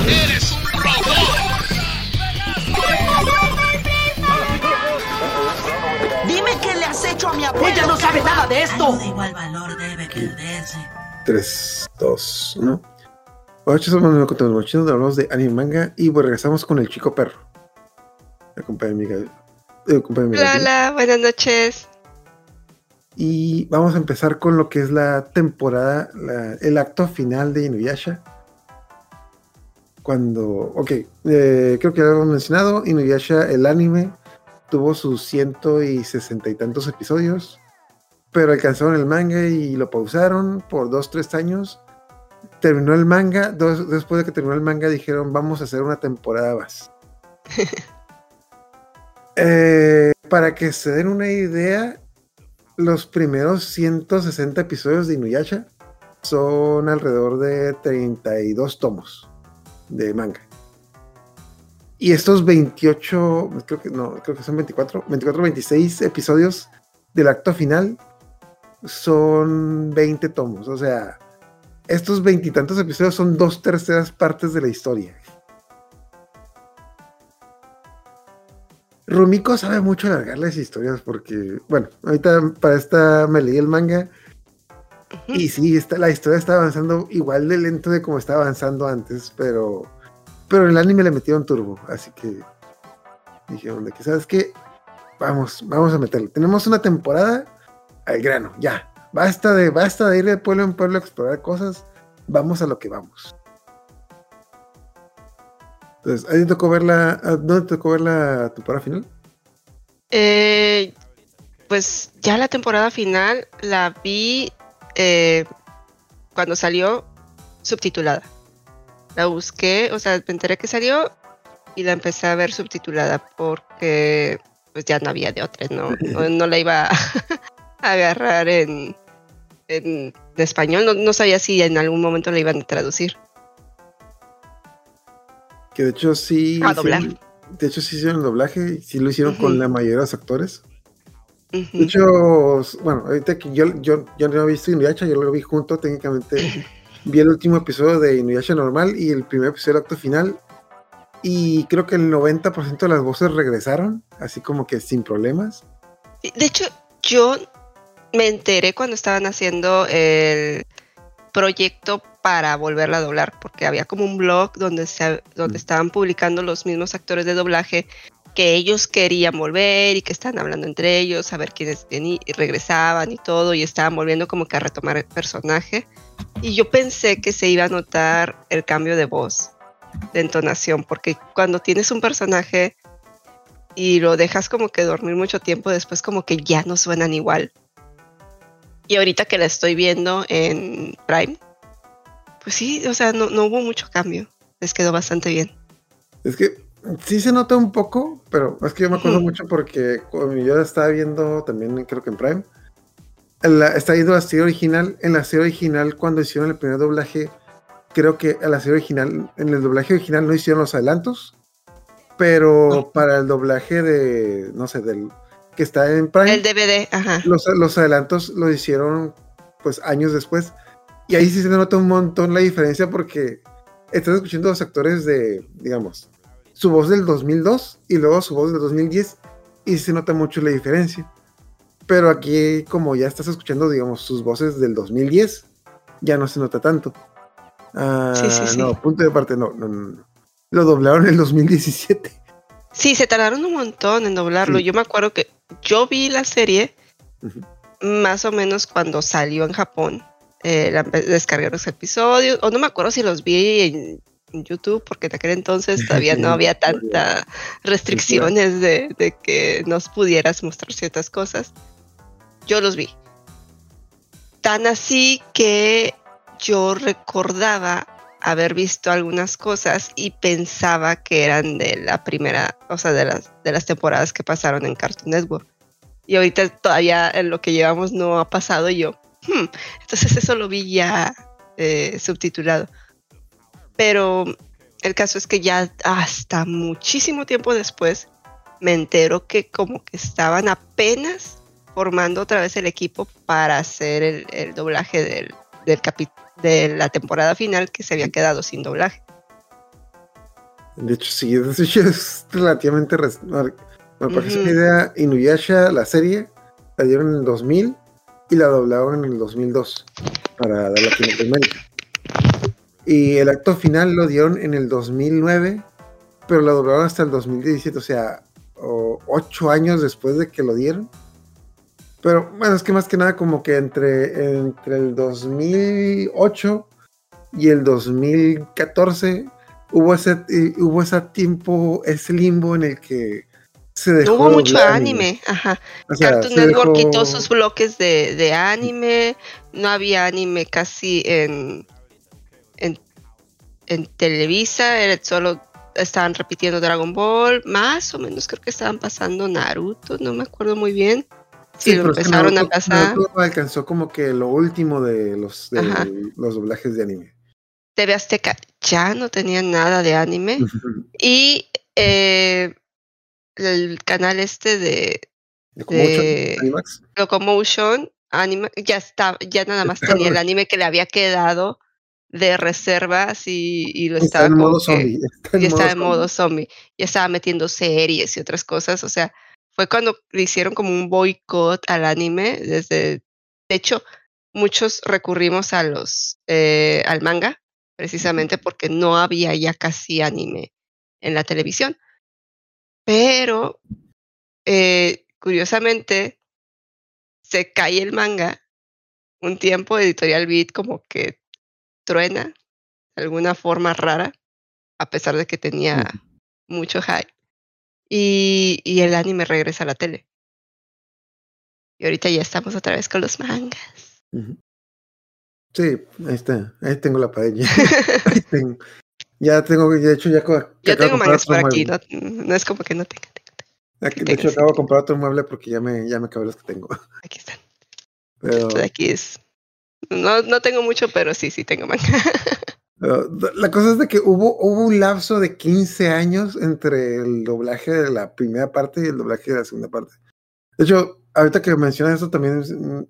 ¡Eres un robot! Dime qué le has hecho a mi abuela. Ella no sabe nada de esto. de igual valor debe perderse. 3, 2, 1. Hola, chicos, somos los mochinos, hablamos de anime manga y pues regresamos con el chico perro. Acompaña mi gal- eh, acompaña mi Hola, hola, buenas noches. Y vamos a empezar con lo que es la temporada, la- el acto final de Inuyasha. Cuando, ok, eh, creo que ya lo hemos mencionado, Inuyasha, el anime, tuvo sus ciento y sesenta y tantos episodios, pero alcanzaron el manga y lo pausaron por dos, tres años. Terminó el manga, dos- después de que terminó el manga dijeron vamos a hacer una temporada más. Eh, para que se den una idea, los primeros 160 episodios de Inuyasha son alrededor de 32 tomos de manga. Y estos 28, creo que no, creo que son 24, 24, 26 episodios del acto final son 20 tomos. O sea, estos veintitantos episodios son dos terceras partes de la historia. Rumiko sabe mucho alargar las historias porque, bueno, ahorita para esta me leí el manga y sí, esta, la historia está avanzando igual de lento de como estaba avanzando antes, pero, pero el anime le metieron turbo, así que dijeron de que, ¿sabes qué? Vamos, vamos a meterlo. Tenemos una temporada al grano, ya. Basta de, basta de ir de pueblo en pueblo a explorar cosas, vamos a lo que vamos. Entonces, ¿ahí te tocó ver la, a- ¿dónde tocó ver la temporada final? Eh, pues ya la temporada final la vi eh, cuando salió subtitulada. La busqué, o sea, me enteré que salió y la empecé a ver subtitulada porque pues ya no había de otra, no, no, no la iba a agarrar en, en español, no, no sabía si en algún momento la iban a traducir. Que de hecho sí. A sí- doblar. de hecho sí hicieron el doblaje, y sí lo hicieron con la mayoría de los actores. De hecho, bueno, ahorita que yo, yo, yo no he visto Inuyasha, yo lo vi junto técnicamente. vi el último episodio de Inuyasha normal y el primer episodio del acto final. Y creo que el 90% de las voces regresaron, así como que sin problemas. De hecho, yo me enteré cuando estaban haciendo el proyecto para volverla a doblar, porque había como un blog donde, se, donde Mm. estaban publicando los mismos actores de doblaje que ellos querían volver y que estaban hablando entre ellos, a ver quiénes vení- regresaban y todo, y estaban volviendo como que a retomar el personaje. Y yo pensé que se iba a notar el cambio de voz, de entonación, porque cuando tienes un personaje y lo dejas como que dormir mucho tiempo, después como que ya no suenan igual. Y ahorita que la estoy viendo en Prime, pues sí, o sea, no, no hubo mucho cambio. Les quedó bastante bien. Es que sí se nota un poco, pero es que yo me acuerdo mucho porque yo la estaba viendo también, creo que en Prime, la, está viendo la serie original. En la serie original, cuando hicieron el primer doblaje, creo que a la serie original, en el doblaje original no hicieron los adelantos, pero para el doblaje de, no sé, del que está en Prime, El DVD, ajá. los, los adelantos lo hicieron pues años después. Y ahí sí se nota un montón la diferencia porque estás escuchando los actores de, digamos, su voz del 2002 y luego su voz del 2010 y se nota mucho la diferencia. Pero aquí como ya estás escuchando, digamos, sus voces del 2010, ya no se nota tanto. Ah, Sí, sí, sí. No, punto de parte, no, no, no. Lo doblaron en el 2017. Sí, se tardaron un montón en doblarlo. Yo me acuerdo que yo vi la serie más o menos cuando salió en Japón. Eh, la descargué los episodios, o no me acuerdo si los vi en YouTube, porque en aquel entonces todavía no había tantas restricciones de, de que nos pudieras mostrar ciertas cosas. Yo los vi. Tan así que yo recordaba haber visto algunas cosas y pensaba que eran de la primera, o sea, de las, de las temporadas que pasaron en Cartoon Network. Y ahorita todavía en lo que llevamos no ha pasado y yo, "Hmm, entonces eso lo vi ya eh, subtitulado. Pero el caso es que ya hasta muchísimo tiempo después me entero que como que estaban apenas formando otra vez el equipo para hacer el, el doblaje del, del capi- de la temporada final que se había quedado sin doblaje. De hecho, sí, de hecho es relativamente. Me parece una idea. Inuyasha, la serie, la dieron en el 2000 y la doblaron en el 2002 para dar Latinoamérica. Y el acto final lo dieron en el 2009, pero la doblaron hasta el 2017, o sea, o- ocho años después de que lo dieron. Pero bueno, es que más que nada como que entre, entre el 2008 y el 2014 hubo ese, hubo ese tiempo, ese limbo en el que se dejó No hubo mucho anime, ajá. O sea, Cartoon Network dejó- quitó sus bloques de, de anime, no había anime casi en, en, en Televisa, era solo estaban repitiendo Dragon Ball, más o menos creo que estaban pasando Naruto, no me acuerdo muy bien. Si Sí, lo pero es que empezaron a pasar, Naruto alcanzó como que lo último de los, de los doblajes de anime. TV Azteca ya no tenía nada de anime. Y eh, el canal este de De. Locomotion anime, ya está, ya nada más tenía el anime que le había quedado de reservas y, y lo Está estaba en como modo zombie. Está en y estaba en modo zombie, y estaba metiendo series y otras cosas, o sea, fue cuando le hicieron como un boicot al anime, desde, de hecho, muchos recurrimos a los, eh, al manga, precisamente porque no había ya casi anime en la televisión. Pero, eh, curiosamente, se cae el manga, un tiempo Editorial Beat como que truena de alguna forma rara, a pesar de que tenía mucho hype. Y, y el anime regresa a la tele. Y ahorita ya estamos otra vez con los mangas. Sí, ahí está. Ahí tengo la pared. Ya, Ahí tengo. Ya tengo, de hecho, ya. Yo tengo mangas por aquí, no, no es como que no tenga, tenga, tenga. Aquí, que De hecho, acabo de comprar otro mueble porque ya me, ya me acabé los que tengo. Aquí están. Pero, Esto de aquí es. No, no tengo mucho, pero sí, sí tengo manga. la cosa es de que hubo, hubo un lapso de 15 años entre el doblaje de la primera parte y el doblaje de la segunda parte. De hecho, ahorita que mencionas eso, también mm,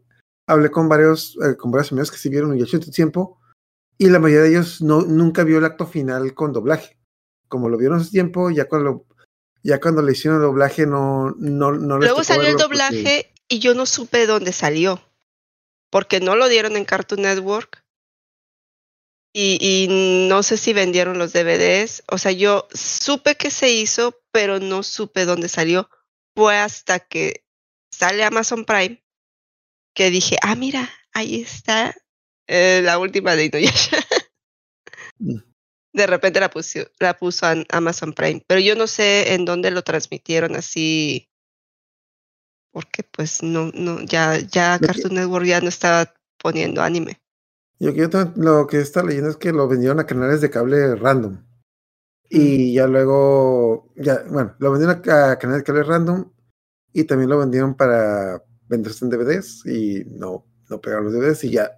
hablé con varios, eh, con varios amigos que sí vieron Inuyasha en tu tiempo y la mayoría de ellos no, nunca vio el acto final con doblaje. Como lo vieron en su tiempo, ya cuando, ya cuando le hicieron el doblaje no, no, no Luego salió el porque- doblaje y yo no supe dónde salió. Porque no lo dieron en Cartoon Network. Y, y no sé si vendieron los DVDs. O sea, yo supe que se hizo, pero no supe dónde salió. Fue hasta que sale Amazon Prime que dije, ah, mira, ahí está eh, la última de Inuyasha. Mm. De repente la puso, la puso en Amazon Prime, pero yo no sé en dónde lo transmitieron así porque pues no, no, ya, ya Cartoon Network ya no estaba poniendo anime. Yo, yo lo que está leyendo es que lo vendieron a canales de cable random. Y ya luego, ya, bueno, lo vendieron a, a canales de cable random y también lo vendieron para venderse en DVDs y no, no pegaron los DVDs y ya,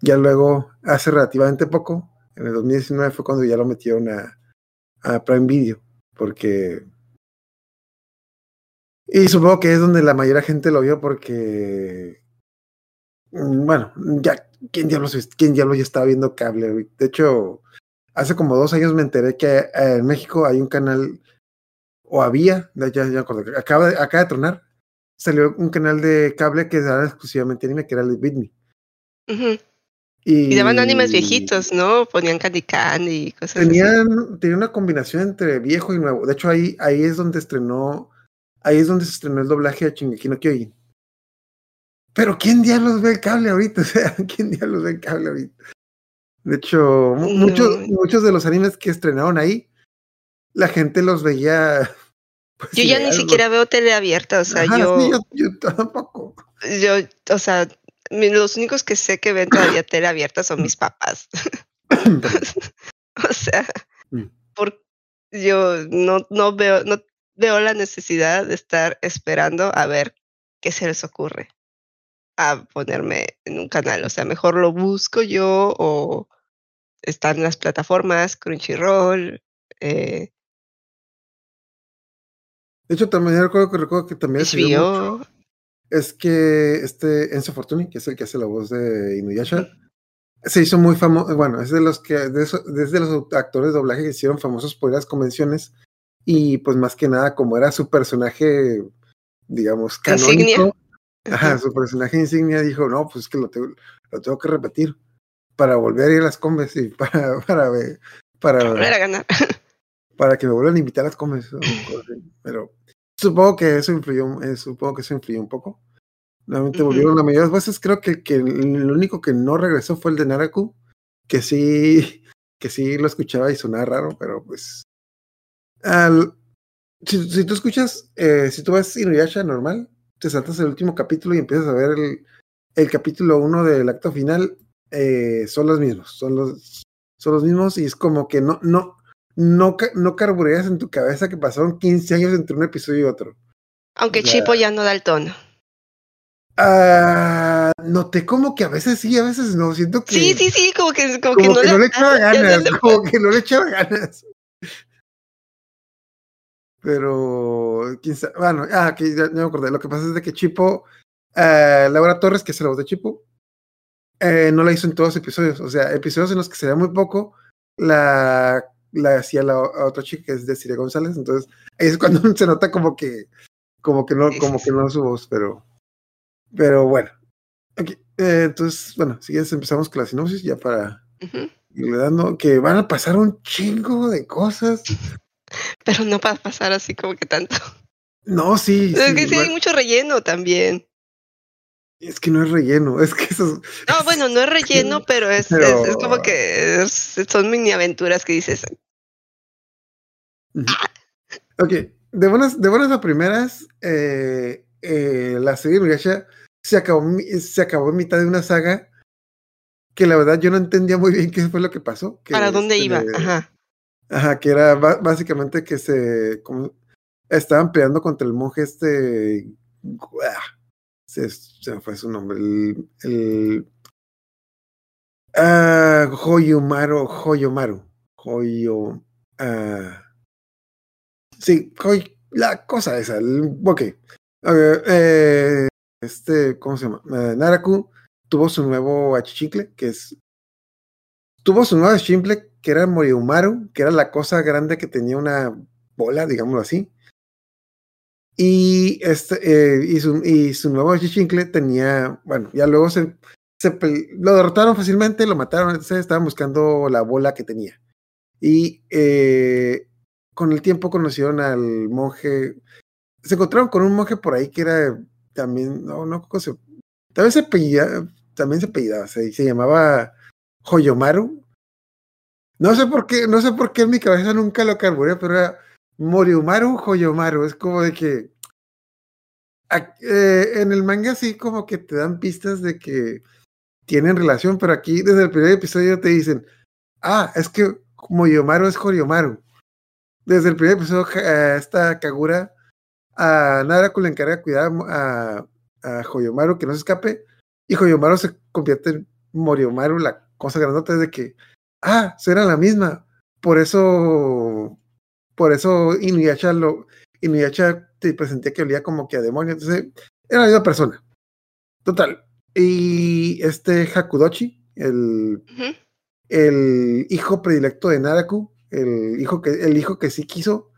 ya luego, hace relativamente poco, en el 2019 fue cuando ya lo metieron a, a Prime Video, porque... Y supongo que es donde la mayoría de gente lo vio porque Mm, Bueno, ya, ¿quién diablos, quién diablos ya estaba viendo cable? De hecho, hace como dos años me enteré que eh, en México hay un canal, o había, ya, ya, acordé, acaba, de- acaba de tronar, salió un canal de cable que era exclusivamente anime, que era el de Bitme. Ujú. Y, Y daban animes viejitos, ¿no? Ponían Candy y cosas así. Tenían, tenía una combinación entre viejo y nuevo. De hecho, ahí, ahí es donde estrenó, ahí es donde se estrenó el doblaje de Shingeki no Kyojin. Pero ¿quién diablos ve el cable ahorita? O sea, ¿quién diablos ve el cable ahorita? De hecho, muchos, muchos de los animes que estrenaron ahí, la gente los veía. pues, Yo ya ni siquiera veo tele abierta, o sea, Ajá, yo, sí, yo, yo tampoco. yo, o sea, los únicos que sé que ven todavía tele abierta son mis papás. o sea, Mm. por, yo no, no veo, no veo la necesidad de estar esperando a ver qué se les ocurre a ponerme en un canal. O sea, mejor lo busco yo o están las plataformas, Crunchyroll, eh, De hecho, también recuerdo que, recuerdo que también mucho, es que este Enzo Fortuni, que es el que hace la voz de Inuyasha, se hizo muy famoso, bueno, es de los que, de eso- desde los actores de doblaje que hicieron famosos por las convenciones y pues más que nada como era su personaje, digamos, Insignia. canónico, ajá, su personaje insignia dijo, no, pues es que lo tengo, lo tengo que repetir para volver a ir a las combes y para, para, para, Volver a ganar. para que me vuelvan a invitar a las así. Pero supongo que eso influyó, eh, supongo que eso influyó un poco. Nuevamente Ujú. volvieron la mayoría de las veces. Creo que, que el único que no regresó fue el de Naraku, que sí, que sí lo escuchaba y sonaba raro, pero pues. Al- si, si tú escuchas, eh, si tú ves Inuyasha normal, te saltas el último capítulo y empiezas a ver el, el capítulo 1 del acto final, eh, son los mismos, son los, son los mismos y es como que no, no, no, no carbureas en tu cabeza que pasaron 15 años entre un episodio y otro. Aunque Ya. Chipo ya no da el tono. Ah, noté como que a veces sí, a veces no, siento que, Sí, sí, sí, como que, como como que no le echaba no ganas, como que no le echaba ganas. Pero, quién sabe, bueno, ah, que ya, ya me acordé, lo que pasa es de que Chipo, eh, Laura Torres, que es la voz de Chipo, eh, no la hizo en todos los episodios, o sea, episodios en los que se ve muy poco, la, la hacía la otra chica que es de Siria González, entonces ahí es cuando se nota como que, como que no, como que no es su voz, pero, pero bueno. Ok, eh, entonces, bueno, si quieres empezamos con la sinopsis ya para Ujú. irle dando, que van a pasar un chingo de cosas. Pero no para pasar así como que tanto. No, sí, es sí, que sí hay mucho relleno también. es que no es relleno, es que eso es- No, bueno, no es relleno, pero es, Pero- es, es como que es- son mini aventuras que dices, Ok, de buenas, de buenas a primeras, eh, eh, la serie Inuyasha se acabó, mi- se acabó en mitad de una saga que la verdad yo no entendía muy bien qué fue lo que pasó. que, ¿para dónde este, iba? Ajá. Ajá, que era básicamente que se estaban peleando contra el monje este. ah, Se, se fue su nombre. El. el ah, Hoyomaru. Hoyomaru. Hoyo. ah, sí, Hoy, la cosa esa. el- ok. Eh, este, ¿cómo se llama? Eh, Naraku tuvo su nuevo achichicle, que es tuvo su nuevo Shimple, que era Moriumaru, que era la cosa grande que tenía una bola, digámoslo así. Y, este, eh, su, y su nuevo Chichincle tenía, bueno, ya luego se, lo derrotaron fácilmente, lo mataron, entonces estaban buscando la bola que tenía. Y eh, con el tiempo conocieron al monje, se encontraron con un monje por ahí que era también, no, no, ¿cómo se, también se apellidaba, también se apellidaba, se llamaba Hoyomaru. No sé por qué, no sé por qué en mi cabeza nunca lo carburé, pero era Moriumaru Hoyomaru. Es como de que eh, en el manga sí como que te dan pistas de que tienen relación, pero aquí desde el primer episodio te dicen, ah, es que Moyomaru es Horiomaru. Desde el primer episodio eh, esta Kagura a Naraku le encarga cuidar a, a Hoyomaru que no se escape y Hoyomaru se convierte en Moriomaru, la cosa grandota es de que, ah, será la misma. Por eso, por eso Inuyasha lo, Inuyasha te presentía que olía como que a demonio. Entonces, era la misma persona. Total. Y este Hakudochi, el, el hijo predilecto de Naraku, el hijo que, el hijo que sí quiso,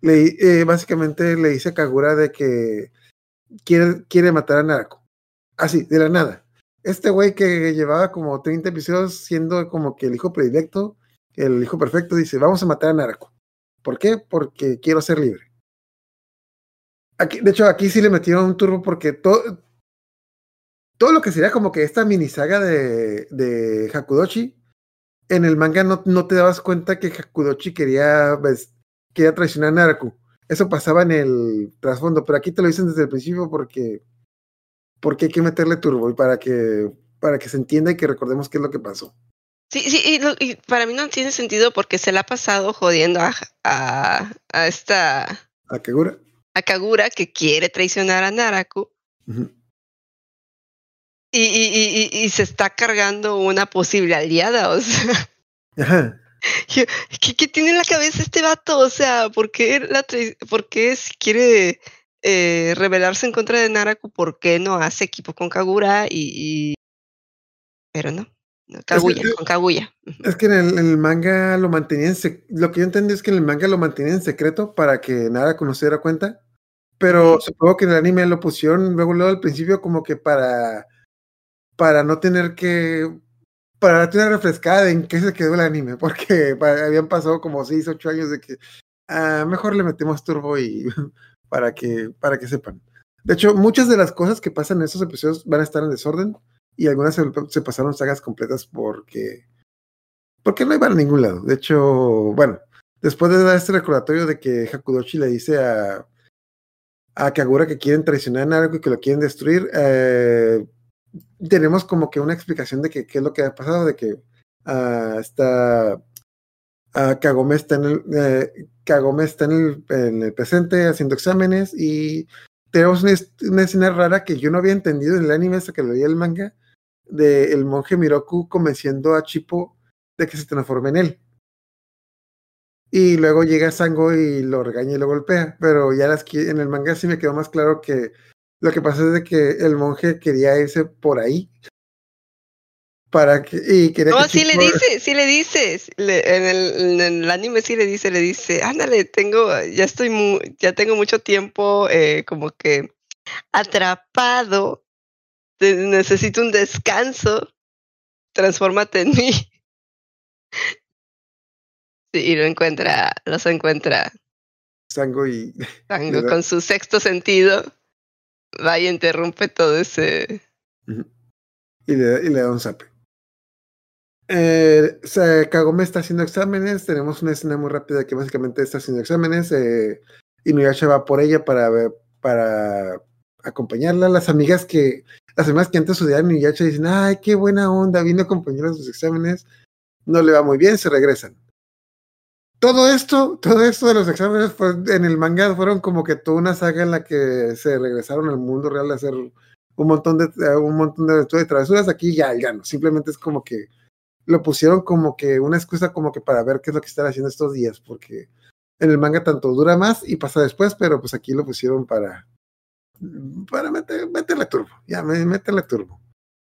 le, eh, básicamente le dice a Kagura de que quiere, quiere matar a Naraku. Así, de la nada. Este güey que llevaba como 30 episodios siendo como que el hijo predilecto, el hijo perfecto, dice, vamos a matar a Naraku. ¿Por qué? Porque quiero ser libre. Aquí, de hecho, aquí sí le metieron un turbo porque todo, todo lo que sería como que esta mini saga de, de Hakudochi, en el manga no, no te dabas cuenta que Hakudochi quería, ves, quería traicionar a Naraku. Eso pasaba en el trasfondo, pero aquí te lo dicen desde el principio porque, porque hay que meterle turbo y para que, para que se entienda y que recordemos qué es lo que pasó. Sí, sí, y, lo- y para mí no tiene sentido porque se la ha pasado jodiendo a, a, a esta ¿A Kagura? a Kagura que quiere traicionar a Naraku Ujú. y, y, y, y- y se está cargando una posible aliada, o sea, Ajá. ¿qué, qué tiene en la cabeza este vato? O sea, ¿por qué, la por qué si quiere eh, rebelarse en contra de Naraku? ¿Por qué no hace equipo con Kagura? Y, y- Pero no, No, Kaguya, que- con Kaguya. Es que en el, en el manga lo mantenían, lo que yo entendí es que en el manga lo mantenían en secreto para que nada conociera cuenta, pero supongo que en el anime lo pusieron luego, luego al principio como que para, para no tener que, para darte una refrescada de en qué se quedó el anime, porque habían pasado como 6, 8 años de que ah, mejor le metemos turbo y para que, para que sepan. De hecho, muchas de las cosas que pasan en esos episodios van a estar en desorden y algunas se, pasaron sagas completas porque porque no iban a ningún lado. De hecho, bueno, después de dar este recordatorio de que Hakudochi le dice a, a Kagura que quieren traicionar a Naruto y que lo quieren destruir, eh, tenemos como que una explicación de que qué es lo que ha pasado, de que ah, está Kagome está en el eh, en el, en el presente haciendo exámenes y tenemos una, una escena rara que yo no había entendido en el anime hasta que leí el manga de el monje Miroku convenciendo a Chipo de que se transforme en él. Y luego llega Sango y lo regaña y lo golpea. Pero ya en el manga sí me quedó más claro que lo que pasa es de que el monje quería irse por ahí. Para que. Y quería No, que sí le dice, sí le dices. Le- en, el, en el anime sí le dice, le dice, ándale, tengo, ya estoy mu- ya tengo mucho tiempo eh, como que atrapado. necesito un descanso. Transfórmate en mí. Sí, y lo encuentra, los encuentra Sango y. ¿Verdad? con su sexto sentido. Va y interrumpe todo ese. y, le, y le da un zape. Eh, Kagome está haciendo exámenes. Tenemos una escena muy rápida que básicamente está haciendo exámenes. Eh, Inuyasha va por ella para para acompañarla. Las amigas que, las amigas que antes odiaban a Inuyasha dicen, ay, qué buena onda, vino a acompañarla a sus exámenes. No le va muy bien, se regresan. Todo esto, todo esto de los exámenes fue, en el manga fueron como que toda una saga en la que se regresaron al mundo real a hacer un montón de un montón de, de travesuras. Aquí ya, ya no. Simplemente es como que lo pusieron como que una excusa como que para ver qué es lo que están haciendo estos días, porque en el manga tanto dura más y pasa después, pero pues aquí lo pusieron para para meter, meterle turbo. Ya, me- métele turbo.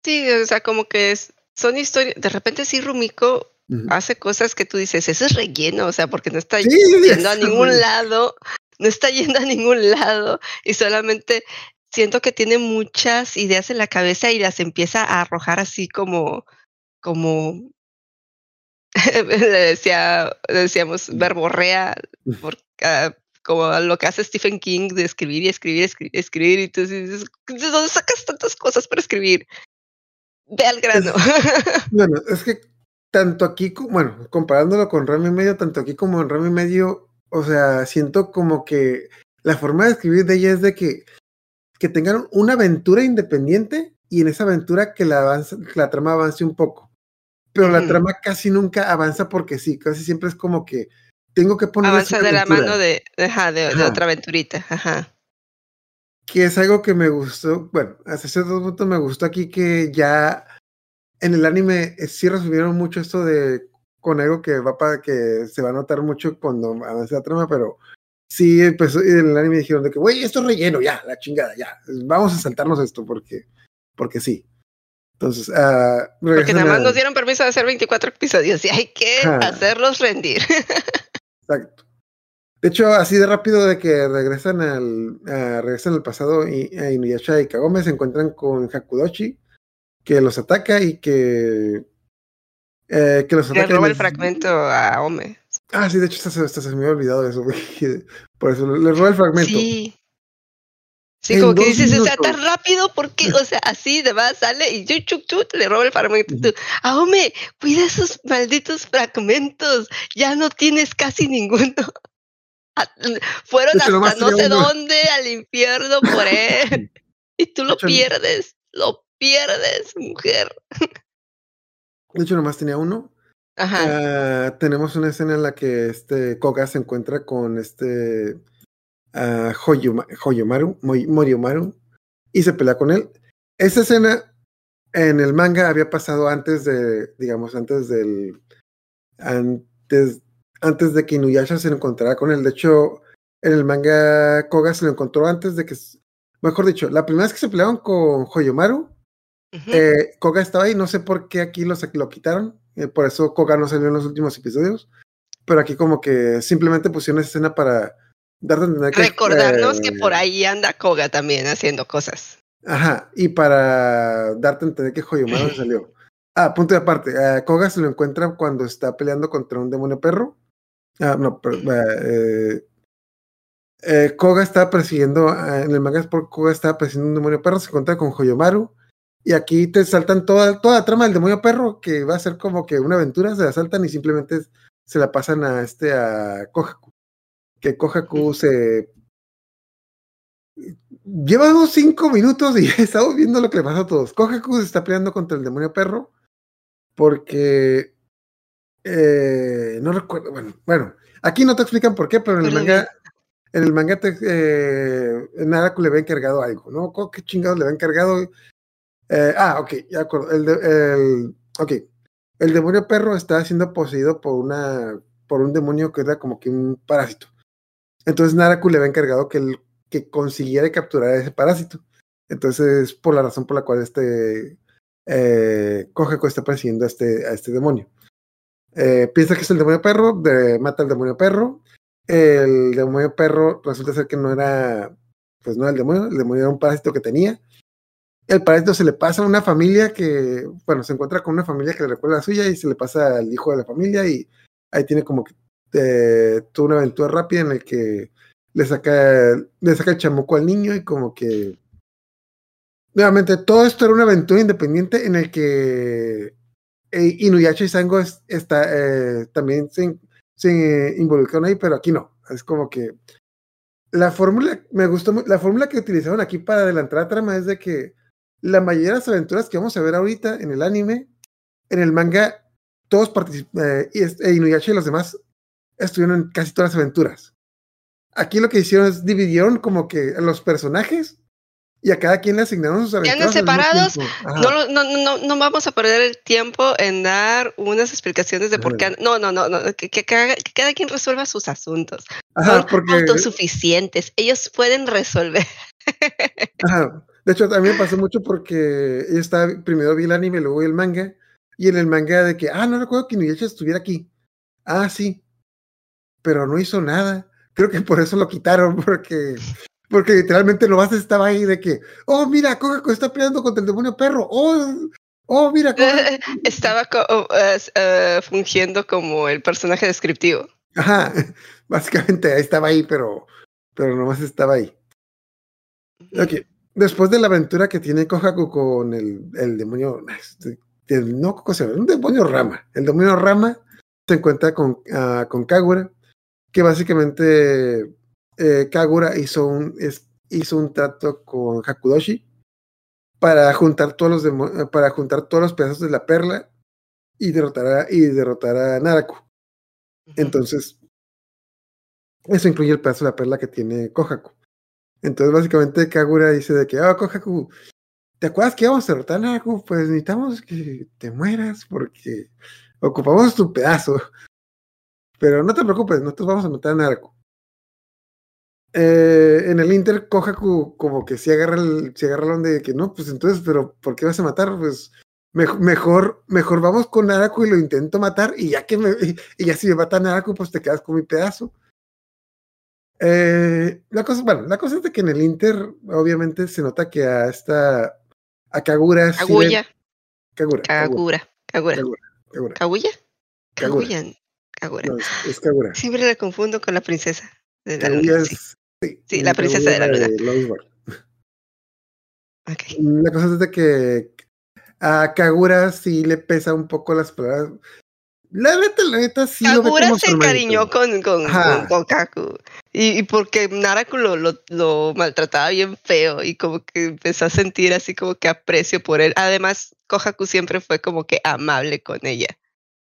Sí, o sea, como que es, son historias. De repente sí, Rumiko hace cosas que tú dices, eso es relleno, o sea, porque no está Sí, yendo a ningún lado, no está yendo a ningún lado y solamente siento que tiene muchas ideas en la cabeza y las empieza a arrojar así como, como, le decía, le decíamos, verborrea, ah, como lo que hace Stephen King de escribir y escribir, escribir, escribir, y dices, ¿de dónde sacas tantas cosas para escribir? Ve al grano. Bueno, es que tanto aquí, bueno, comparándolo con Rami Medio, tanto aquí como en Rami Medio, o sea, siento como que la forma de escribir de ella es de que, que tengan una aventura independiente y en esa aventura que la, avanza, que la trama avance un poco. Pero la trama casi nunca avanza porque sí, casi siempre es como que tengo que poner Avanza de la mano de, ajá, de, otra aventurita. Ajá. que es algo que me gustó, bueno, hasta cierto punto me gustó aquí que ya en el anime eh, sí resumieron mucho esto de con algo que va para que se va a notar mucho cuando avance la trama, pero sí empezó y en el anime dijeron de que, güey, esto es relleno, ya, la chingada, ya, vamos a saltarnos esto porque, porque sí. Entonces, ah, Porque nada más a- nos dieron permiso de hacer 24 episodios y hay que hacerlos rendir. Exacto. De hecho, así de rápido de que regresan al, ah, regresan al pasado y a Inuyasha y Kagome se encuentran con Hakudochi, que los ataca y que, eh, que los Le ataca. y roba el les- fragmento a Ome. Ah, sí, de hecho, hasta, se- hasta se me había olvidado eso, güey. Por eso le, le roba el fragmento. Sí. Sí, como que dices, o sea, tan rápido, porque, o sea, así de más sale y chuc, chuc, chuc, le roba el fragmento. y tú, Aome, cuida esos malditos fragmentos, ya no tienes casi ninguno. Fueron hasta no sé uno. dónde al infierno por él. y tú lo hecho, pierdes, lo pierdes, mujer. De hecho, nomás tenía uno. Ajá. Ah, tenemos una escena en la que este Koga se encuentra con este Hoyoma- Hoyomaru, Moriomaru, y se pelea con él. Esa escena en el manga había pasado antes de, digamos, antes del, antes, antes de que Inuyasha se encontrara con él. De hecho, en el manga Koga se lo encontró antes de que, mejor dicho, la primera vez que se pelearon con Hoyomaru Ujú. Eh, Koga estaba ahí, no sé por qué aquí lo, sa- lo quitaron, eh, por eso Koga no salió en los últimos episodios, pero aquí como que simplemente pusieron esa escena para a que... Recordarnos que eh, por ahí anda Koga también haciendo cosas. Ajá, y para darte a entender que Hoyomaru se salió. Ah, punto de aparte, eh, Koga se lo encuentra cuando está peleando contra un demonio perro. Ah, no, pero, eh, eh, Koga está persiguiendo, ah, en el manga es por Koga está persiguiendo un demonio perro, se encuentra con Hoyomaru. Y aquí te saltan toda, toda la trama del demonio perro, que va a ser como que una aventura, se la saltan y simplemente se la pasan a este, a Kohaku. Que Kohaku se Lleva unos cinco minutos y estamos viendo lo que le pasa a todos. Kohaku se está peleando contra el demonio perro porque eh, no recuerdo. Bueno, bueno, aquí no te explican por qué, pero en el manga, en el manga te, eh, Naraku le había encargado algo, ¿no? ¿Cómo- ¿Qué chingados le había encargado? Eh, ah, ok, ya acuerdo. El, de- el- ok, el demonio perro está siendo poseído por una, por un demonio que era como que un parásito. Entonces Naraku le había encargado que el que consiguiera capturar a ese parásito. Entonces, por la razón por la cual este eh, está persiguiendo a este, este demonio. Eh, piensa que es el demonio perro, de- mata al demonio perro. El demonio perro resulta ser que no era, pues no era el demonio, el demonio era un parásito que tenía. El parásito se le pasa a una familia que, bueno, se encuentra con una familia que le recuerda a la suya y se le pasa al hijo de la familia y ahí tiene como que eh, toda una aventura rápida en el que le saca, le saca el chamuco al niño y como que nuevamente todo esto era una aventura independiente en el que eh, Inuyasha y Sango es- está, eh, también se, se involucraron ahí, pero aquí no. Es como que la fórmula, me gustó, la fórmula que utilizaron aquí para adelantar la trama es de que la mayoría de las aventuras que vamos a ver ahorita en el anime, en el manga, todos participan, es- e Inuyasha y los demás estuvieron en casi todas las aventuras. Aquí lo que hicieron es dividieron como que a los personajes y a cada quien le asignaron sus aventuras. mismo separados. No, no, no, no, no vamos a perder el tiempo en dar unas explicaciones de por qué. No, no, no, no que, que cada, que cada quien resuelva sus asuntos. Ajá, Son porque autosuficientes. Ellos pueden resolver. Ajá. De hecho, a mí me pasó mucho porque yo estaba, primero vi el anime, luego vi el manga, y en el manga de que, ah, no recuerdo que Inuyasha estuviera aquí. Ah, sí, pero no hizo nada. Creo que por eso lo quitaron, porque, porque literalmente nomás estaba ahí de que, oh, mira, Kohaku está peleando contra el demonio perro. Oh, oh, mira, Kohaku. Estaba co- eh, eh, fungiendo como el personaje descriptivo. Ajá, básicamente estaba ahí, pero, pero nomás estaba ahí. Ok, después de la aventura que tiene Kohaku con el, el demonio, este, el- no, ¿cómo se llama? Un demonio Rama. El demonio Rama se encuentra con, ah, con Kagura, que básicamente eh, Kagura hizo un, es- hizo un trato con Hakudoshi para juntar todos los eh, para juntar todos los pedazos de la perla y derrotar a, y derrotar a Naraku. Entonces, eso incluye el pedazo de la perla que tiene Kohaku. Entonces, básicamente, Kagura dice de que, ah, Kohaku, ¿te acuerdas que íbamos a derrotar a Naraku? Pues necesitamos que te mueras porque ocupamos tu pedazo. Pero no te preocupes, nosotros vamos a matar a Naraku. Eh, en el Inter, Kohaku como que sí agarra el, sí agarra el onda de que no, pues entonces, pero ¿por qué vas a matar? Pues mej- mejor, mejor vamos con Naraku y lo intento matar y ya que me, y, ya si me mata Naraku, pues te quedas con mi pedazo. Eh, la cosa, bueno, la cosa es de que en el Inter, obviamente, se nota que a esta, a Kagura, sí Kaguya, Kagura, Kagura, Kagura, Kagura. Kagura, Kagura. ¿Kaguya? Kagura. Kaguya. Kagura. No, es, Kagura. Siempre la confundo con la princesa de la luna. Sí. es, sí, Sí, la princesa de la luna. Ok. La cosa es de que a Kagura sí le pesa un poco las palabras. La neta, la neta, sí Kagura se encariñó con, con, Ajá. con Kokaku. Y, y porque Naraku lo, lo, lo maltrataba bien feo y como que empezó a sentir así como que aprecio por él. Además, Kohaku siempre fue como que amable con ella.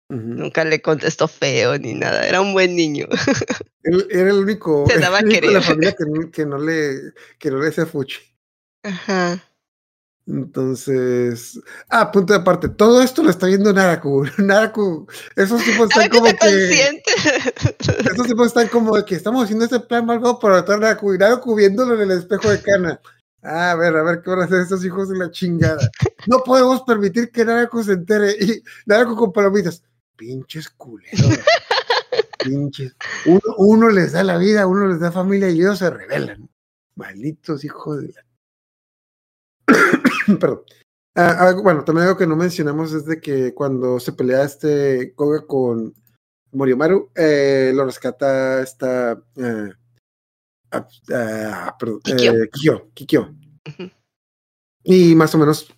Nunca le contestó feo ni nada. Era un buen niño. Él era el único, Se daba a el único de la familia que no, que no le, que no le hacía fuchi. Ajá. Entonces, ah, punto de aparte, todo esto lo está viendo Naraku. Naraku, esos tipos están Naraku como está que, esos tipos están como de que estamos haciendo este plan malvado para matar a Naraku y Naraku viéndolo en el espejo de Kana. A ver, a ver qué van a hacer estos hijos de la chingada. No podemos permitir que Narako se entere. Y Narako con palomitas. Pinches culeros. Pinches. Uno, uno les da la vida, uno les da familia y ellos se rebelan. Malditos hijos de la. Perdón. Ah, ah, bueno, también algo que no mencionamos es de que cuando se pelea este Koga con Moriomaru, eh, lo rescata esta. eh, ah, perdón, Kikyo. eh, Kikyo, Kikyo. Ujú. Y más o menos,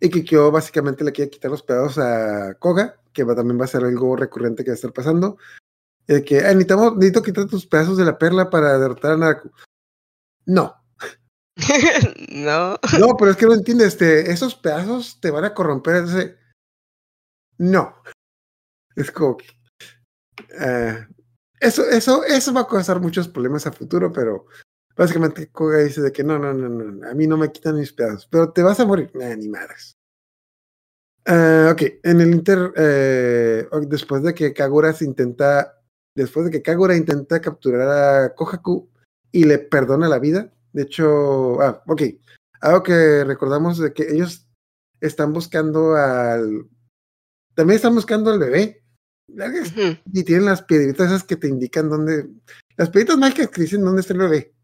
y Kikyo básicamente le quiere quitar los pedazos a Koga, que va- también va a ser algo recurrente que va a estar pasando. De que "Ay, necesitamos, necesito quitar tus pedazos de la perla para derrotar a Naraku. No, no. no, pero es que no entiendes, este, esos pedazos te van a corromper. Ese... No. Es como que. eh, eso, eso, eso va a causar muchos problemas a futuro, pero básicamente Koga dice de que no, no, no, no, a mí no me quitan mis pedazos, pero te vas a morir. Nah, ni madres. Eh, ok, en el Inter, eh, después de que Kagura se intenta, después de que Kagura intenta capturar a Kohaku y le perdona la vida, de hecho, ah, ok, algo que recordamos de que ellos están buscando al, también están buscando al bebé, y tienen las piedritas esas que te indican dónde, las piedritas mágicas que dicen dónde está el bebé.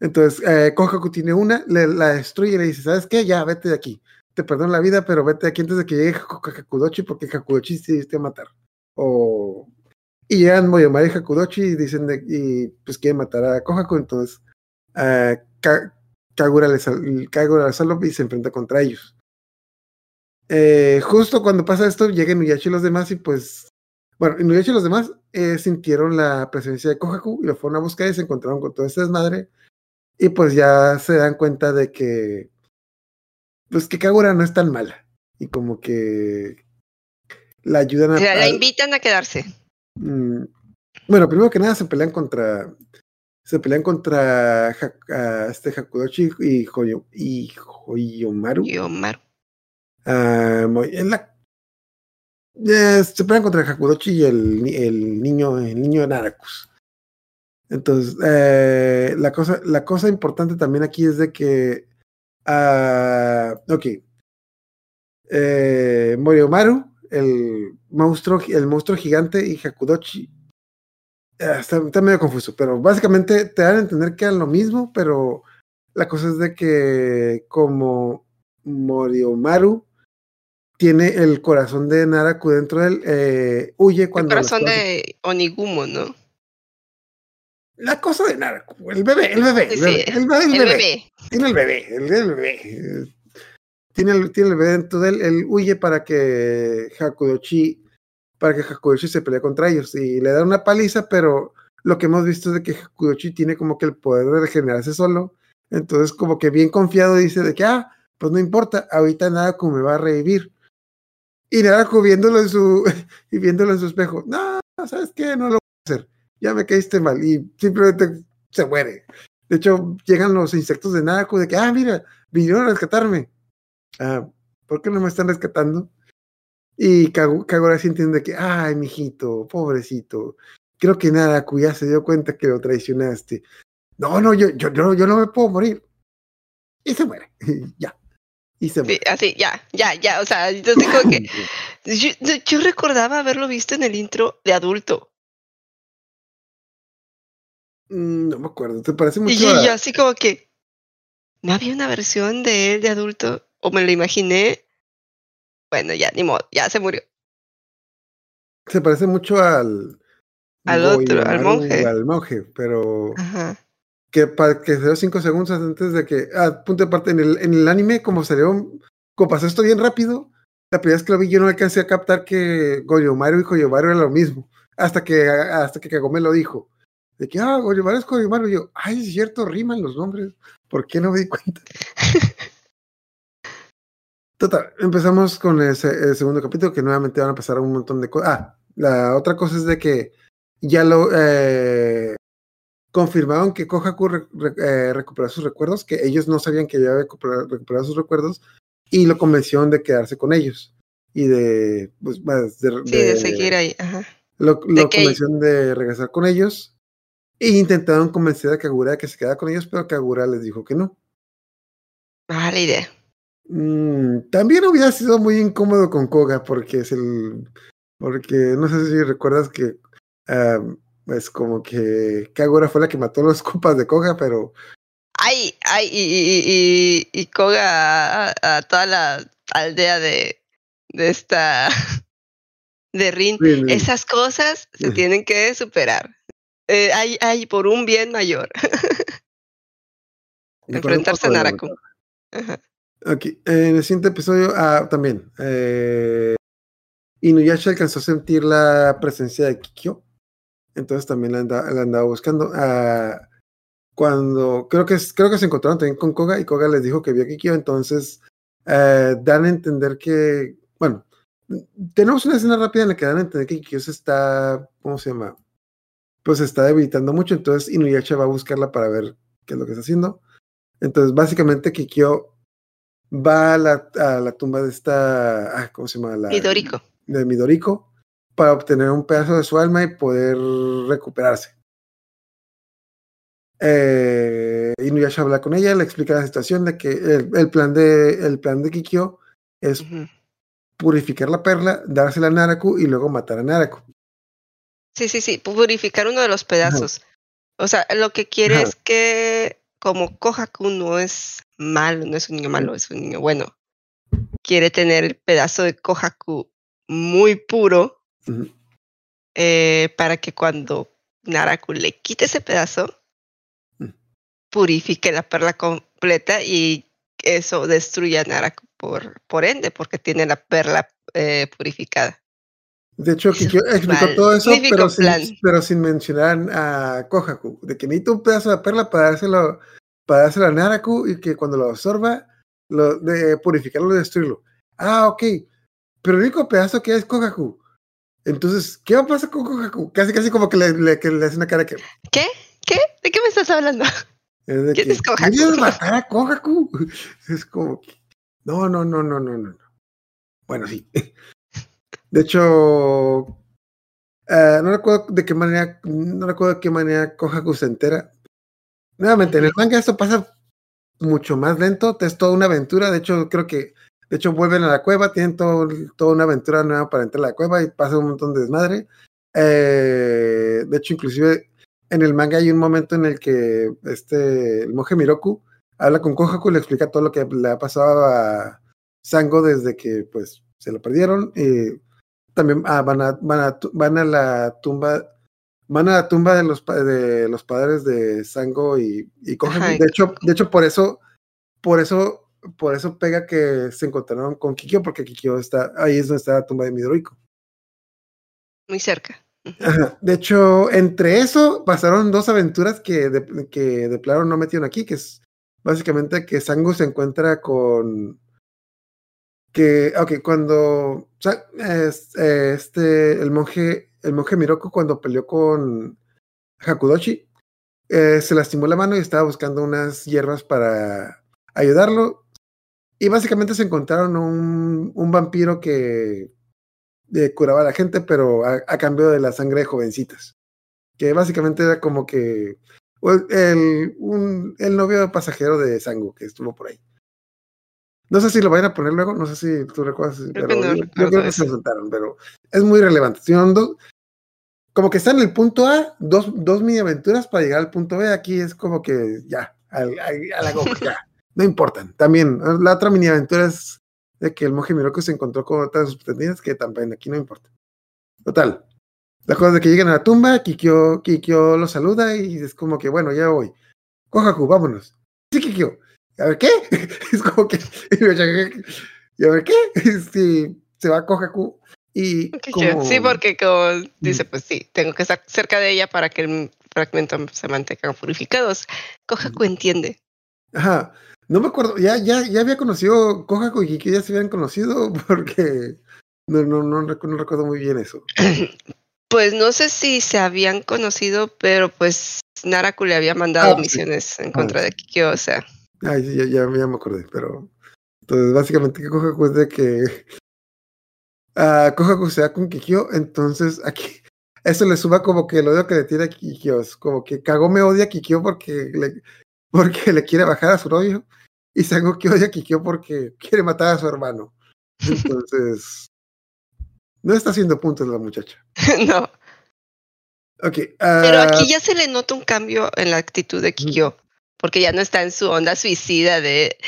Entonces, eh, Kohaku tiene una, le, la destruye y le dice, ¿sabes qué? Ya, vete de aquí. Te perdono la vida, pero vete aquí antes de que llegue Haku- Hakudochi, porque Hakudochi te diste a matar. O... Y llegan Moyomari y Hakudochi y dicen, de, y pues quieren matar a Kohaku, entonces eh, Ka- Kagura le, sal- Kagura y se enfrenta contra ellos. Eh, justo cuando pasa esto, llegan Nuyashi y los demás y pues bueno, Inuyasha y los demás eh, sintieron la presencia de Kohaku y lo fueron a buscar y se encontraron con todo este desmadre. Y pues ya se dan cuenta de que. Pues que Kagura no es tan mala. Y como que. La ayudan a. La, la invitan a quedarse. Mm, bueno, primero que nada se pelean contra. Se pelean contra Ha- a este Hakudochi y, Hoyo, y Hoyomaru. Y Omar. Ah, en la- eh, se pelean contra el Hakudochi y el, el niño, el niño Narakus. Entonces, eh, la, cosa, la cosa importante también aquí es de que. Ah, ok. Eh, Moriomaru, el monstruo, el monstruo gigante, y Hakudochi. eh, está, está medio confuso, pero básicamente te dan a entender que eran lo mismo, pero la cosa es de que como Moriomaru tiene el corazón de Naraku dentro de él, eh, huye El cuando... las corazón de Onigumo, ¿no? La cosa de Naraku, el bebé, el bebé, el bebé, el bebé, el El bebé. Tiene el bebé, el, el bebé. Tiene el, tiene el bebé dentro de él, él huye para que Hakudochi, para que Hakudochi se pelee contra ellos y le da una paliza, pero lo que hemos visto es de que Hakudochi tiene como que el poder de regenerarse solo, entonces como que bien confiado dice de que, ah, pues no importa, ahorita Naraku me va a revivir. Y Naraku viéndolo en su, y viéndolo en su espejo, no, ¿sabes qué? No lo ya me caíste mal y simplemente se muere. De hecho, llegan los insectos de Naraku de que, ah, mira, vinieron a rescatarme. Ah, ¿por qué no me están rescatando? Y Kagu- Kagura sí entiende que, ay, mijito, pobrecito. Creo que Naraku ya se dio cuenta que lo traicionaste. No, no, yo, yo, yo, yo no me puedo morir. Y se muere. ya. Y se Sí, muere. así, ya, ya, ya. O sea, yo como que. Yo- yo recordaba haberlo visto en el intro de adulto. Mm, no me acuerdo. ¿Te parece mucho? Y yo, a- yo así como que. ¿No había una versión de él de adulto? ¿O me lo imaginé? Bueno, ya, ni modo, ya se murió. Se parece mucho al. Al otro, al monje. Al monje, pero. Ajá. que para que se dio cinco segundos antes de que, ah, punto de parte, en el, en el anime, como salió, como pasó esto bien rápido, la primera vez que lo vi yo no alcancé a captar que Goyomaru y Goyomaru eran lo mismo, hasta que, hasta que Kagome lo dijo, de que, ah, es Goyomaru, y yo, ay, es cierto, riman los nombres, ¿por qué no me di cuenta? Total, empezamos con ese, el segundo capítulo, que nuevamente van a pasar un montón de cosas. Ah, la otra cosa es de que ya lo, eh, confirmaron que Kohaku re- re- eh, recuperó sus recuerdos, que ellos no sabían que había recuperado, recuperado sus recuerdos, y lo convencieron de quedarse con ellos. Y de, pues, más de, Sí, de seguir ahí. Ajá. Lo, de lo que- convencieron de regresar con ellos. E intentaron convencer a Kagura de que se quedara con ellos, pero Kagura les dijo que no. Mala idea. Mm, también hubiera sido muy incómodo con Koga porque es el. Porque no sé si recuerdas que. es como que Kagura fue la que mató los copas de Koga, pero. Ay, ay, y, y, y, y Koga a, a toda la aldea de, de esta. de Rin. Sí, sí. Esas cosas se tienen que superar. Eh, hay, hay por un bien mayor. Enfrentarse a Naraku. Ajá. Ok, en el siguiente episodio, ah, también. Eh, Inuyasha alcanzó a sentir la presencia de Kikyo. Entonces también la, anda- la andaba buscando. Ah, cuando creo que, creo que se encontraron también con Koga y Koga les dijo que vio a Kikyo. Entonces eh, dan a entender que, bueno, tenemos una escena rápida en la que dan a entender que Kikyo se está, ¿cómo se llama? Pues se está debilitando mucho. Entonces Inuyasha va a buscarla para ver qué es lo que está haciendo. Entonces, básicamente, Kikyo va a la, a la tumba de esta. ah, ¿Cómo se llama? La, Midoriko. De Midoriko para obtener un pedazo de su alma y poder recuperarse. Eh, Inuyasha habla con ella, le explica la situación de que el, el plan de el plan de Kikyo es purificar la perla, dársela a Naraku y luego matar a Naraku. Sí, sí, sí, purificar uno de los pedazos. O sea, lo que quiere es que, como Kohaku no es malo, no es un niño malo, es un niño bueno, quiere tener el pedazo de Kohaku muy puro eh, para que cuando Naraku le quite ese pedazo, Mm. purifique la perla completa y eso destruya a Naraku por, por ende, porque tiene la perla eh, purificada. De hecho, Kikyo explicó todo eso, pero sin, plan. pero sin mencionar a Kohaku, de que necesita un pedazo de perla para dárselo, para dárselo a Naraku y que cuando lo absorba, lo, de purificarlo y destruirlo. Ah, ok. Pero el único pedazo que hay es Kohaku. Entonces, ¿qué va a pasar con Kohaku? Casi, casi como que le, le, que le hace una cara que. ¿Qué? ¿Qué? ¿De qué me estás hablando? Es de ¿Quién que, es Kohaku? ¿Quieres matar a Kohaku? Es como que. No, no, no, no, no. no. Bueno, sí. De hecho, eh, no recuerdo de qué manera, no recuerdo de qué manera Kohaku se entera. Nuevamente, en el manga esto pasa mucho más lento, es toda una aventura. De hecho, creo que, de hecho, vuelven a la cueva, tienen todo, toda una aventura nueva para entrar a la cueva y pasa un montón de desmadre. Eh, de hecho, inclusive en el manga hay un momento en el que este, el monje Miroku habla con Kohaku y le explica todo lo que le ha pasado a Sango desde que pues se lo perdieron. Y también ah, van, a, van, a, van a la tumba van a la tumba de los de los padres de Sango y, y. Ajá, y de hecho, de hecho por eso por eso por eso pega que se encontraron con Kikyo porque Kikyo está ahí es donde está la tumba de Midoriko. Muy cerca. Ajá. De hecho, entre eso pasaron dos aventuras que de, que de plano no metieron aquí, que es básicamente que Sango se encuentra con que, ok, cuando este, el monje, el monje Miroku cuando peleó con Hakudoshi, eh, se lastimó la mano y estaba buscando unas hierbas para ayudarlo. Y básicamente se encontraron un, un vampiro que eh, curaba a la gente, pero a, a cambio de la sangre de jovencitas. Que básicamente era como que el- un- el novio pasajero de Sango que estuvo por ahí. No sé si lo vayan a poner luego, no sé si tú recuerdas, pero no yo, creo que eso. se soltaron, pero es muy relevante. Dos- como que está en el punto A, dos, dos mini aventuras para llegar al punto B. Aquí es como que ya, al- al- a, la goma, ya, no importan. También, la otra mini aventura es de que el monje Miroku se encontró con otras pretendientes que también aquí no importa. Total. La cosa de que llegan a la tumba, Kikyo, Kikyo lo saluda y es como que, bueno, ya voy. Kohaku, vámonos. Sí, Kikyo. A ver, ¿qué? es como que, y a ver, ¿qué? Sí, se va Kohaku y como. Sí, porque como dice, pues sí, tengo que estar cerca de ella para que el fragmento se mantenga purificados. Kohaku entiende. Ajá. No me acuerdo, ya, ya, ya había conocido Kohaku y Kikyo ya se habían conocido porque no, no, no, no recuerdo muy bien eso. Pues no sé si se habían conocido, pero pues Naraku le había mandado Ah, sí. misiones en contra sí. de Kikyo, o sea. Ay, sí, ya, ya, ya me acordé, pero. Entonces, básicamente, que Kohaku es de que. ah, Kohaku se da con Kikyo, entonces aquí. Eso le suba como que el odio que le tiene a Kikyo. Es como que Kagome odia a Kikyo porque le, porque le quiere bajar a su novio. y Sango que odia a Kikyo porque quiere matar a su hermano. Entonces, no está haciendo puntos la muchacha. no. Ok. Pero ah, aquí ya se le nota un cambio en la actitud de Kikyo, porque ya no está en su onda suicida de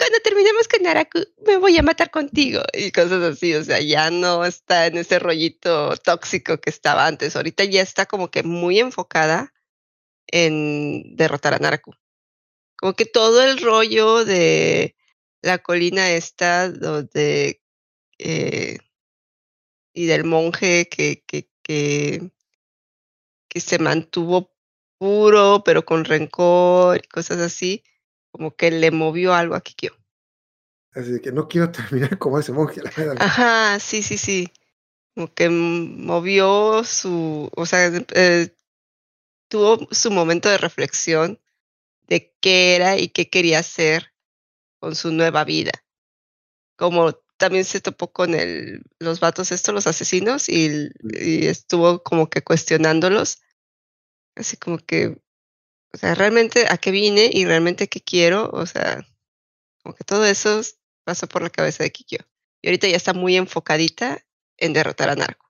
cuando terminemos con Naraku, me voy a matar contigo y cosas así. O sea, ya no está en ese rollito tóxico que estaba antes. Ahorita ya está como que muy enfocada en derrotar a Naraku. Como que todo el rollo de la colina esta, donde eh, y del monje que, que, que, que se mantuvo puro, pero con rencor y cosas así, como que le movió algo a Kikyo. así de que no quiero terminar como ese monje, la verdad. Ajá, sí, sí, sí. Como que movió su, o sea, eh, tuvo su momento de reflexión de qué era y qué quería hacer con su nueva vida. Como también se topó con el, los vatos estos, los asesinos, y estuvo como que cuestionándolos. Así como que, o sea, realmente a qué vine y realmente qué quiero, o sea, como que todo eso pasó por la cabeza de Kikyo. Y ahorita ya está muy enfocadita en derrotar a Narco.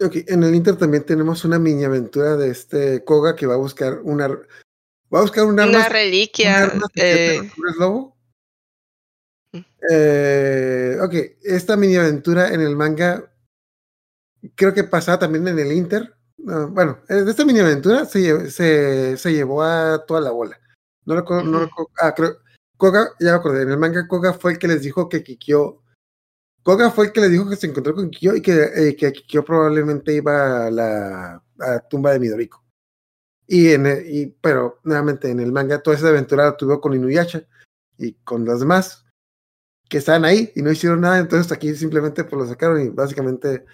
Ok, en el Inter también tenemos una mini aventura de este Koga que va a buscar una va a buscar un arma, Una un reliquia. arma secreta eh, lobo. Mm. Eh, ok, esta mini aventura en el manga creo que pasaba también en el Inter. No, bueno, eh, de esta mini aventura se, se, se llevó a toda la bola. No recuerdo, no recuerdo- ah, creo, Koga, ya me acordé, en el manga Koga fue el que les dijo que Kikyo Koga fue el que les dijo que se encontró con Kikyo y que, eh, que Kikyo probablemente iba a la a tumba de Midoriko. Y, en el- y, pero nuevamente en el manga toda esa aventura la tuvo con Inuyasha y con los demás que estaban ahí y no hicieron nada, entonces aquí simplemente pues lo sacaron y básicamente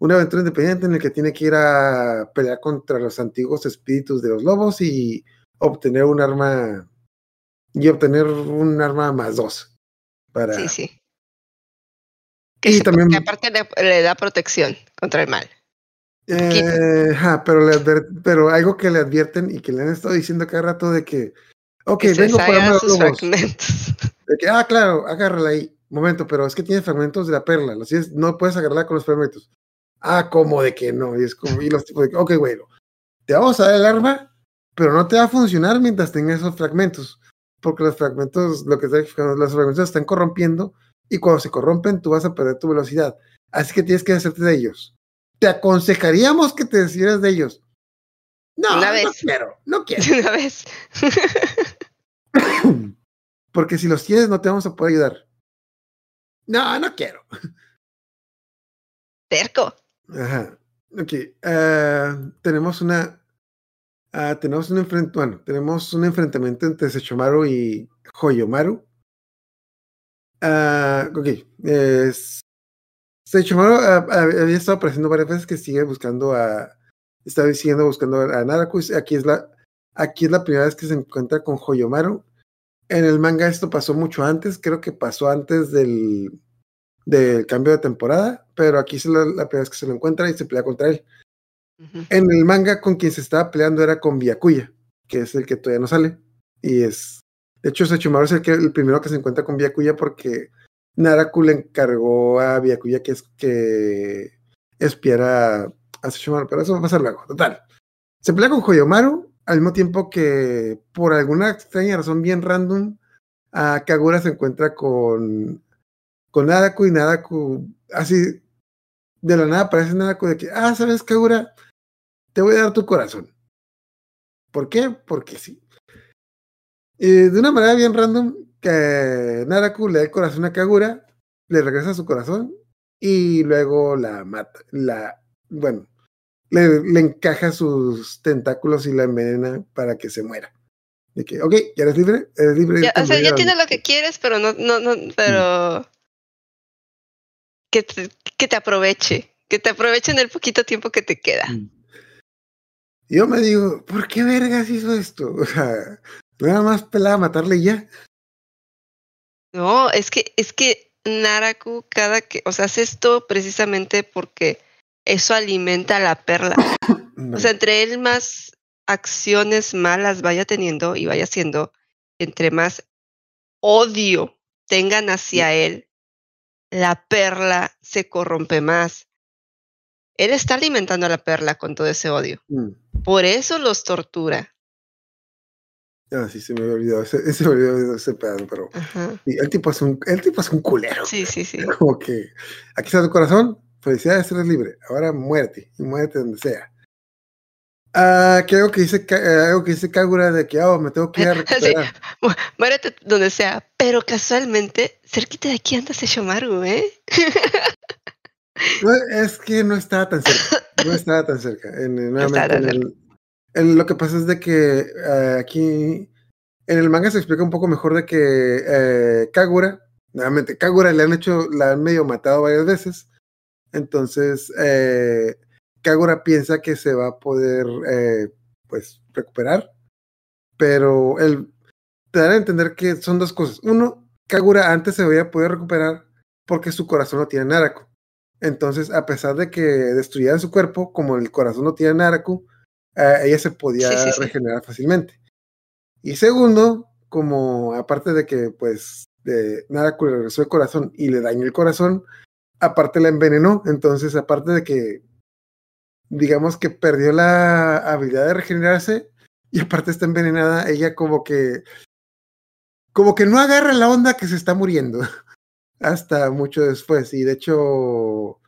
una aventura independiente en la que tiene que ir a pelear contra los antiguos espíritus de los lobos y obtener un arma y obtener un arma más dos para Sí, sí. Que, Y se- también- que aparte le, le da protección contra el mal. Eh, pero, le adver- pero algo que le advierten y que le han estado diciendo cada rato de que, ok, que vengo de sus lobos. fragmentos. De que, ah, claro, agárrala ahí. Momento, pero es que tiene fragmentos de la perla. Los no puedes agarrarla con los fragmentos. Ah, como de que no. Y es como, y los tipos de que, ok, bueno, te vamos a dar el arma, pero no te va a funcionar mientras tengas esos fragmentos. Porque los fragmentos, lo que está los fragmentos están corrompiendo y cuando se corrompen tú vas a perder tu velocidad. Así que tienes que hacerte de ellos. Te aconsejaríamos que te deshicieras de ellos. No, Una no vez. quiero, no quiero. Una vez. Porque si los tienes no te vamos a poder ayudar. No, no quiero. Terco. Ajá. Ok. ah, tenemos una. ah, tenemos un enfrent bueno, tenemos un enfrentamiento entre Sechomaru y Hoyomaru. Ah, ok. es- Sechomaru ah, había estado apareciendo varias veces que sigue buscando a. Está siguiendo buscando a Naraku. Aquí es la. Aquí es la primera vez que se encuentra con Hoyomaru. En el manga esto pasó mucho antes, creo que pasó antes del, del cambio de temporada, pero aquí es la, la primera vez que se lo encuentra y se pelea contra él. En el manga con quien se estaba peleando era con Byakuya, que es el que todavía no sale. Y es. De hecho, Sechumaru es el, que, el primero que se encuentra con Byakuya porque Naraku le encargó a Byakuya que, es, que espiara a Sechumaru, pero eso va a pasar luego. Total. Se pelea con Hoyomaru al mismo tiempo que, por alguna extraña razón bien random, a Kagura se encuentra con, con Naraku y Naraku, así de la nada aparece Naraku de que, ah, ¿sabes, Kagura? Te voy a dar tu corazón. ¿Por qué? Porque sí. Y de una manera bien random, que Naraku le da el corazón a Kagura, le regresa su corazón y luego la mata. La, bueno, le, le encaja sus tentáculos y la envenena para que se muera. De que, ok, ya eres libre, eres libre. Ya, o sea, ya tienes lo que quieres, pero no, no, no, pero que te, que te aproveche, que te aproveche en el poquito tiempo que te queda. Y Yo me digo, ¿por qué vergas hizo esto? O sea, nada más pelada matarle ya. No, es que, es que Naraku cada que, o sea, hace esto precisamente porque eso alimenta la perla. O sea, entre él más acciones malas vaya teniendo y vaya haciendo, entre más odio tengan hacia él, la perla se corrompe más. Él está alimentando a la perla con todo ese odio. Mm. Por eso los tortura. Ah, sí, se me había olvidado ese, se me había olvidado ese pedazo, pero sí, el tipo es un, el tipo es un culero. Sí, sí, sí. Como que aquí está tu corazón, felicidades, eres libre. Ahora muerte, y muerte donde sea. Ah, que algo que dice, eh, algo que dice Kagura de que oh, me tengo que ir a recuperar. Mu- Muérete donde sea. Pero casualmente, cerquita de aquí anda Sesshomaru, ¿eh? No, es que no estaba tan cerca. No estaba tan cerca. En, en- No estaba nuevamente, tan en el- en lo que pasa es de que eh, aquí en el manga se explica un poco mejor de que eh, Kagura, nuevamente, Kagura le han hecho, la han medio matado varias veces. Entonces, eh, Kagura piensa que se va a poder, eh, pues, recuperar. Pero él te dan a entender que son dos cosas. Uno, Kagura antes se había podido recuperar porque su corazón no tiene Naraku. Entonces, a pesar de que destruyeran su cuerpo, como el corazón no tiene Naraku, eh, ella se podía Sí, sí, sí. regenerar fácilmente. Y segundo, como aparte de que pues de Naraku le regresó el corazón y le dañó el corazón, aparte la envenenó. Entonces, aparte de que digamos que perdió la habilidad de regenerarse y aparte está envenenada, ella como que como que no agarra la onda que se está muriendo hasta mucho después. Y de hecho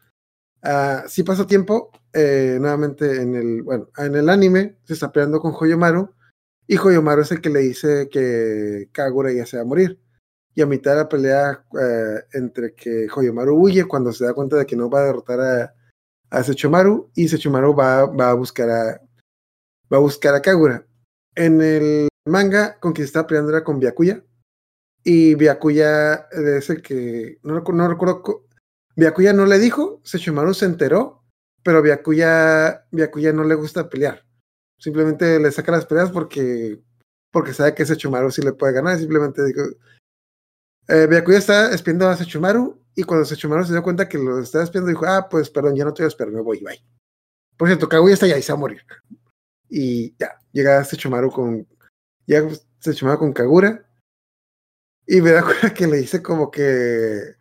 ah, sí pasó tiempo eh, nuevamente en el bueno en el anime se está peleando con Hoyomaru y Hoyomaru es el que le dice que Kagura ya se va a morir. Y a mitad de la pelea eh, entre que Hoyomaru huye cuando se da cuenta de que no va a derrotar a, a Sechomaru y Sechomaru va, va a buscar a va a buscar a Kagura. En el manga con quien estaba peleando era con Byakuya. Y Byakuya es el que no, no recuerdo Byakuya no le dijo Sechomaru se enteró pero Byakuya no le gusta pelear. Simplemente le saca las peleas porque porque sabe que Sechomaru sí le puede ganar. Simplemente digo eh, está espiando a Sechomaru y cuando Sechomaru se dio cuenta que lo estaba espiando dijo ah pues perdón ya no te voy a esperar me voy bye por cierto Kaguya está allá y se va a morir y ya, llega Sechomaru con. Llega Sechomaru con Kagura. Y me da cuenta que le dice como que.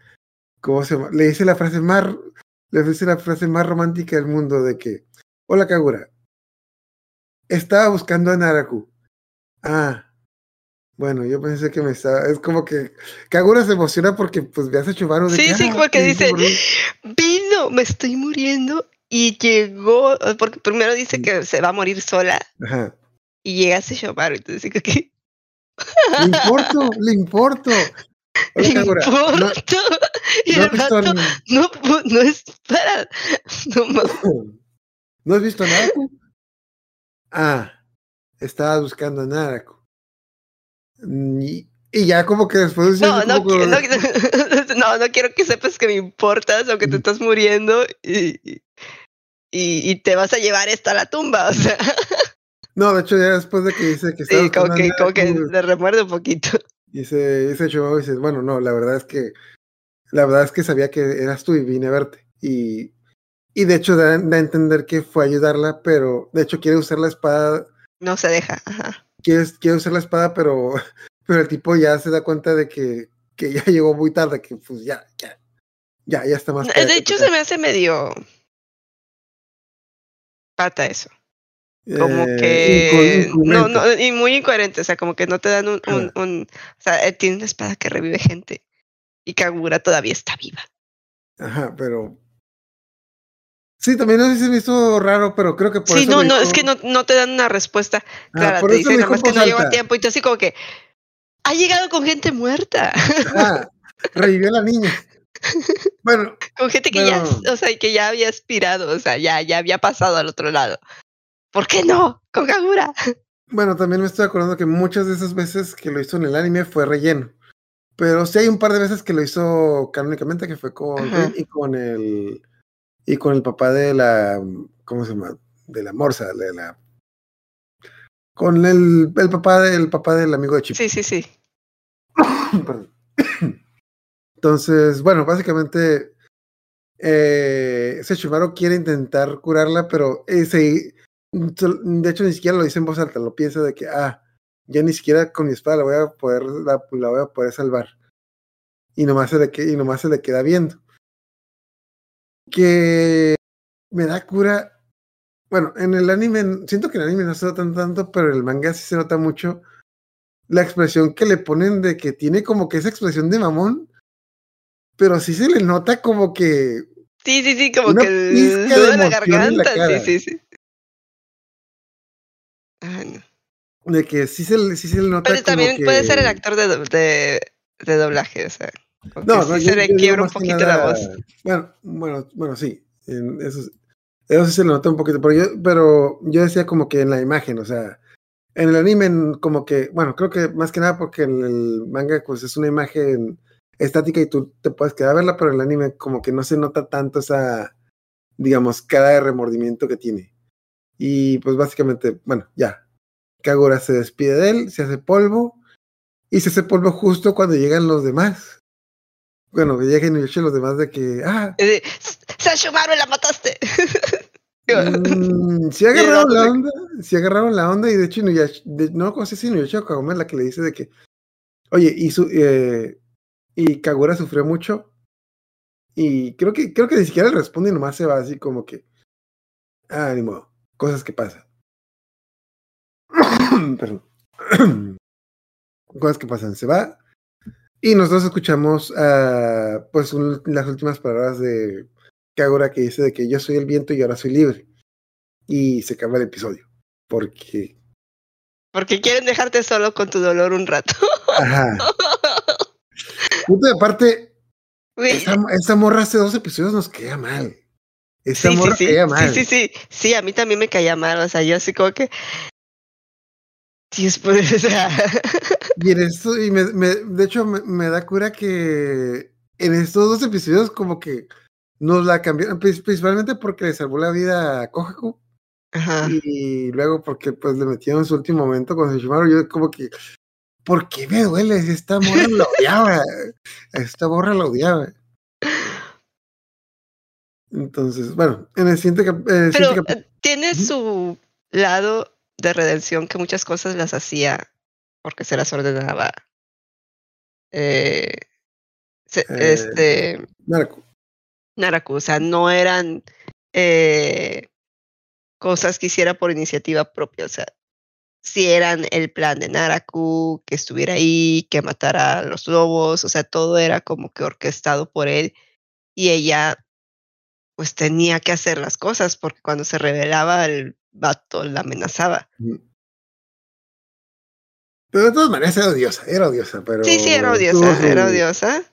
¿Cómo se llama? Le dice la frase más. Le dice la frase más romántica del mundo de que. Hola Kagura. Estaba buscando a Naraku. Ah. Bueno, yo pensé que me estaba. Es como que Kagura se emociona porque pues ve a Sechomaru de Sí, que, sí, "Ah, como que sí, dice, por mí". vino, me estoy muriendo. Y llegó, porque primero dice que se va a morir sola. Ajá. Y llega Sesshomaru. Entonces digo que Le importo, le importo. Le Kagura. No, importa. Y no el visto no, no es para. No. ¿No has visto a Naraku? Ah, estabas buscando a Naraku. Y, y ya como que después... No, no, como no, no, no quiero que sepas que me importas o que te Ujú. estás muriendo y, y, y te vas a llevar esto a la tumba. O sea, No, de hecho ya después de que dice que sí, como que, como que le remuerde un poquito. dice, dice Chihuahua, dice, bueno, no, la verdad es que la verdad es que sabía que eras tú y vine a verte. Y, y de hecho da, da a entender que fue a ayudarla, pero de hecho quiere usar la espada No se deja. Ajá. Quiere, quiere usar la espada, pero, pero el tipo ya se da cuenta de que, que ya llegó muy tarde, que pues ya, ya, ya, ya está más. De hecho, se me hace medio pata eso. Como Eh, que no, no, y muy incoherente, o sea, como que no te dan un, un, Ajá. un- o sea, él tiene una espada que revive gente y Kagura todavía está viva. Ajá, pero. Sí, también a veces me hizo raro, pero creo que por sí, eso. no, lo no, dijo- es que no, no te dan una respuesta Ah, clara, por te eso dicen que no llegó a tiempo y tú así como que ha llegado con gente muerta, Ah, revivió la niña. Bueno, con gente que ya, o sea, que ya había aspirado, o sea, ya, ya había pasado al otro lado. ¿Por qué no? Con Kagura. bueno, también me estoy acordando que muchas de esas veces que lo hizo en el anime fue relleno. Pero sí hay un par de veces que lo hizo canónicamente, que fue con Ajá. Y con el y con el papá de la ¿cómo se llama? de la morsa, de la con el, el papá del papá del amigo de Chip. Sí, sí, sí. Perdón. Entonces, bueno, básicamente eh, Sesshomaru quiere intentar curarla, pero ese, de hecho ni siquiera lo dice en voz alta, lo piensa de que, ah, ya ni siquiera con mi espada la voy a poder, la, la voy a poder salvar. Y nomás se le, y nomás se le queda viendo. Que me da cura. Bueno, en el anime, siento que el anime no se nota tanto, pero en el manga sí se nota mucho la expresión que le ponen de que tiene como que esa expresión de mamón, pero sí se le nota como que Sí, sí, sí, como que de la garganta. Sí, sí, sí. Ah, no. de que sí se, le- sí se le nota Pero como también que- puede ser el actor de, do- de, de doblaje, o sea. No, sí no, se yo- le yo quiebra un poquito nada- la voz. Bueno, bueno, bueno, sí. en eso, sí- eso sí se le nota un poquito. Pero yo, pero yo decía como que en la imagen, o sea, en el anime, como que, bueno, creo que más que nada porque en el manga, pues es una imagen estática y tú te puedes quedar a verla, pero en el anime, como que no se nota tanto esa, digamos, cara de remordimiento que tiene. Y pues básicamente, bueno, ya. Kagura se despide de él, se hace polvo, y se hace polvo justo cuando llegan los demás. Bueno, que lleguen y los demás de que, ah, Y de, Sashomaru, la mataste. Mm, el agarraron la onda, sí agarraron la onda y de hecho Inuyasha, de- no no sé si Inuyasha o Kagome es la que le dice de que, oye, y su, eh, y Kagura sufrió mucho y creo que creo que ni siquiera le responde y nomás se va así como que, ah, ni modo, cosas que pasan. Perdón. cosas que pasan, se va y nosotros escuchamos ah, pues un- las últimas palabras de Kagura que dice de que yo soy el viento y ahora soy libre. Y se acaba el episodio. Porque. Porque quieren dejarte solo con tu dolor un rato. Ajá. Punto de aparte, Güey, esta, esta morra hace dos episodios nos caía mal. Esta sí, sí, morra sí, caía sí, mal. sí, sí, sí, a mí también me caía mal, o sea, yo así como que, Dios, pues, o sea, Y en esto, y me, me- de hecho, me, me da cura que en estos dos episodios, como que nos la cambiaron, pri- principalmente porque le salvó la vida a Kohaku. ajá, Y luego porque pues le metieron en su último momento con Sesshomaru, yo como que, ¿por qué me duele? Si esta morra la odiaba, esta morra la odiaba. Entonces, bueno, en el siguiente, cap- en el pero siguiente cap- eh, tiene su lado de redención que muchas cosas las hacía porque se las ordenaba. Eh, se- Eh, este, Naruto. Naraku, o sea, no eran eh, cosas que hiciera por iniciativa propia, o sea, si eran el plan de Naraku, que estuviera ahí, que matara a los lobos, o sea, todo era como que orquestado por él y ella pues tenía que hacer las cosas porque cuando se revelaba el vato la amenazaba. Pero de todas maneras era odiosa, era odiosa, pero... Sí, sí, era odiosa, su- era odiosa,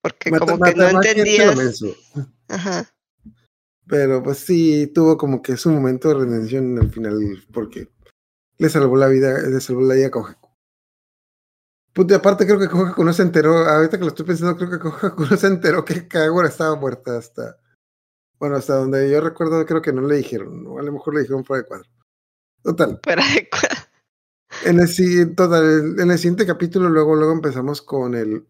porque mata- como que no de entendías. Ajá. Pero pues sí, tuvo como que su momento de redención al final, porque le salvó la vida, le salvó la vida a Kohaku. Punto y aparte, creo que Kohaku no se enteró, ahorita que lo estoy pensando, creo que Kohaku no se enteró que Kagura estaba muerta hasta, bueno, hasta donde yo recuerdo, creo que no le dijeron, o a lo mejor le dijeron fuera de cuadro. Total, Fuera de cuadro. En el, si- total, en el siguiente capítulo, luego, luego empezamos con el,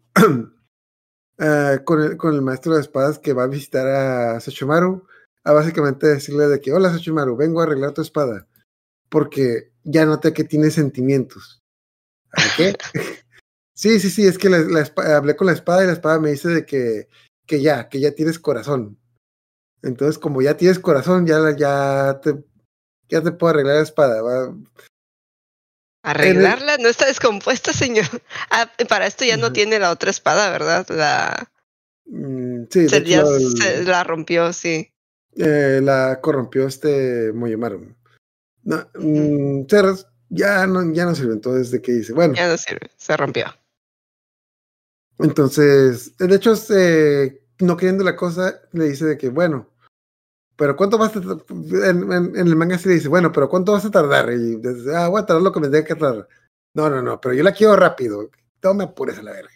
ah, con el, con el maestro de espadas que va a visitar a Sesshomaru, a básicamente decirle de que, hola Sesshomaru, vengo a arreglar tu espada, porque ya noté que tiene sentimientos. ¿A qué? sí, sí, sí, es que la, la espa- hablé con la espada y la espada me dice de que, que ya, que ya tienes corazón. Entonces, como ya tienes corazón, ya, ya te, ya te puedo arreglar la espada. va. Arreglarla, no está descompuesta, señor. Ah, para esto ya no tiene la otra espada, ¿verdad? La, Mm, sí, se, ya el- se la rompió, sí. eh, la corrompió este Moyomaru. No, mm, se ya no, ya no sirve entonces de que dice, bueno, Ya no sirve, se rompió. entonces, de hecho, no queriendo la cosa, le dice de que, bueno, pero ¿cuánto vas a tardar? En, en- en el manga sí le dice, bueno, pero ¿cuánto vas a tardar? Y dice, ah, voy a tardar lo que me tenga que tardar. No, no, no, pero yo la quiero rápido. No me apures a la verga.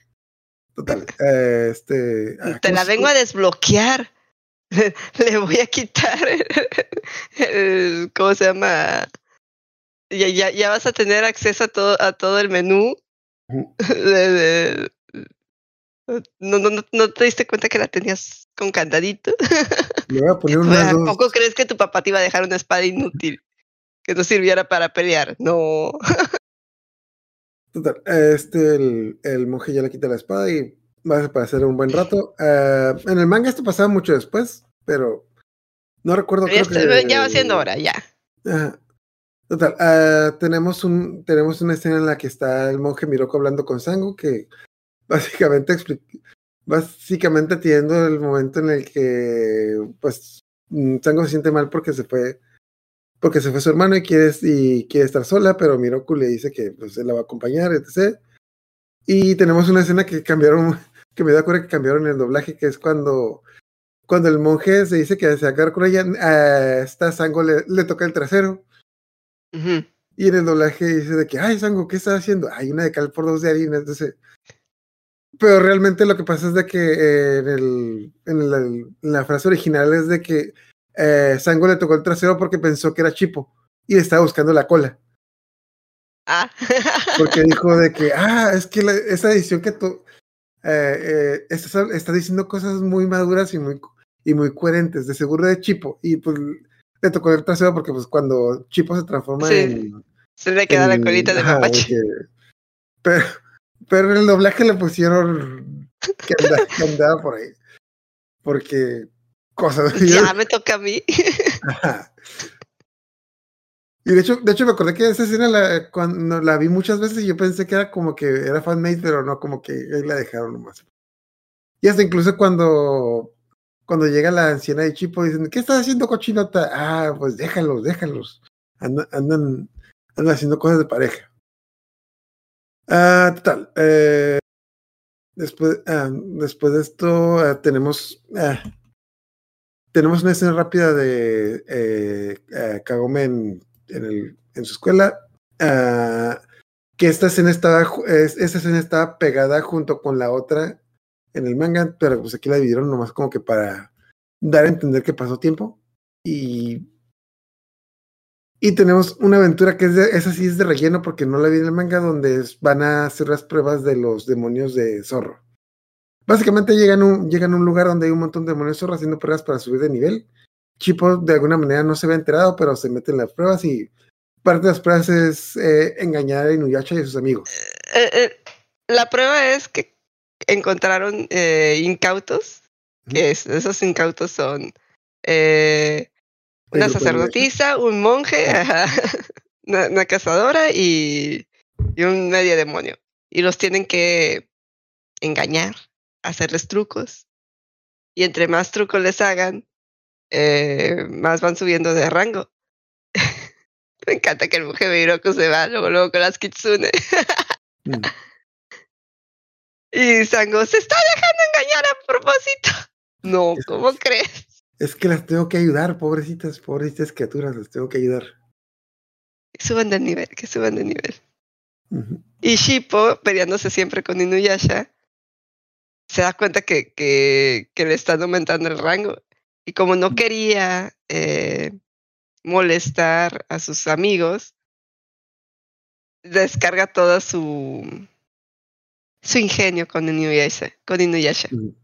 Total. eh, este, ah, Te ¿cómo la vengo a desbloquear. Le voy a quitar el, el- ¿cómo se llama? Ya, ya, ya vas a tener acceso a todo, a todo el menú. No, no, no, no te diste cuenta que la tenías con candadito. Le voy a poner ¿A unas dos. poco crees que tu papá te iba a dejar una espada inútil? Que no sirviera para pelear. No. Total, este, el, el monje ya le quita la espada y va a desaparecer un buen rato. Ah, en el manga esto pasaba mucho después, pero no recuerdo. Creo está- que- ya va siendo hora, ya. Ajá. Total, ah, tenemos, un, tenemos una escena en la que está el monje Miroko hablando con Sango, que básicamente, expli- básicamente teniendo el momento en el que pues mm, Sango se siente mal porque se fue porque se fue su hermano y quiere, y quiere estar sola, pero Miroku le dice que pues, él la va a acompañar, etc. Y tenemos una escena que cambiaron, que me da cuenta que cambiaron el doblaje, que es cuando, cuando el monje se dice que se va con ella, a esta Sango le, le toca el trasero. Ujú. Y en el doblaje dice de que, ay, Sango, ¿qué estás haciendo? Hay una de cal por dos de harina. Entonces, pero realmente lo que pasa es de que eh, en, el, en, la, en la frase original es de que eh, Sango le tocó el trasero porque pensó que era Chipo y le estaba buscando la cola. Ah. Porque dijo de que, ah, es que la- esa edición que tú eh, eh, estás, está diciendo cosas muy maduras y muy, y muy coherentes, de seguro de Chipo. Y pues le tocó el trasero porque pues cuando Chipo se transforma Sí. en Se le queda la en- colita de mapache. pero, pero en el doblaje le pusieron que andaba, que andaba por ahí. Porque cosas. Ya me toca a mí. Ajá. Y de hecho, de hecho me acordé que esa escena la, cuando la vi muchas veces y yo pensé que era como que era fanmade, pero no, como que ahí la dejaron nomás. Y hasta incluso cuando, cuando llega la anciana de Chipo dicen, ¿qué estás haciendo cochinota? Ah, pues déjalos, déjalos. Andan, andan, andan haciendo cosas de pareja. Ah, total. eh, después, ah, después de esto ah, tenemos tenemos una escena rápida de eh, Kagome en, su escuela. que esta escena estaba esta escena estaba pegada junto con la otra en el manga, pero pues aquí la dividieron nomás como que para dar a entender que pasó tiempo. Y y tenemos una aventura que es de, esa sí es de relleno porque no la vi en el manga, donde van a hacer las pruebas de los demonios de zorro. Básicamente llegan a un, llegan a un lugar donde hay un montón de demonios zorro haciendo pruebas para subir de nivel. Chipo de alguna manera no se ve enterado, pero se mete en las pruebas y parte de las pruebas es eh, engañar a Inuyasha y a sus amigos. Eh, eh, la prueba es que encontraron incautos, que es- esos incautos son eh, una de sacerdotisa, un monje, ajá, una, una cazadora y, y un medio demonio. Y los tienen que engañar, hacerles trucos. Y entre más trucos les hagan, eh, más van subiendo de rango. Me encanta que el monje Miroku se va luego, luego con las kitsune. Mm. Y Sango se está dejando engañar a propósito. No, ¿cómo crees? Es que las tengo que ayudar, pobrecitas, pobrecitas criaturas, las tengo que ayudar. Que suban de nivel, que suban de nivel. Y Shippo, peleándose siempre con Inuyasha, se da cuenta que, que, que le están aumentando el rango. Y como no quería eh, molestar a sus amigos, descarga toda su su ingenio con Inuyasha. Con Inuyasha. Ujú.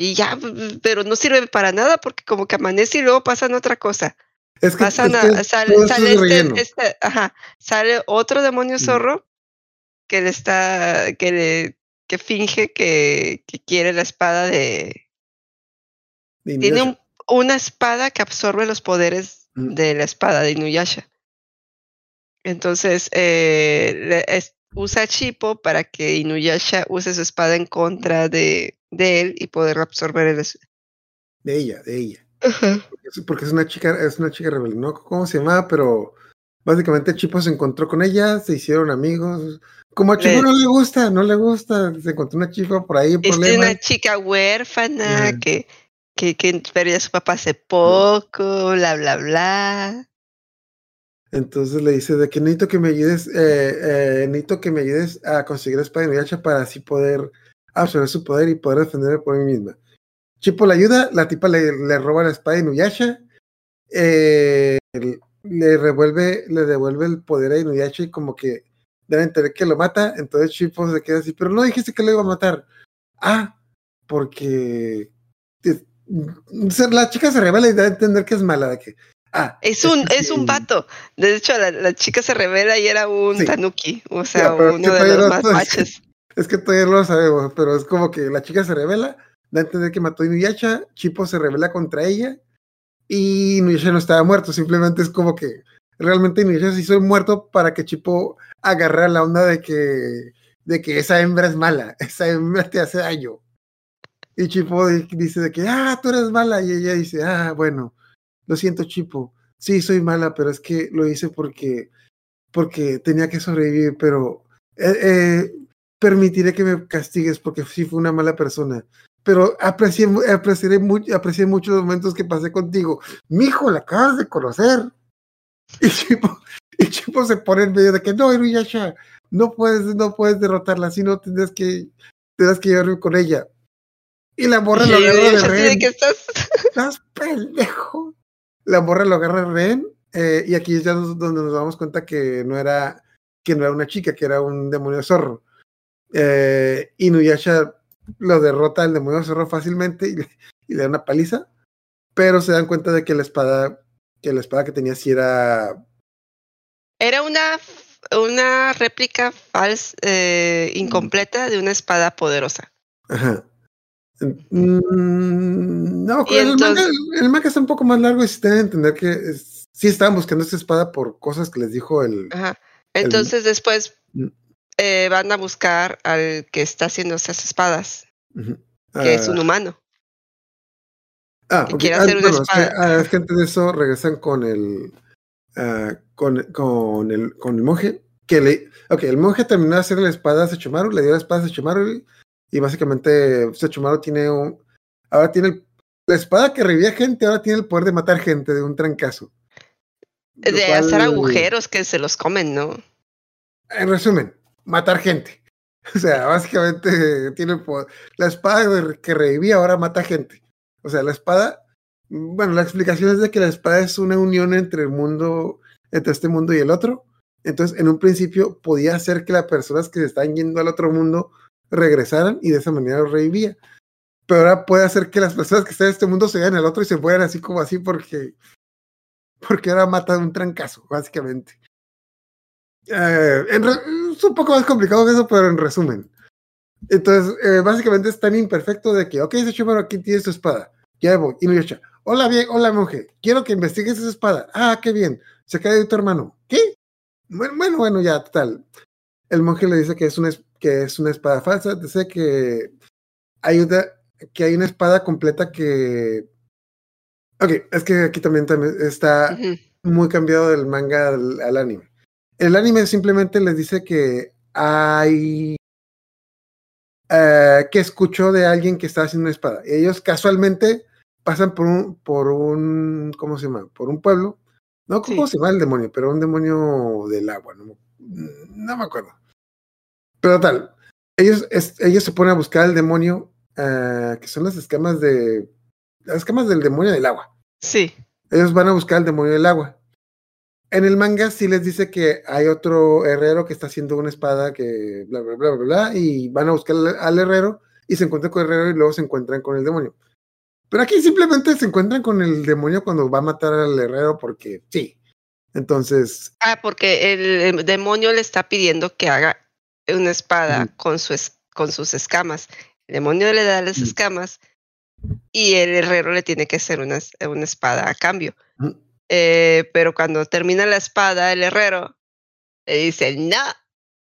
Y ya, p- pero no sirve para nada porque como que amanece y luego pasan otra cosa. Es que, Pasan es a- que sale, este, este- ajá, otro demonio Mm. zorro que le está, que le, que finge que, que quiere la espada de, de tiene un- una espada que absorbe los poderes Mm. de la espada de Inuyasha. Entonces, eh, le- es- usa a Chipo para que Inuyasha use su espada en contra de, de él y poder absorber el... De ella, de ella. Porque es una chica, es una chica rebelde, no cómo se llamaba, pero básicamente Chipo se encontró con ella, se hicieron amigos. Como a Chipo Le- no le gusta, no le gusta, se encontró una chica por ahí, Es una chica huérfana que, que, que perdió a su papá hace poco, bla, bla, bla. Entonces le dice de que necesito que me ayudes, eh, eh, necesito que me ayudes a conseguir la espada de Inuyasha para así poder absorber su poder y poder defender por mí misma. Chipo le ayuda, la tipa le, le roba la espada de Inuyasha, eh, le revuelve, le devuelve el poder a Inuyasha y como que debe entender que lo mata, entonces Chipo se queda así, pero no dijiste que lo iba a matar. Ah, porque la chica se revela y da a entender que es mala, de que, Ah, Es un, que es un vato. De hecho, la, la chica se revela y era un Sí. tanuki. O sea, uno de los más machos. Es que todavía no lo sabemos, pero es como que la chica se revela, da a entender que mató a Inuyasha, Chipo se revela contra ella y Inuyasha no estaba muerto, simplemente es como que realmente Inuyasha se hizo muerto para que Chipo agarrara la onda de que, de que esa hembra es mala, esa hembra te hace daño. Y Chipo di- dice de que, ah, tú eres mala, y ella dice, ah, bueno, lo siento Chipo, sí, soy mala, pero es que lo hice porque, porque tenía que sobrevivir, pero... eh, eh, permitiré que me castigues porque sí fue una mala persona. Pero aprecié, aprecié mucho los momentos que pasé contigo. Mijo, la acabas de conocer. Y Chipo, y Chipo se pone en medio de que no, Inuyasha, no puedes, no puedes derrotarla, sino tendrás que, tendrás que llevarme con ella. Y la morra lo agarra de rehén. estás. Estás pendejo. La morra lo agarra de rehén. eh, y aquí es ya donde nos damos cuenta que no era que no era una chica, que era un demonio zorro. Eh, Inuyasha lo derrota al demonio zorro fácilmente y, le- y le da una paliza, pero se dan cuenta de que la espada que la espada que tenía sí era Era una, una réplica falsa, eh, incompleta de una espada poderosa. ajá. Mm, no, Y el, manga, entonces- el manga está un poco más largo y se deben entender que es- sí estaban buscando esta espada por cosas que les dijo el, Ajá. Entonces después Mm. Eh, van a buscar al que está haciendo esas espadas, que es Ah, un humano. Ah, que ok. quiere Ah, hacer una bueno, espada. ah, es que antes de eso regresan con el ah, con, con el con el monje que le ok, el monje terminó de hacer la espada a Sechomaru, le dio la espada a Sechomaru y, y básicamente Sechomaru tiene un ahora tiene el- la espada que revivía gente, ahora tiene el poder de matar gente de un trancazo. De cual, hacer agujeros que se los comen, ¿no? En resumen, matar gente. O sea, básicamente tiene. La espada que revivía ahora mata gente. O sea, la espada. Bueno, la explicación es de que la espada es una unión entre el mundo, entre este mundo y el otro. Entonces, en un principio podía hacer que las personas que se están yendo al otro mundo regresaran y de esa manera lo revivía. Pero ahora puede hacer que las personas que están en este mundo se vayan al otro y se mueran así como así porque. Porque ahora mata de un trancazo, básicamente. Eh, es un poco más complicado que eso, pero en resumen. Entonces, eh, básicamente es tan imperfecto de que, ok, Sechimaro, aquí tienes tu espada. Ya voy. Inuyasha, hola, bien, hola, monje. Quiero que investigues esa espada. Ah, qué bien. Se cae de tu hermano. ¿Qué? Bueno, bueno, bueno, ya, total. El monje le dice que es una, que es una espada falsa. Dice que hay una, que hay una espada completa que... Ok, es que aquí también, también está muy cambiado del manga al, al anime. El anime simplemente les dice que hay eh, que escuchó de alguien que está haciendo una espada. Ellos casualmente pasan por un, por un, ¿cómo se llama? Por un pueblo. No, ¿cómo Sí. se llama el demonio? Pero un demonio del agua, no, me- no me acuerdo. Pero tal, ellos, es- ellos se ponen a buscar al demonio, eh, que son las escamas de, las escamas del demonio del agua. Sí. Ellos van a buscar al demonio del agua. En el manga sí les dice que hay otro herrero que está haciendo una espada que bla, bla, bla, bla, bla, y van a buscar al, herrero y se encuentran con el herrero y luego se encuentran con el demonio. Pero aquí simplemente se encuentran con el demonio cuando va a matar al herrero porque sí. Entonces, Ah, porque el, el demonio le está pidiendo que haga una espada con, su es- con sus escamas. El demonio le da las escamas y el herrero le tiene que hacer una, una espada a cambio. Ujú. Eh, pero cuando termina la espada, el herrero le dice, no,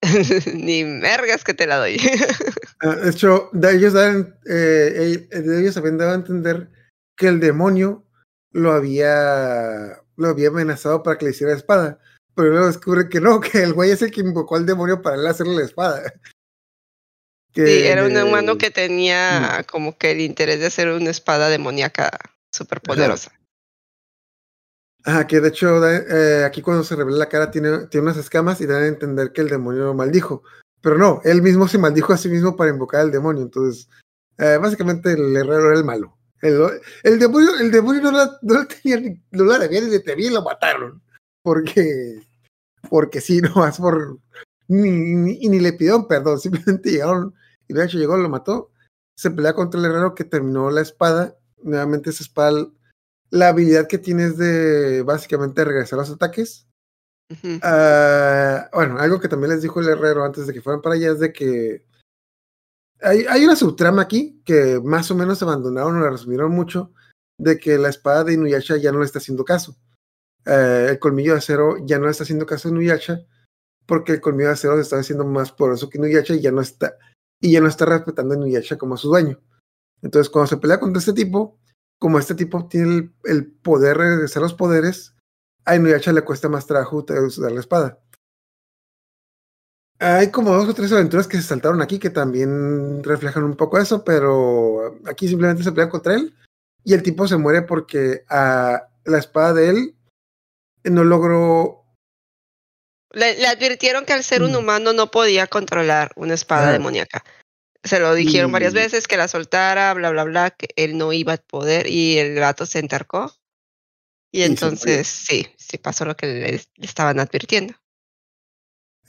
ni mergas que te la doy. ah, de hecho, de ellos, dan, eh, eh, de ellos habían dado a entender que el demonio lo había, lo había amenazado para que le hiciera la espada. Pero luego descubre que no, que el güey es el que invocó al demonio para él hacerle la espada. Que Sí, era un humano que tenía como que el interés de hacer una espada demoníaca súper poderosa. Ajá, que de hecho eh, aquí cuando se revela la cara tiene, tiene unas escamas y dan a entender que el demonio lo maldijo. Pero no, él mismo se maldijo a sí mismo para invocar al demonio. Entonces, eh, básicamente el herrero era el malo. El, demonio, el demonio no, la, no, tenía, ni- no la debía ni y lo mataron. Porque, porque sí, no más por. Ni, ni- y ni le pidieron perdón, simplemente llegaron y de hecho llegó, lo mató. Se pelea contra el herrero que terminó la espada. Nuevamente esa espada la habilidad que tienes de básicamente regresar los ataques. Ah, bueno, algo que también les dijo el herrero antes de que fueran para allá es de que hay, hay una subtrama aquí que más o menos abandonaron o la resumieron mucho, de que la espada de Inuyasha ya no le está haciendo caso. Eh, el colmillo de acero ya no le está haciendo caso a Inuyasha porque el colmillo de acero se está haciendo más poderoso que Inuyasha y ya no está y ya no está respetando a Inuyasha como su dueño. Entonces, cuando se pelea contra este tipo, como este tipo tiene el, el poder de regresar los poderes, a Inuyasha le cuesta más trabajo usar la espada. Hay como dos o tres aventuras que se saltaron aquí que también reflejan un poco eso, pero aquí simplemente se pelea contra él y el tipo se muere porque a la espada de él no logró. Le, le advirtieron que al ser un Mm. humano no podía controlar una espada demoníaca. Se lo dijeron varias veces que la soltara, bla, bla, bla, que él no iba a poder y el gato se entarcó. Y entonces, sí, sí pasó lo que le, le estaban advirtiendo.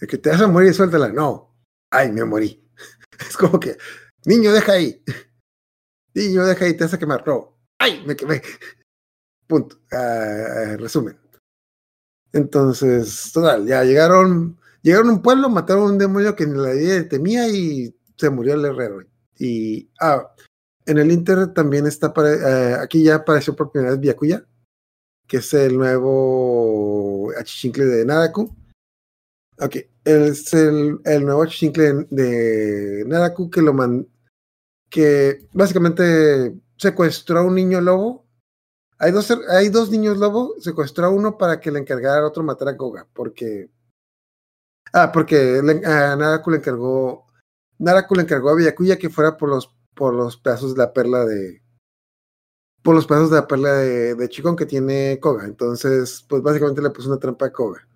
de que te vas a morir, suéltala. No. Ay, me morí. Es como que, niño, deja ahí. Niño, deja ahí, te vas a quemar. No. Ay, me quemé. Punto. Ah, resumen. Entonces, total, ya llegaron, llegaron a un pueblo, mataron a un demonio que la idea temía y se murió el herrero. Y ah, en el Inter también está, eh, aquí ya apareció por primera vez Byakuya, que es el nuevo achichincle de Naraku. Ok, es el, el nuevo achichincle de, de Naraku que lo man, que básicamente secuestró a un niño lobo. Hay dos, hay dos niños lobo, secuestró a uno para que le encargara a otro matar a Koga, porque... Ah, porque a Naraku le encargó... Naraku le encargó a Byakuya que fuera por los, por los pedazos de la perla de... Por los pedazos de la perla de, de Chikon que tiene Koga. Entonces, pues básicamente le puso una trampa a Koga.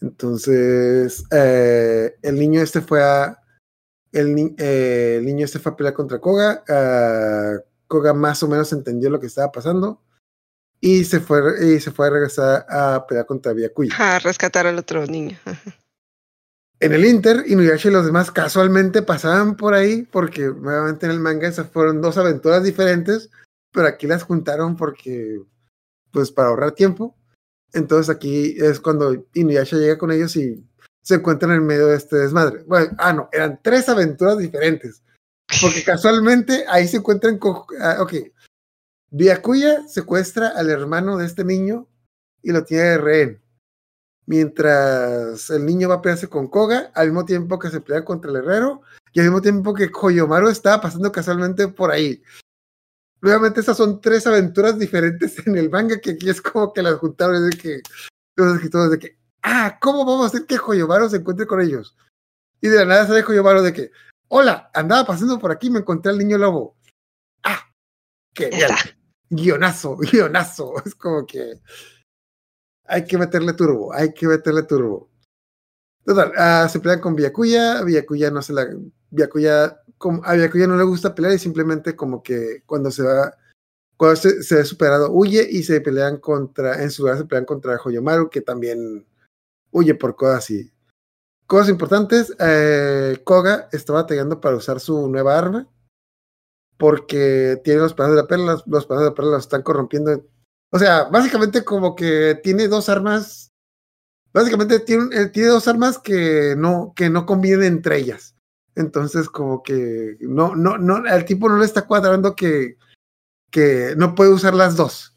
Entonces, eh, el niño este fue a... Eh, el niño este fue a pelear contra Koga. ah, Koga más o menos entendió lo que estaba pasando y se fue, y se fue a regresar a pelear contra Byakuya. A rescatar al otro niño. En el Inter, Inuyasha y los demás casualmente pasaban por ahí porque nuevamente en el manga esas fueron dos aventuras diferentes, pero aquí las juntaron porque, pues para ahorrar tiempo. Entonces aquí es cuando Inuyasha llega con ellos y se encuentran en medio de este desmadre. Bueno, ah, no, eran tres aventuras diferentes. Porque casualmente ahí se encuentran con. ah, ok. Byakuya secuestra al hermano de este niño y lo tiene de rehén. Mientras el niño va a pelearse con Koga, al mismo tiempo que se pelea contra el herrero, y al mismo tiempo que Koyomaru estaba pasando casualmente por ahí. Nuevamente, esas son tres aventuras diferentes en el manga que aquí es como que las juntaron de que los escritores de que, ah, ¿cómo vamos a hacer que Koyomaru se encuentre con ellos? Y de la nada sale Koyomaru de que, hola, andaba pasando por aquí y me encontré al niño lobo. Ah, está. guionazo, guionazo. Es como que hay que meterle turbo, hay que meterle turbo. Total, ah, se pelean con Byakuya, Byakuya no se la. Byakuya, como, a Byakuya no le gusta pelear y simplemente como que cuando se va, cuando se, se ve superado, huye y se pelean contra, en su lugar se pelean contra Hoyomaru, que también huye por cosas así. Cosas importantes, eh, Koga está batallando para usar su nueva arma porque tiene los pedazos de la perla, los, pedazos de la perla los están corrompiendo. O sea, básicamente como que tiene dos armas, básicamente tiene, eh, tiene dos armas que no, que no convienen entre ellas. Entonces como que no, no, no, al tipo no le está cuadrando que, que no puede usar las dos.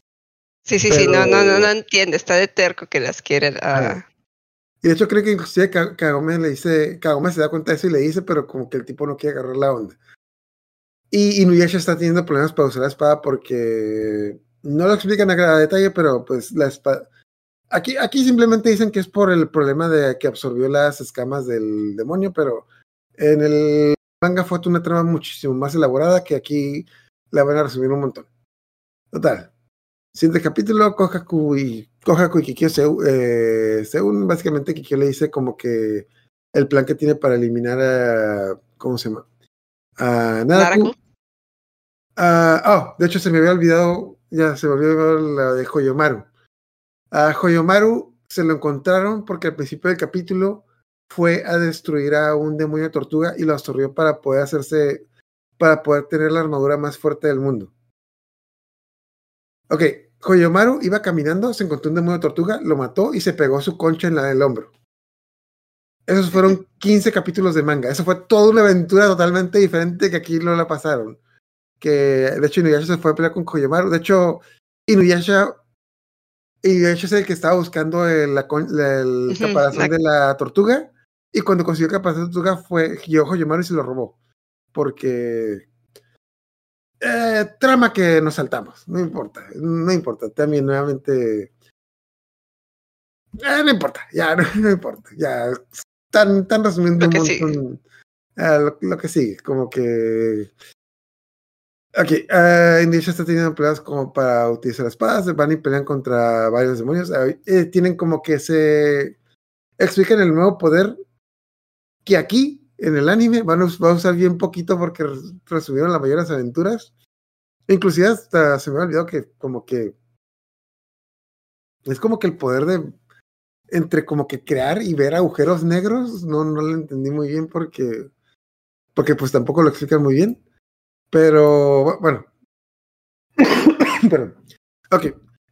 Sí, sí, sí, no, no, no, no entiende, está de terco que las quiere. ah. Y de hecho creo que inclusive Ka- Kagome le dice, Kagome se da cuenta de eso y le dice, pero como que el tipo no quiere agarrar la onda. Y Inuyasha está teniendo problemas para usar la espada porque no lo explican a gran detalle, pero pues la espada... Aquí, aquí simplemente dicen que es por el problema de que absorbió las escamas del demonio, pero en el manga fue una trama muchísimo más elaborada que aquí la van a resumir un montón. Total. Siguiente capítulo, Kohaku y, Kohaku y Kikyo se, eh, se unen. Básicamente Kikyo le dice como que el plan que tiene para eliminar a... ¿Cómo se llama? A Naraku. Naraku. Ah, oh, de hecho se me había olvidado, ya se me olvidó la de Hoyomaru. A Hoyomaru se lo encontraron porque al principio del capítulo fue a destruir a un demonio tortuga y lo absorbió para poder hacerse, para poder tener la armadura más fuerte del mundo. Ok, Koyomaru iba caminando, se encontró un demonio de tortuga, lo mató y se pegó su concha en la del hombro. Esos fueron 15 capítulos de manga. Eso fue toda una aventura totalmente diferente que aquí no la pasaron. Que de hecho Inuyasha se fue a pelear con Koyomaru. De hecho, Inuyasha, Inuyasha es el que estaba buscando el, la, caparazón la- de la tortuga. Y cuando consiguió el caparazón de la tortuga fue Hyo Koyomaru y se lo robó. Porque eh, trama que nos saltamos, no importa, no importa. También nuevamente. eh, no importa, ya, no, no importa, ya. Están, están resumiendo un montón. lo, lo que sigue, como que. Ok, uh, está teniendo peleas como para utilizar las espadas, van y pelean contra varios demonios. eh, tienen como que se explican el nuevo poder que aquí en el anime van a, usar bien poquito porque res- resumieron las mayores aventuras. Inclusive hasta se me ha olvidado que como que es como que el poder de entre como que crear y ver agujeros negros, no, no lo entendí muy bien porque porque pues tampoco lo explican muy bien. Pero bu- bueno. Perdón. Ok.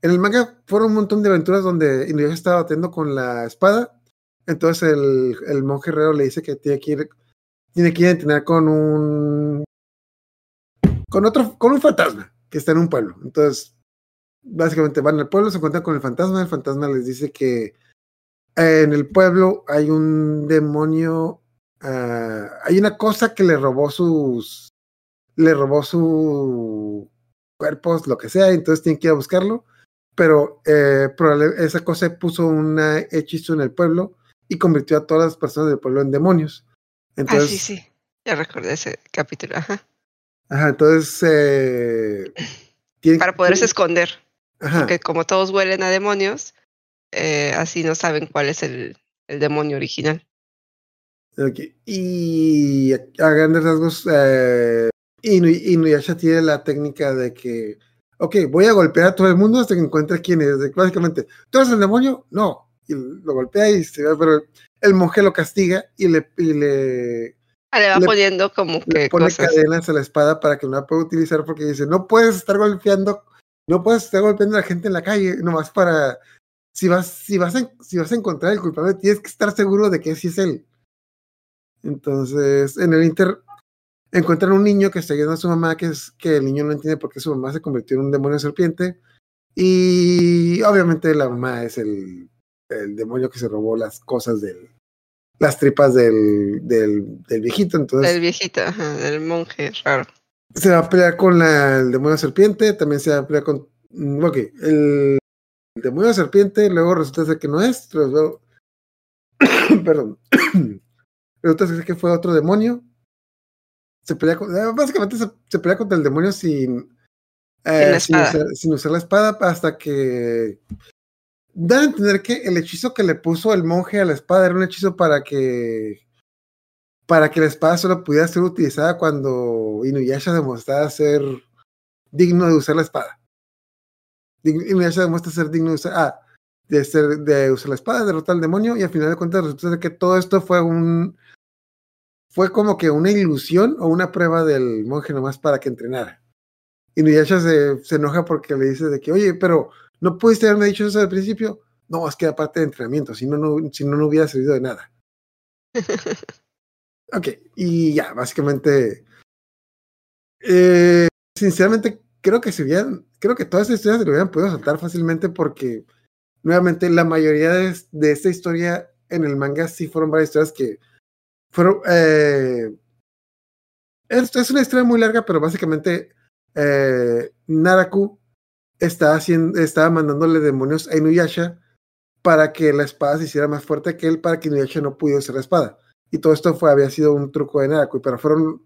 En el manga fueron un montón de aventuras donde Inuyasha estaba batiendo con la espada. Entonces el, el monje herrero le dice que tiene que ir, tiene que ir a entrenar con un con otro, con un fantasma que está en un pueblo. Entonces, básicamente van al pueblo, se encuentran con el fantasma, el fantasma les dice que eh, en el pueblo hay un demonio, ah, hay una cosa que le robó sus, le robó su cuerpos, lo que sea, entonces tienen que ir a buscarlo, pero eh, esa cosa puso un hechizo en el pueblo y convirtió a todas las personas del pueblo en demonios. Ah, sí, sí. Ya recordé ese capítulo. Ajá. Ajá, entonces eh, tienen- Para poderse esconder. Ajá, Porque como todos huelen a demonios, eh, así no saben cuál es el, el demonio original. Y a, a grandes rasgos, eh, Inu- Inuyasha tiene la técnica de que, ok, voy a golpear a todo el mundo hasta que encuentre quién es. De- Básicamente, ¿tú eres el demonio? No. Y lo golpea y se va, pero el monje lo castiga y le, y le, Ah, le va Le- poniendo como le que pone cosas. cadenas a la espada para que no la pueda utilizar porque dice, no puedes estar golpeando, no puedes estar golpeando a la gente en la calle, nomás para, si vas, si vas a, si vas a encontrar el culpable, tienes que estar seguro de que sí es él. Entonces, en el Inter, encuentran un niño que está ayudando a su mamá, que es que el niño no entiende por qué su mamá se convirtió en un demonio serpiente, y obviamente la mamá es el, el demonio que se robó las cosas del, las tripas del, del, del viejito, entonces El viejito, ajá, del monje raro. se va a pelear con la- el demonio serpiente, también se va a pelear con. Ok, el, el demonio serpiente, luego resulta ser que no es, luego- perdón. resulta ser que fue otro demonio. Se pelea con, eh, básicamente se, se pelea contra el demonio sin, eh, sin, usar, sin usar la espada hasta que da a entender que el hechizo que le puso el monje a la espada era un hechizo para que para que la espada solo pudiera ser utilizada cuando Inuyasha demostrara ser digno de usar la espada. Inuyasha demuestra ser digno de usar, ah, de, ser, de usar la espada, derrotar al demonio, y al final de cuentas resulta que todo esto fue un fue como que una ilusión o una prueba del monje nomás para que entrenara. Inuyasha se, se enoja porque le dice de que, oye, pero no pudiste haberme dicho eso al principio. No, es que era parte de entrenamiento, si no, no, si no, no hubiera servido de nada. Ok, y ya, básicamente. eh, sinceramente, creo que se hubieran, creo que todas estas historias se lo hubieran podido saltar fácilmente porque, nuevamente, la mayoría de, de esta historia en el manga sí fueron varias historias que fueron. eh, es una historia muy larga, pero básicamente eh, Naraku está haciendo, estaba mandándole demonios a Inuyasha para que la espada se hiciera más fuerte que él, para que Inuyasha no pudiera usar la espada. Y todo esto fue, había sido un truco de Naraku, pero fueron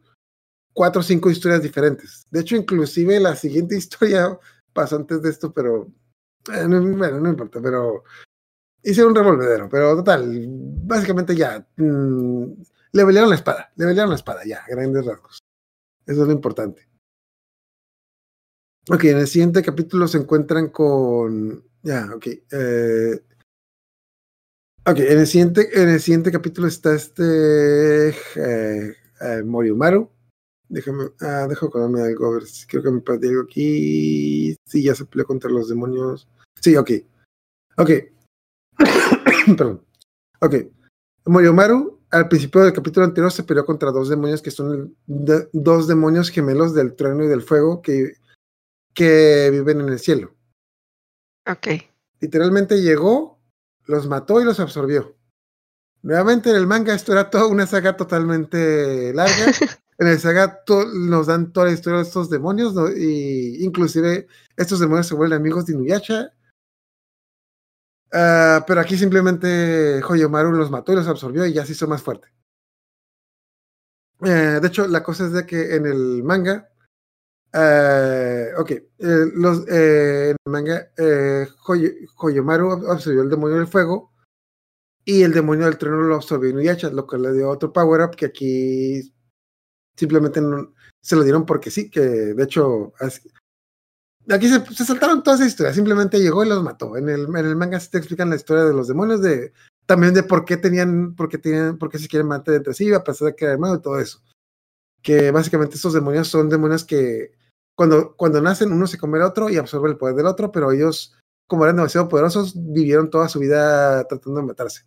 cuatro o cinco historias diferentes. De hecho, inclusive la siguiente historia pasó antes de esto, pero eh, no, bueno, no importa, pero hice un revolvedero, pero total, básicamente ya mm, le pelearon la espada, le pelearon la espada, ya, grandes rasgos. Eso es lo importante. Ok, en el siguiente capítulo se encuentran con. Ya, ok. eh, ok, en el, siguiente, en el siguiente capítulo está este. eh, eh, Moriumaru. Déjame, ah, dejo acordarme algo, a ver si creo que me perdí algo aquí. Sí, ya se peleó contra los demonios. Sí, ok. Ok. Perdón. Ok. Moriomaru, al principio del capítulo anterior, se peleó contra dos demonios que son de- dos demonios gemelos del trueno y del fuego que, que viven en el cielo. Ok. Literalmente llegó, los mató y los absorbió. Nuevamente en el manga esto era toda una saga totalmente larga. en el saga nos dan toda la historia de estos demonios, ¿no? y inclusive estos demonios se vuelven amigos de Inuyasha. Ah, pero aquí simplemente Hoyomaru los mató y los absorbió y ya se hizo más fuerte. Eh, de hecho, la cosa es de que en el manga, eh, ok, eh, los, en el manga, Hoy- Hoyomaru ab- absorbió el demonio del fuego y el demonio del trueno lo absorbió Inuyasha, lo que le dio otro power up que aquí simplemente no- se lo dieron porque sí, que de hecho aquí se, se saltaron todas esas historias, simplemente llegó y los mató. En el, manga sí te explican la historia de los demonios, de también de por qué tenían, por qué tenían, por qué se quieren matar entre sí, a pesar de que era hermano y todo eso. Que básicamente estos demonios son demonios que cuando, cuando nacen uno se come al otro y absorbe el poder del otro, pero ellos, como eran demasiado poderosos, vivieron toda su vida tratando de matarse.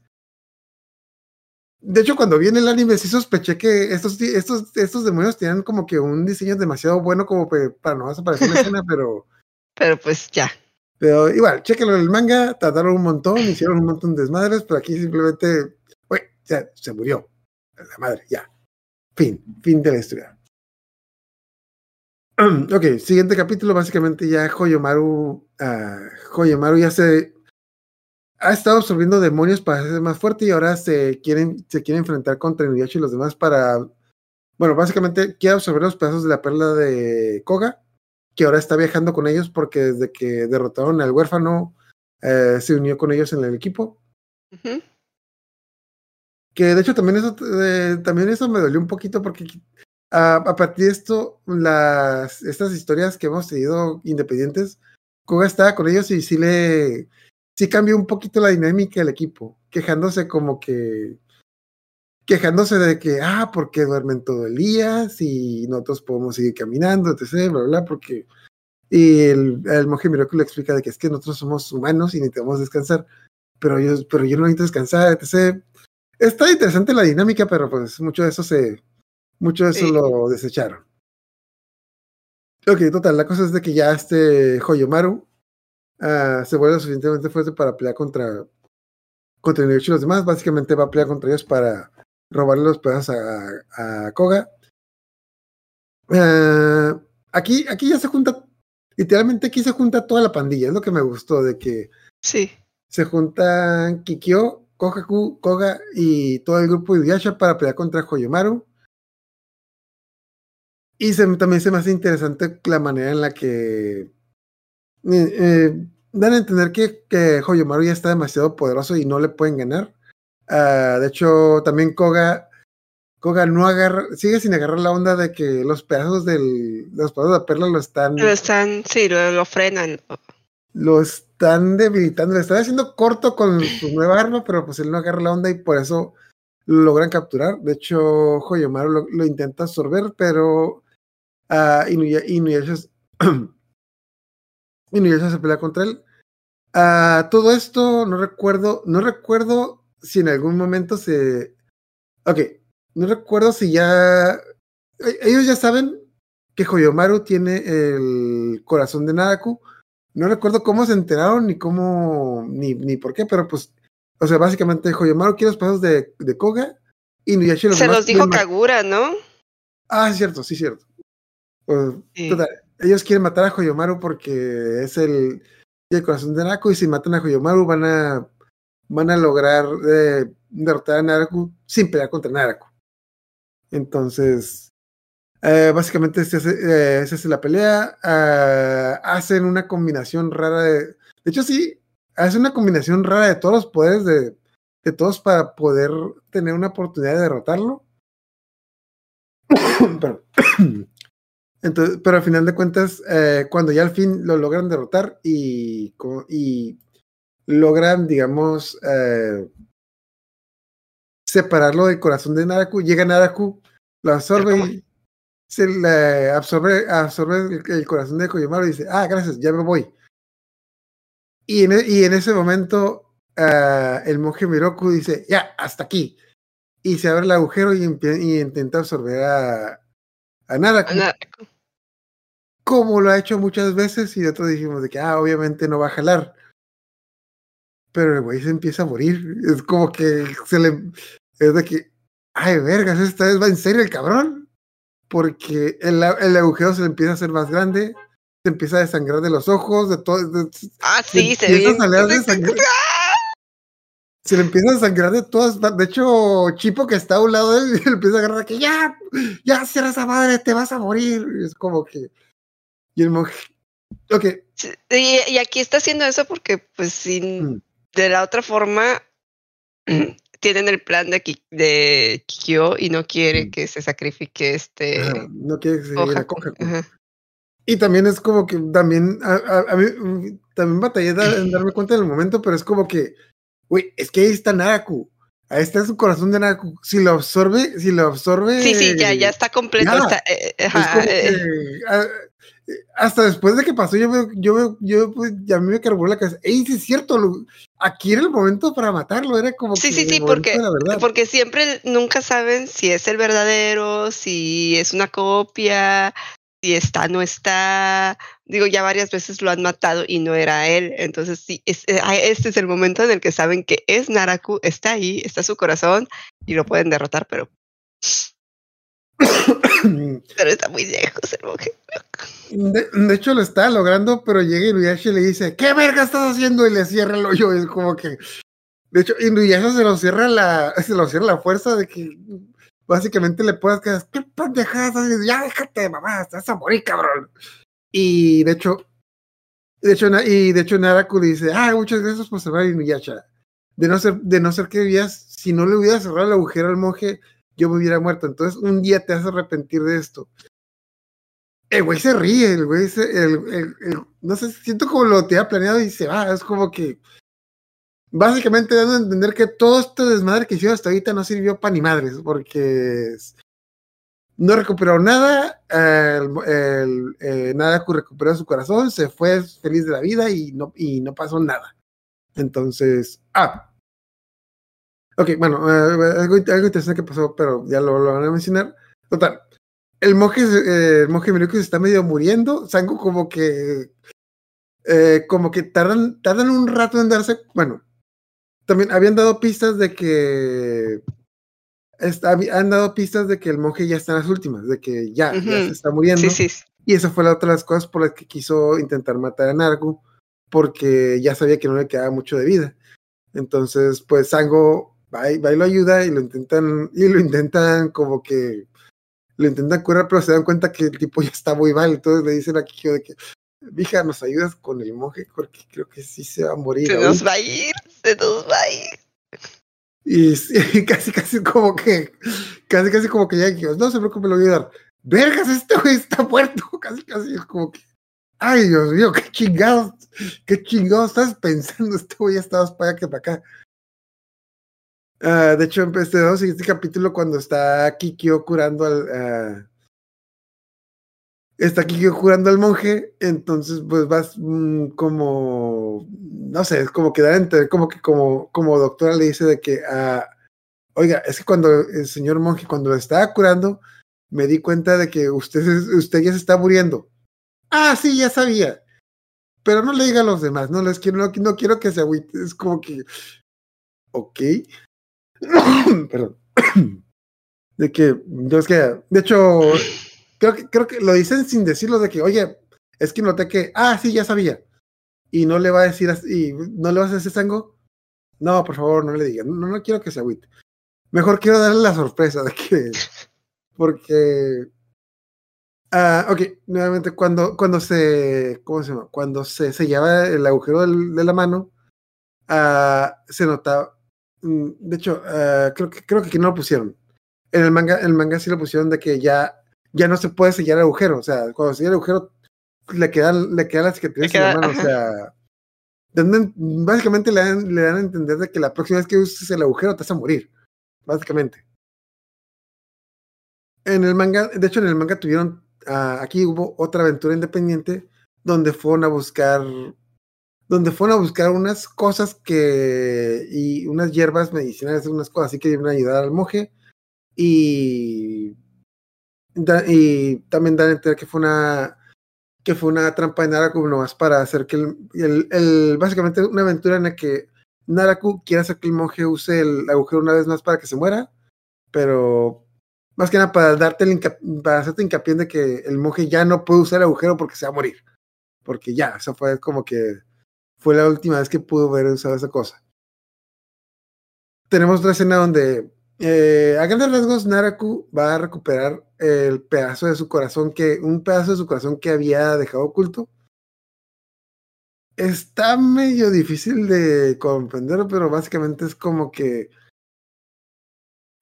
De hecho, cuando vi en el anime, sí sospeché que estos, estos, estos demonios tenían como que un diseño demasiado bueno como para no desaparecer en la escena, pero, Pero pues ya. pero igual, chéquenlo en el manga, trataron un montón, hicieron un montón de desmadres, pero aquí simplemente, uy, ya, se murió. La madre, ya. Fin, fin de la historia. ok, siguiente capítulo, básicamente ya Hoyomaru, ah, Hoyomaru ya se ha estado absorbiendo demonios para hacerse más fuerte y ahora se quieren, se quiere enfrentar contra Inuyasha y los demás para, bueno, básicamente quiere absorber los pedazos de la perla de Koga, que ahora está viajando con ellos porque desde que derrotaron al huérfano eh, se unió con ellos en el equipo. Que de hecho también eso, eh, también eso me dolió un poquito porque a, a partir de esto, las, estas historias que hemos tenido independientes, Koga estaba con ellos y sí le sí cambió un poquito la dinámica del equipo, quejándose como que quejándose de que, ah, porque duermen todo el día, si nosotros podemos seguir caminando, etc., bla, bla, porque y el, el monje Miracle le explica de que es que nosotros somos humanos y necesitamos descansar, pero yo, pero yo no necesito descansar, etc. Está interesante la dinámica, pero pues mucho de eso se, mucho de eso Sí. lo desecharon. Ok, total, la cosa es de que ya este Hoyomaru ah, se vuelve suficientemente fuerte para pelear contra contra Inuyasha y los demás. Básicamente va a pelear contra ellos para robarle los pedazos a, a Koga. Ah, aquí, aquí ya se junta, literalmente aquí se junta toda la pandilla. Es lo que me gustó de que Sí. se juntan Kikyo, Kohaku, Koga y todo el grupo de Inuyasha para pelear contra Hoyomaru. Y se- también se me hace interesante la manera en la que eh, dan a entender que, que Hoyomaru ya está demasiado poderoso y no le pueden ganar. Ah, de hecho, también Koga, Koga no agarra, sigue sin agarrar la onda de que los pedazos del, los pedazos de la perla lo están, Lo están, sí, lo, lo frenan. lo están debilitando, le están haciendo corto con su nueva arma, pero pues él no agarra la onda y por eso lo logran capturar. De hecho, Hoyomaru lo, lo intenta absorber, pero ah, Inuya- Inuyasha, Inuyasha se pelea contra él. Ah, todo esto no recuerdo, no recuerdo si en algún momento se. Ok, no recuerdo si ya. e- Ellos ya saben que Hoyomaru tiene el corazón de Naraku. No recuerdo cómo se enteraron ni cómo. ni, ni por qué, pero pues. O sea, básicamente Hoyomaru quiere los pasos de, de Koga. Y Inuyasha y los Se los dijo Kagura, ¿no? Ah, es cierto, sí, cierto. Pues, Sí. total, ellos quieren matar a Hoyomaru porque es el, corazón de Naraku y si matan a Hoyomaru van a van a lograr eh, derrotar a Naraku sin pelear contra Naraku. Entonces, eh, básicamente se hace, eh, se hace la pelea, ah, hacen una combinación rara de... De hecho, sí, hacen una combinación rara de todos los poderes de, de todos para poder tener una oportunidad de derrotarlo. Perdón. Entonces, pero al final de cuentas, eh, cuando ya al fin lo logran derrotar y, logran, digamos, eh, separarlo del corazón de Naraku, llega Naraku, lo absorbe y se le absorbe, absorbe el, el corazón de Koyomaru y dice, ah, gracias, ya me voy. Y en, e- y en ese momento ah, el monje Miroku dice, ya, hasta aquí. Y se abre el agujero y, intenta absorber a, a Naraku, como lo ha hecho muchas veces y nosotros dijimos de que, ah, obviamente no va a jalar. Pero el güey se empieza a morir. Es como que se le... Es de que, ay, vergas, esta vez va en serio el cabrón. Porque el, el agujero se le empieza a hacer más grande, se empieza a desangrar de los ojos, de todo. de- Ah, sí, se ve. a salir de sangre. Se le empieza a sangrar de todas. De hecho, Chipo que está a un lado de él, le empieza a agarrar que ya, ya cierra esa madre, te vas a morir. Es como que. Y el monje. Ok, Y, y aquí está haciendo eso porque, pues, sin, Mm. de la otra forma, tienen el plan de, Ki- de Kikyo y no quiere Mm. que se sacrifique este. ajá, no quiere seguir a Kohaku. Kohaku. Ajá. Y también es como que también a, a- a mí mm, también batallé en darme cuenta en el momento, pero es como que, güey, es que ahí está Naraku. Ahí está su corazón de Naraku. Si lo absorbe, si lo absorbe. Sí, sí, ya, ya está completo. ya. está, eh, es ajá, como que, hasta después de que pasó, yo veo, yo veo, yo pues, ya a mí me cargó la cabeza. Ey, sí es cierto, lo- aquí era el momento para matarlo, era como Sí, que sí, sí, porque-. Porque siempre nunca saben si es el verdadero, si es una copia, si está, no está. Digo, ya varias veces lo han matado y no era él. Entonces, sí, es- eh, ah, este es el momento en el que saben que es Naraku, está ahí, está su corazón y lo pueden derrotar, pero, pero está muy lejos el monje. De, de hecho, lo está logrando, pero llega Inuyasha y le dice, ¿qué verga estás haciendo? Y le cierra el hoyo. Es como que. De hecho, Inuyasha se lo cierra la, se lo cierra la fuerza de que básicamente le puedas quedar, ¿qué pendejada estás haciendo? Ya déjate, mamá, estás a morir, cabrón. Y de hecho, de hecho, y de hecho, Naraku dice, ah, muchas gracias por salvar a Inuyasha. De no ser, de no ser que vivías, si no le hubiera cerrado el agujero al monje, yo me hubiera muerto. Entonces, un día te vas arrepentir de esto. El güey se ríe, el güey se, el, el- no sé, siento como lo tenía planeado y se va, es como que básicamente dando a entender que todo este desmadre que hicieron hasta ahorita no sirvió para ni madres, porque no recuperó nada, el, el, eh, Naraku recuperó su corazón, se fue feliz de la vida y no, y no pasó nada. Entonces, ah, ok, bueno, eh, algo, algo interesante que pasó, pero ya lo, van a mencionar. Total, el monje, eh, se está medio muriendo. Sango como que eh, como que tardan, tardan un rato en darse. Bueno, también habían dado pistas de que está- han dado pistas de que el monje ya está en las últimas, de que ya, ya se está muriendo. Sí, sí, sí. Y esa fue la otra de las cosas por las que quiso intentar matar a Nargu, porque ya sabía que no le quedaba mucho de vida. Entonces, pues Sango va y, va y lo ayuda y lo intentan, y lo intentan como que lo intentan curar, pero se dan cuenta que el tipo ya está muy mal. Entonces le dicen a Kikyo de que, Mija, ¿nos ayudas con el monje? Porque creo que sí se va a morir. Se ahorita". nos va a ir, se nos va a ir. Y, casi, casi como que, casi, casi como que ya, Kikyo, no se preocupe, lo voy a ayudar. Vergas, este güey está muerto. Casi, casi es como que, ay, Dios mío, qué chingados, qué chingados estás pensando. Este güey ya estabas para allá que para acá. Ah, de hecho, empecé el siguiente capítulo cuando está Kikyo curando al. ah, está Kikyo curando al monje, entonces pues vas mm, como. No sé, es como que da como que como, como doctora le dice de que. ah, Oiga, es que cuando el señor monje, cuando lo estaba curando, me di cuenta de que usted, usted ya se está muriendo. Ah, sí, ya sabía. Pero no le diga a los demás, no les quiero, no, no quiero que se agüite. Es como que. Ok. Perdón. De que, que, de hecho, creo que, creo que lo dicen sin decirlo de que, oye, es que noté que, ah, sí, ya sabía. Y no le va a decir así, no le vas a decir sango. No, por favor, no le diga. No, no quiero que se agüite. Mejor quiero darle la sorpresa de que, porque, ah, ok, nuevamente, cuando, cuando se, ¿cómo se llama? Cuando se sellaba el agujero del- de la mano, ah, se notaba, mm, de hecho, ah, creo que, creo que aquí no lo pusieron. En el manga, en el manga sí lo pusieron de que ya, ya no se puede sellar el agujero. O sea, cuando se sella el agujero, le quedan, le quedan las cicatrices Le en la queda- mano. O sea, dan- básicamente le dan, le dan a entender de que la próxima vez que uses el agujero te vas a morir. Básicamente. En el manga, de hecho, en el manga tuvieron. ah, aquí hubo otra aventura independiente donde fueron a buscar. Donde fueron a buscar unas cosas que. y unas hierbas medicinales, unas cosas así que iban a ayudar al monje. Y. y también dan a entender que fue una. que fue una trampa de Naraku nomás para hacer que el, el- el- básicamente una aventura en la que Naraku quiere hacer que el monje use el agujero una vez más para que se muera, pero más que nada para darte el para hacerte hincapié de que el monje ya no puede usar el agujero porque se va a morir. Porque ya, eso fue como que fue la última vez que pudo haber usado esa cosa. Tenemos otra escena donde eh, a grandes rasgos Naraku va a recuperar el pedazo de su corazón que, un pedazo de su corazón que había dejado oculto. Está medio difícil de comprender, pero básicamente es como que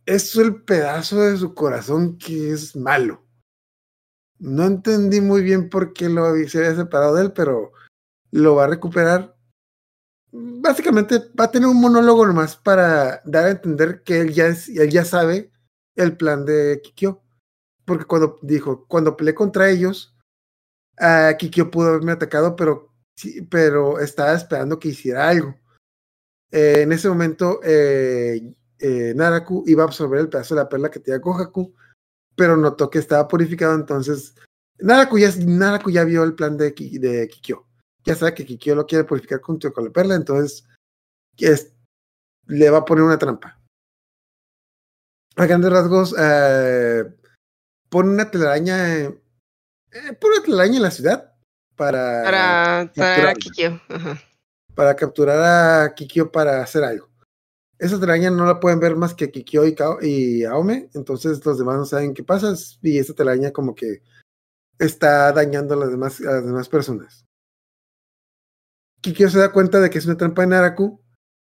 es el pedazo de su corazón que es malo. No entendí muy bien por qué lo se había separado de él, pero lo va a recuperar. Básicamente va a tener un monólogo nomás para dar a entender que él ya, es, él ya sabe el plan de Kikyo. Porque cuando dijo, cuando peleé contra ellos, Kikyo pudo haberme atacado, pero, sí, pero estaba esperando que hiciera algo. Eh, en ese momento, eh, eh, Naraku iba a absorber el pedazo de la perla que tenía Kohaku, pero notó que estaba purificado, entonces Naraku ya, Naraku ya vio el plan de, de Kikyo. Ya sabe que Kikyo lo quiere purificar junto con la perla, entonces es- le va a poner una trampa. A grandes rasgos, eh, pone una telaraña, eh, pone una telaraña en la ciudad para, Para. Kikyo. Ajá. para capturar a Kikyo para hacer algo. Esa telaraña no la pueden ver más que Kikyo y, Kao- y Aome, entonces los demás no saben qué pasa y esa telaraña como que está dañando a las demás, a las demás personas. Kikyo se da cuenta de que es una trampa de Naraku,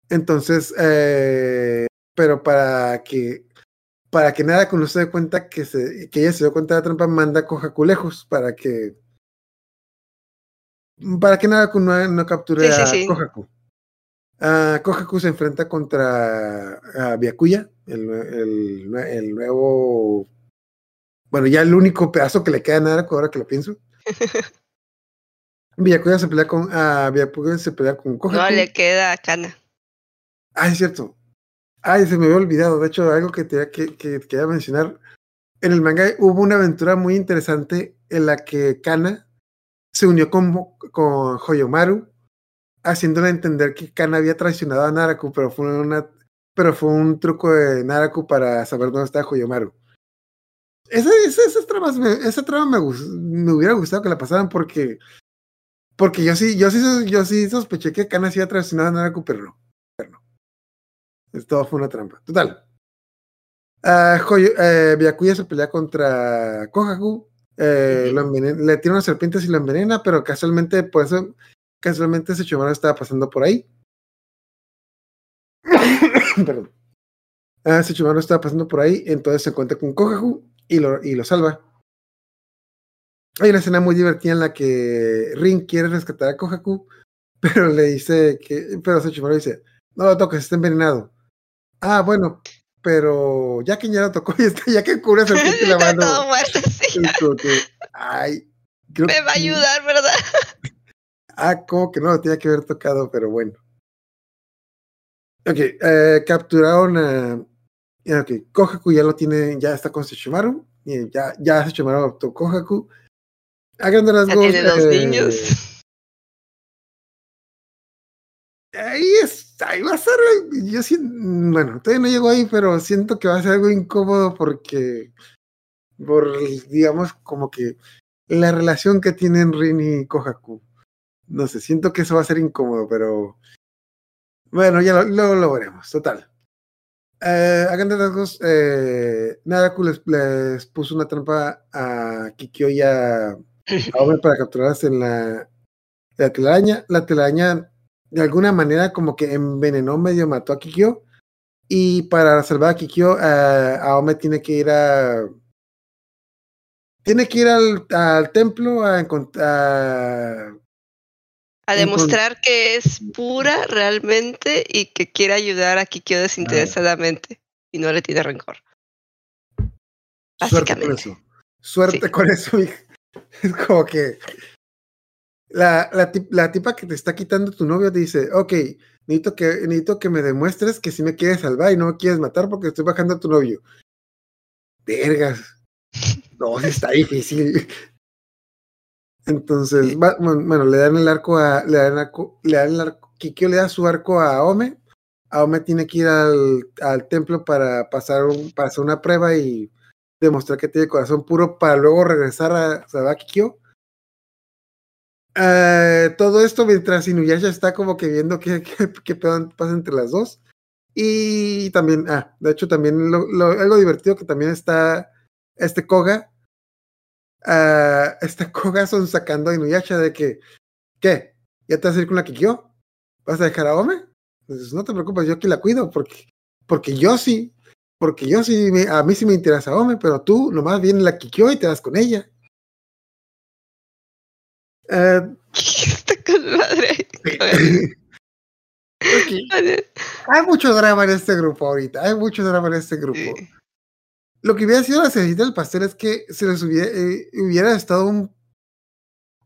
entonces, eh, pero para que para que Naraku no se dé cuenta que, se, que ella se dio cuenta de la trampa, manda a Kohaku lejos para que para que Naraku no, no capture Sí, a sí. Kohaku. Ah, Kohaku se enfrenta contra ah, Byakuya, el, el nuevo. Bueno, ya el único pedazo que le queda a Naraku, ahora que lo pienso. Byakuya se pelea con. ah, se pelea con Kohaku. No le queda a Kana. Ah, es cierto. Ay, se me había olvidado. De hecho, algo que tenía que, que quería mencionar. En el manga hubo una aventura muy interesante en la que Kana se unió con, con Hoyomaru, haciéndole entender que Kana había traicionado a Naraku, pero fue una pero fue un truco de Naraku para saber dónde está Hoyomaru. Esa, esa, esas tramas esa trama me, me hubiera gustado que la pasaran porque porque yo sí, yo sí, yo sí sospeché que Kana sí había traicionado a Naraku, pero no. No. Esto fue una trampa. Total. Uh, eh, Byakuya se pelea contra Kohaku. eh, le tira unas serpientes y lo envenena, pero casualmente, por eso, casualmente Sechomaru estaba pasando por ahí. Perdón. Ah, Sechomaru estaba pasando por ahí, entonces se encuentra con Kohaku y lo, y lo salva. Hay una escena muy divertida en la que Rin quiere rescatar a Kohaku, pero le dice que, pero Sechomaru dice, no lo toques, está envenenado. Ah, bueno, pero ya que ya lo tocó, ya, está, ya que cubre a serpiente la Está mano. todo muerto, sí. es como que, ay, creo Me va a que- ayudar, ¿verdad? Ah, como que no lo tenía que haber tocado, pero bueno. Ok, eh, capturaron a. Ok, Kohaku ya lo tiene, ya está con Sechomaru. y Ya, ya adoptó Kohaku. A grandes rasgos. tiene dos eh, niños. Ahí es, ahí va a ser. Yo siento, bueno, todavía no llego ahí, pero siento que va a ser algo incómodo porque. Por, digamos, como que la relación que tienen Rin y Kohaku. No sé, siento que eso va a ser incómodo, pero. Bueno, ya lo, luego lo veremos, total. Eh, a grandes rasgos, eh, Naraku les, les puso una trampa a Kikyo y a, a Ome para capturarlas en la, la telaraña. La telaraña, de alguna manera, como que envenenó, medio mató a Kikyo. Y para salvar a Kikyo, eh, Aome tiene que ir a. Tiene que ir al, al templo a encontrar. A demostrar que es pura realmente y que quiere ayudar a Kikyo desinteresadamente y no le tiene rencor. Suerte con eso. Suerte Sí. con eso, hija. Es como que la, la, tip- la tipa que te está quitando tu novio te dice, ok, necesito que, necesito que me demuestres que sí me quieres salvar y no me quieres matar porque estoy bajando a tu novio. Vergas. No, está difícil. Entonces, Sí. va- bueno, bueno, le dan el arco a, le dan, arco- le dan el arco, Kikyo le da su arco a Ome. Aome tiene que ir al, al templo para pasar, un, para hacer una prueba y demostrar que tiene corazón puro para luego regresar a Sabakikyo. Eh, todo esto mientras Inuyasha está como que viendo qué, qué, pasa entre las dos. Y también, ah, de hecho también lo, lo- algo divertido que también está este Koga. ah, este Koga son sacando a Inuyasha de que, ¿qué? ¿Ya te vas a ir con la Kikyo? ¿Vas a dejar a Ome? Entonces, no te preocupes, yo aquí la cuido porque, porque yo sí, porque yo sí, me- a mí sí me interesa Ome, pero tú nomás viene la Kikyo y te vas con ella. Está con madre. Hay mucho drama en este grupo ahorita, hay mucho drama en este grupo. Sí. Lo que hubiera sido la cerecita del pastel es que se les hubiera, eh, hubiera estado un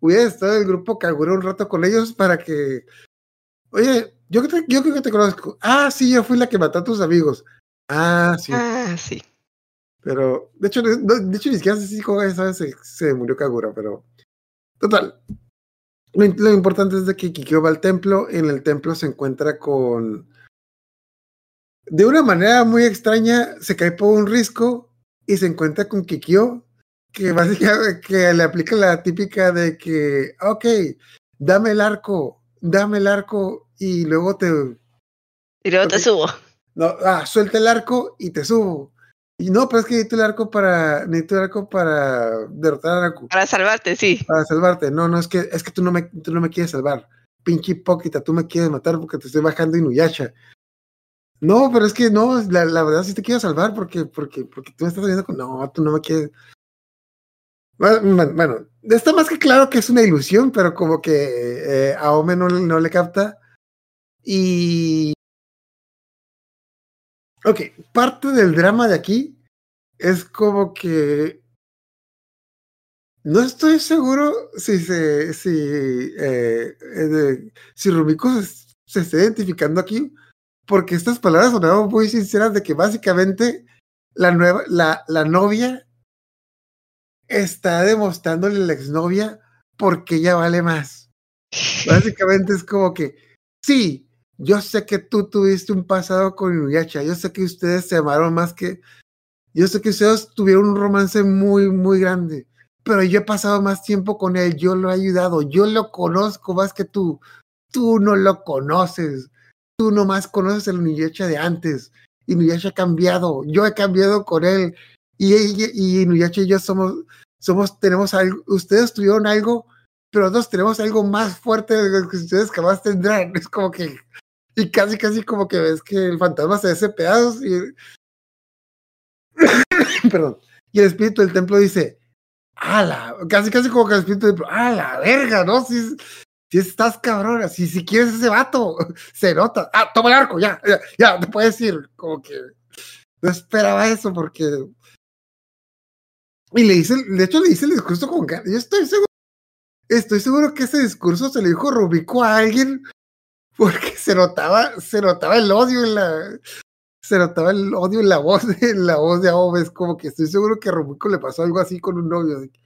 hubiera estado el grupo Kagura un rato con ellos para que oye, yo, yo creo que te conozco. Ah, sí, yo fui la que mató a tus amigos. Ah, sí. Ah, sí. Pero, de hecho, no- de hecho, ni siquiera sé si esa vez se, se murió Kagura, pero. Total. Lo, lo importante es de que Kikyo va al templo. En el templo se encuentra con. De una manera muy extraña, se cae por un risco y se encuentra con Kikyo, que básicamente que le aplica la típica de que, ok, dame el arco, dame el arco y luego te, Y luego te subo. No, ah, suelta el arco y te subo. Y no, pero es que necesito el arco para, necesito el arco para derrotar a Naku, Para salvarte, sí. para salvarte. No, no, es que, es que tú no me, tú no me quieres salvar. Pinche hipócrita, tú me quieres matar porque te estoy bajando Inuyasha. No, pero es que no, la, la verdad sí te quiero salvar porque, porque, porque tú me estás viendo con, no, tú no me quieres. Bueno, está más que claro que es una ilusión, pero como que eh, a Ome no, no le capta. Y Ok, parte del drama de aquí es como que no estoy seguro si se si eh, si Rumiko se, se está identificando aquí porque estas palabras sonaron muy sinceras de que básicamente la nueva la, la novia está demostrándole a la exnovia porque ella vale más. Básicamente es como que sí, yo sé que tú tuviste un pasado con Inuyasha, yo sé que ustedes se amaron más que, yo sé que ustedes tuvieron un romance muy, muy grande, pero yo he pasado más tiempo con él, yo lo he ayudado, yo lo conozco más que tú, tú no lo conoces, tú nomás conoces el Inuyasha de antes, Inuyasha ha cambiado, yo he cambiado con él, y, ella- y Inuyasha y yo somos, somos, tenemos algo, ustedes tuvieron algo, pero nosotros tenemos algo más fuerte de lo que ustedes jamás tendrán, es como que y casi, casi como que ves que el fantasma se hace pedazos y. Perdón. Y el espíritu del templo dice: ¡Hala! Casi, casi como que el espíritu del templo, ¡A la verga! ¿No? Si, si estás cabrona, si, si quieres ese vato, se nota. ¡Ah, toma el arco! Ya, ya, ya, te puedes ir. Como que. No esperaba eso porque. Y le dice, de hecho, le dice el discurso con. Yo estoy seguro. Estoy seguro que ese discurso se le dijo Rubico a alguien porque se notaba, se notaba el odio en la, se notaba el odio en la voz de, en la voz de Aobe, es como que estoy seguro que a Rubico le pasó algo así con un novio, de que,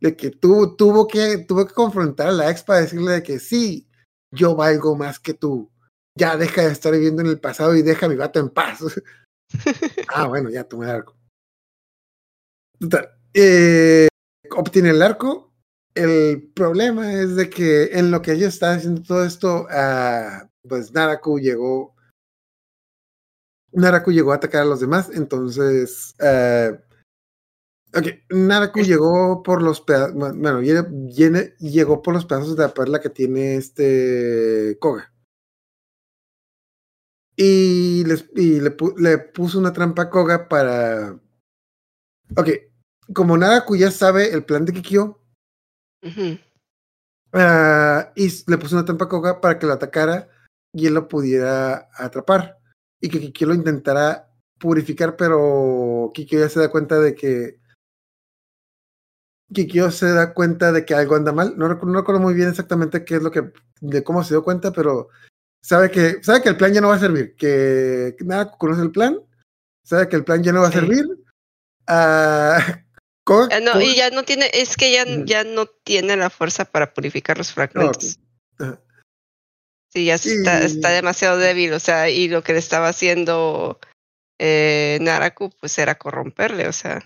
de que tuvo, tuvo que, tuvo que confrontar a la ex para decirle de que sí, yo valgo más que tú, ya deja de estar viviendo en el pasado y deja a mi gato en paz. ah, bueno, ya tomé el arco. Total, eh, obtiene el arco, el problema es de que en lo que ellos estaban haciendo todo esto, ah, pues Naraku llegó. Naraku llegó a atacar a los demás, entonces. ah, ok, Naraku llegó por los pedazos. Bueno, viene- llegó por los pedazos de la perla que tiene este Koga. Y, les, y le, le puso una trampa a Koga para. Ok, como Naraku ya sabe el plan de Kikyo, Ah, y le puso una trampa a Koga para que lo atacara y él lo pudiera atrapar. Y que Kikyo lo intentara purificar, pero Kikyo ya se da cuenta de que Kikyo se da cuenta de que algo anda mal. No, recu- no recuerdo muy bien exactamente qué es lo que, de cómo se dio cuenta, pero sabe que, sabe que el plan ya no va a servir, que nada conoce el plan, sabe que el plan ya no va a Sí. servir. Ah, Ah, no, y ya no tiene, es que ya, ya no tiene la fuerza para purificar los fragmentos. Sí, ya está, está demasiado débil, o sea, y lo que le estaba haciendo eh, Naraku, pues era corromperle, o sea,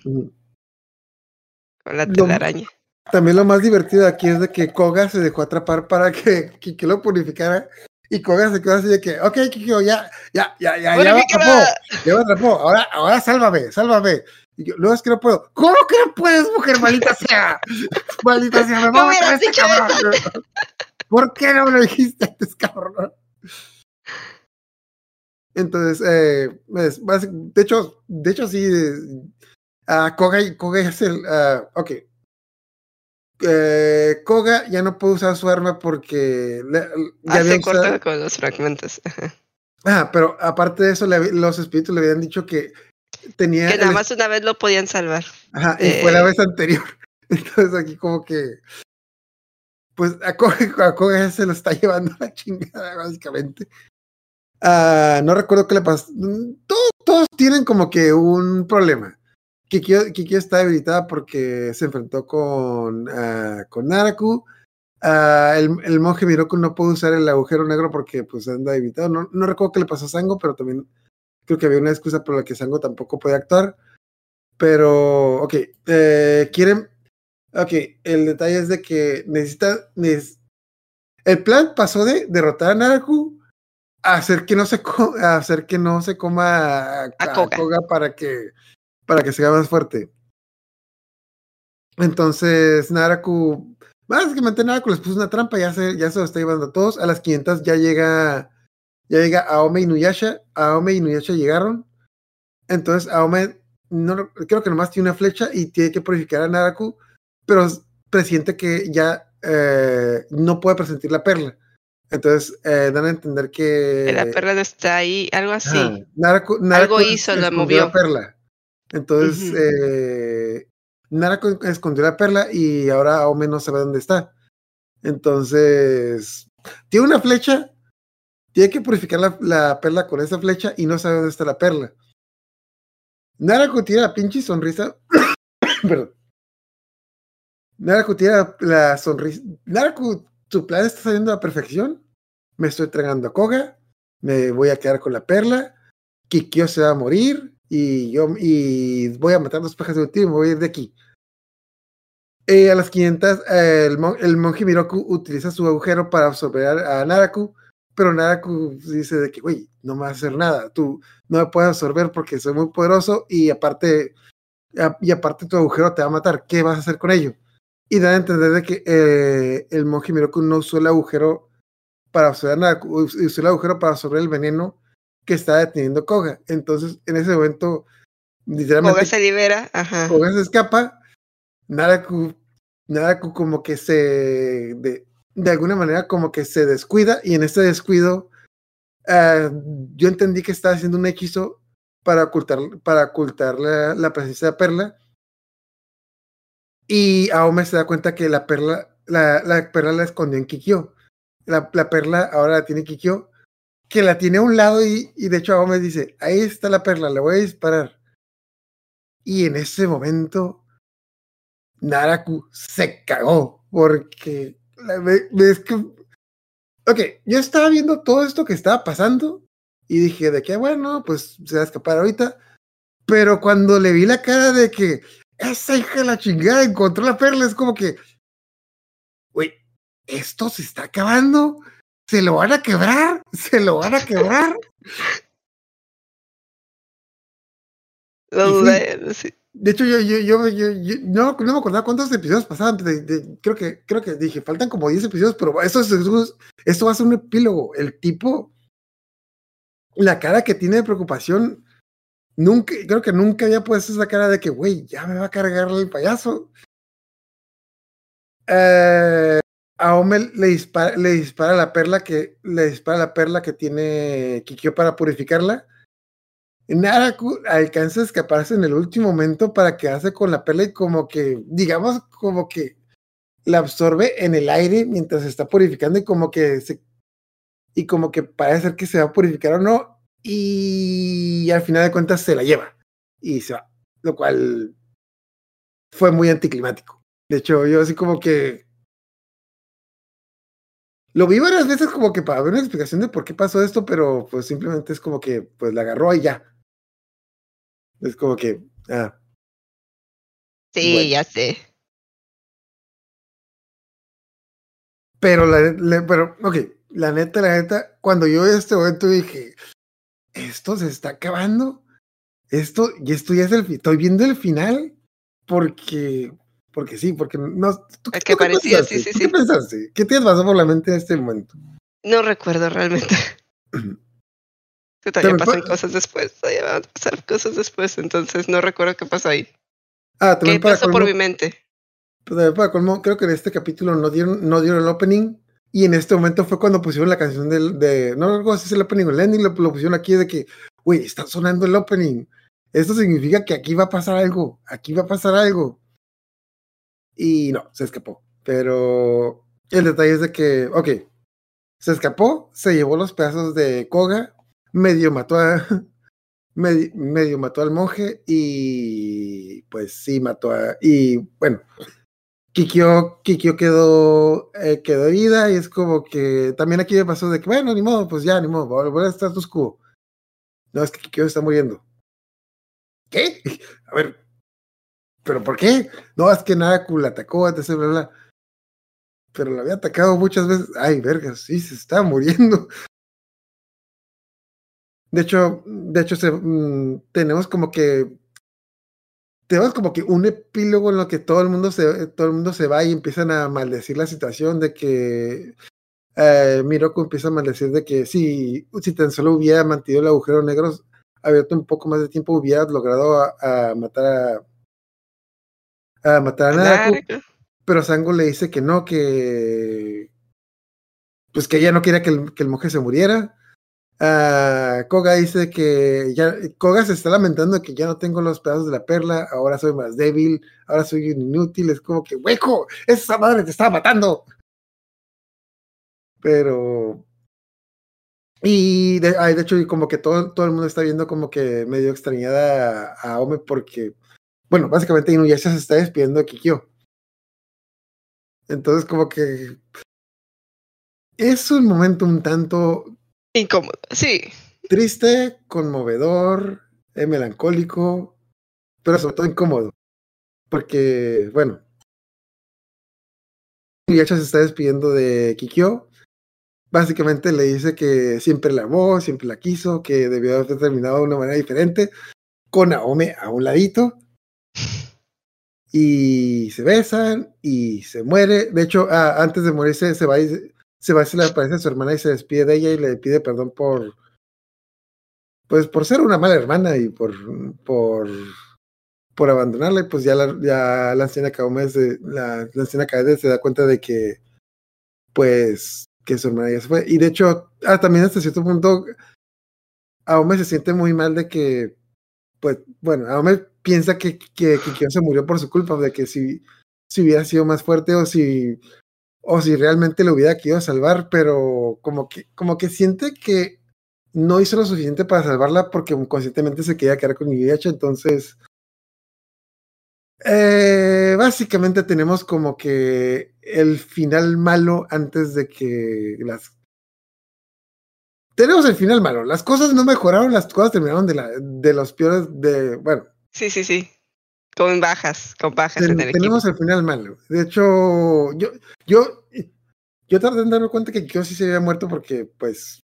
con la Lo- telaraña. También lo más divertido aquí es de que Koga se dejó atrapar para que Kikyo lo purificara. Y Koga se quedó así de que, ok, Kikyo, ya, ya, ya, ya, ya me atrapó, ya me atrapó. Ahora, ahora sálvame, sálvame. Y yo, no, es que no puedo. ¿Cómo que no puedes, mujer? Maldita sea. Maldita sea, me a No matar hubieras este cabrón. ¿Por qué no me lo dijiste antes, cabrón? Entonces, eh, es básic- de hecho, de hecho sí, ah, Koga, Koga es el, ah, ok. Eh, Koga ya no puede usar su arma porque le- ya Ah, había se corta usado- con los fragmentos. Ah, pero aparte de eso, le los espíritus le habían dicho que tenía. Que nada más una vez lo podían salvar. Ajá, y fue la eh, vez anterior. Entonces aquí como que. Pues a Koga, se lo está llevando a la chingada, básicamente. Ah, no recuerdo qué le pasó. Todos, todos tienen como que un problema. Kikyo, Kikyo está debilitada porque se enfrentó con, ah, con Naraku. Ah, el, el monje Miroku no puede usar el agujero negro porque pues anda debilitado. No, no recuerdo qué le pasó a Sango, pero también creo que había una excusa por la que Sango tampoco podía actuar. Pero, ok, eh, quieren. Ok, el detalle es de que necesita. neces- el plan pasó de derrotar a Naraku a hacer que no se, co- a hacer que no se coma a, a Koga. Koga para que, para que sea más fuerte. Entonces, Naraku. Básicamente Naraku les puso una trampa, ya se, ya se lo está llevando a todos. A las 500 ya llega. Ya llega Aome y Nuyasha. Aome y Nuyasha llegaron. Entonces, Aome no, creo que nomás tiene una flecha y tiene que purificar a Naraku, pero presiente que ya eh, no puede presentir la perla. Entonces, eh, dan a entender que. Que la perla no está ahí, algo así. Ajá, Naraku, Naraku Algo hizo, la movió. La perla. Entonces, eh, Naraku escondió la perla y ahora Aome no sabe dónde está. Entonces, tiene una flecha, tiene que purificar la, la perla con esa flecha y no sabe dónde está la perla. Naraku tiene la pinche sonrisa. Perdón. Naraku tiene la, sonrisa. Naraku, tu plan está saliendo a perfección. Me estoy entregando a Koga. Me voy a quedar con la perla. Kikyo se va a morir. Y yo y voy a matar dos pajas de un tiro y me voy a ir de aquí. Eh, a las 500, eh, el, mon- monje Miroku utiliza su agujero para absorber a Naraku. Pero Naraku dice de que, güey, no me vas a hacer nada. Tú no me puedes absorber porque soy muy poderoso y aparte, y aparte tu agujero te va a matar. ¿Qué vas a hacer con ello? Y dan a entender de que eh, el monje Miroku no usó el agujero para absorber nada, us- usó el agujero para absorber el veneno que está deteniendo Koga. Entonces, en ese momento, literalmente, Koga se libera, ajá. Koga se escapa, Naraku, Naraku como que se, de, de alguna manera como que se descuida y en ese descuido ah, yo entendí que estaba haciendo un hechizo para ocultar, para ocultar la, la presencia de Perla y Aome se da cuenta que la perla, la, la perla la escondió en Kikyo. La, la perla ahora la tiene Kikyo, que la tiene a un lado y, y de hecho Aome dice, ahí está la perla, le voy a disparar. Y en ese momento, Naraku se cagó, porque la, que... Ok, yo estaba viendo todo esto que estaba pasando y dije de que, bueno, pues se va a escapar ahorita. Pero cuando le vi la cara de que esa hija de la chingada encontró la perla, es como que, güey, esto se está acabando, se lo van a quebrar, se lo van a quebrar. Sí. De hecho, yo, yo, no, no me acordaba cuántos episodios pasaban. creo, que, creo que dije, faltan como 10 episodios, pero esto, es- esto va a ser un epílogo. El tipo, la cara que tiene de preocupación, nunca, creo que nunca había puesto esa cara de que, güey, ya me va a cargar el payaso. Eh, a Ome le dispara, le dispara la perla que le dispara la perla que tiene Kikyo para purificarla. Naraku alcanza a escaparse en el último momento para quedarse con la perla y como que, digamos, como que la absorbe en el aire mientras se está purificando y como que se y como que parece ser que se va a purificar o no y al final de cuentas se la lleva y se va, lo cual fue muy anticlimático. De hecho, yo así como que lo vi varias veces como que para ver una explicación de por qué pasó esto, pero pues simplemente es como que pues la agarró y ya. Es como que, ah, Sí, Bueno. ya sé. Pero la, la- pero, ok, la neta, la neta, cuando yo vi este momento dije, esto se está acabando, esto, y esto ya es el, estoy viendo el final, porque, porque sí, porque no, ¿tú, Es tú que qué parecía, pensaste? sí, sí, ¿Tú sí. ¿Qué pensaste? ¿Qué te pasó por la mente en este momento? No recuerdo realmente. Que todavía pasan pa- cosas después, todavía van a pasar cosas después, entonces no recuerdo qué pasó ahí. Ah, ¿Qué también para pasó por mi mente? para colmo, creo que en este capítulo no dieron, no dieron el opening, y en este momento fue cuando pusieron la canción del, de, no recuerdo si es el opening o el ending, lo, lo pusieron aquí de que, güey, está sonando el opening. Esto significa que aquí va a pasar algo, aquí va a pasar algo. Y no, se escapó. Pero el detalle es de que, ok, se escapó, se llevó los pedazos de Koga, medio mató a, medio, mató al monje y pues sí mató a, y bueno, Kikyo, Kikyo quedó, eh, quedó herida y es como que también aquí me pasó de que, bueno, ni modo, pues ya, ni modo, va a volver a status. No, es que Kikyo está muriendo. ¿Qué? A ver, ¿pero por qué? No, es que Naraku la atacó, etc, bla, bla. Pero la había atacado muchas veces. Ay, vergas, sí, se está muriendo. De hecho, de hecho, se, mm, tenemos como que tenemos como que un epílogo en lo que todo el mundo se, todo el mundo se va y empiezan a maldecir la situación de que eh, Miroku empieza a maldecir de que si, si tan solo hubiera mantenido el agujero negro abierto un poco más de tiempo, hubiera logrado a, a matar a, a matar a Naraku. Pero Sango le dice que no, que pues que ella no quería que el, que el monje se muriera. Ah, Koga dice que Koga se está lamentando que ya no tengo los pedazos de la perla, ahora soy más débil, ahora soy inútil, es como que hueco, esa madre te estaba matando. Pero y de, hecho, como que todo, todo el mundo está viendo como que medio extrañada a, a Ome porque, bueno, básicamente Inuyasha se está despidiendo de Kikyo. Entonces, como que es un momento un tanto Incómodo, sí. triste, conmovedor, eh, melancólico, pero sobre todo incómodo. Porque, bueno, Inuyasha se está despidiendo de Kikyo. Básicamente le dice que siempre la amó, siempre la quiso, que debió haber terminado de una manera diferente, con Aome a un ladito. Y se besan y se muere. De hecho, antes de morirse, se va y se, se va y se le aparece a su hermana y se despide de ella y le pide perdón por. Pues por ser una mala hermana y por. por por abandonarla, y pues ya la, ya la anciana Kaome se, la, anciana Kaede se da cuenta de que pues que su hermana ya se fue. Y de hecho, ah, también hasta cierto punto, Aome se siente muy mal de que, pues, bueno, Aome piensa que, que Kikyo se murió por su culpa, de que si, si hubiera sido más fuerte o si, o si realmente lo hubiera querido salvar, pero como que, como que siente que no hizo lo suficiente para salvarla porque conscientemente se quería quedar con Inuyasha, entonces eh, básicamente tenemos como que el final malo antes de que las... Tenemos el final malo. Las cosas no mejoraron, las cosas terminaron de, la, de los peores de... Bueno, Sí, sí, sí. Con bajas, con bajas en ten- el equipo. tenemos el final malo. De hecho, yo, yo, yo tardé en darme cuenta que Kyo sí se había muerto porque, pues,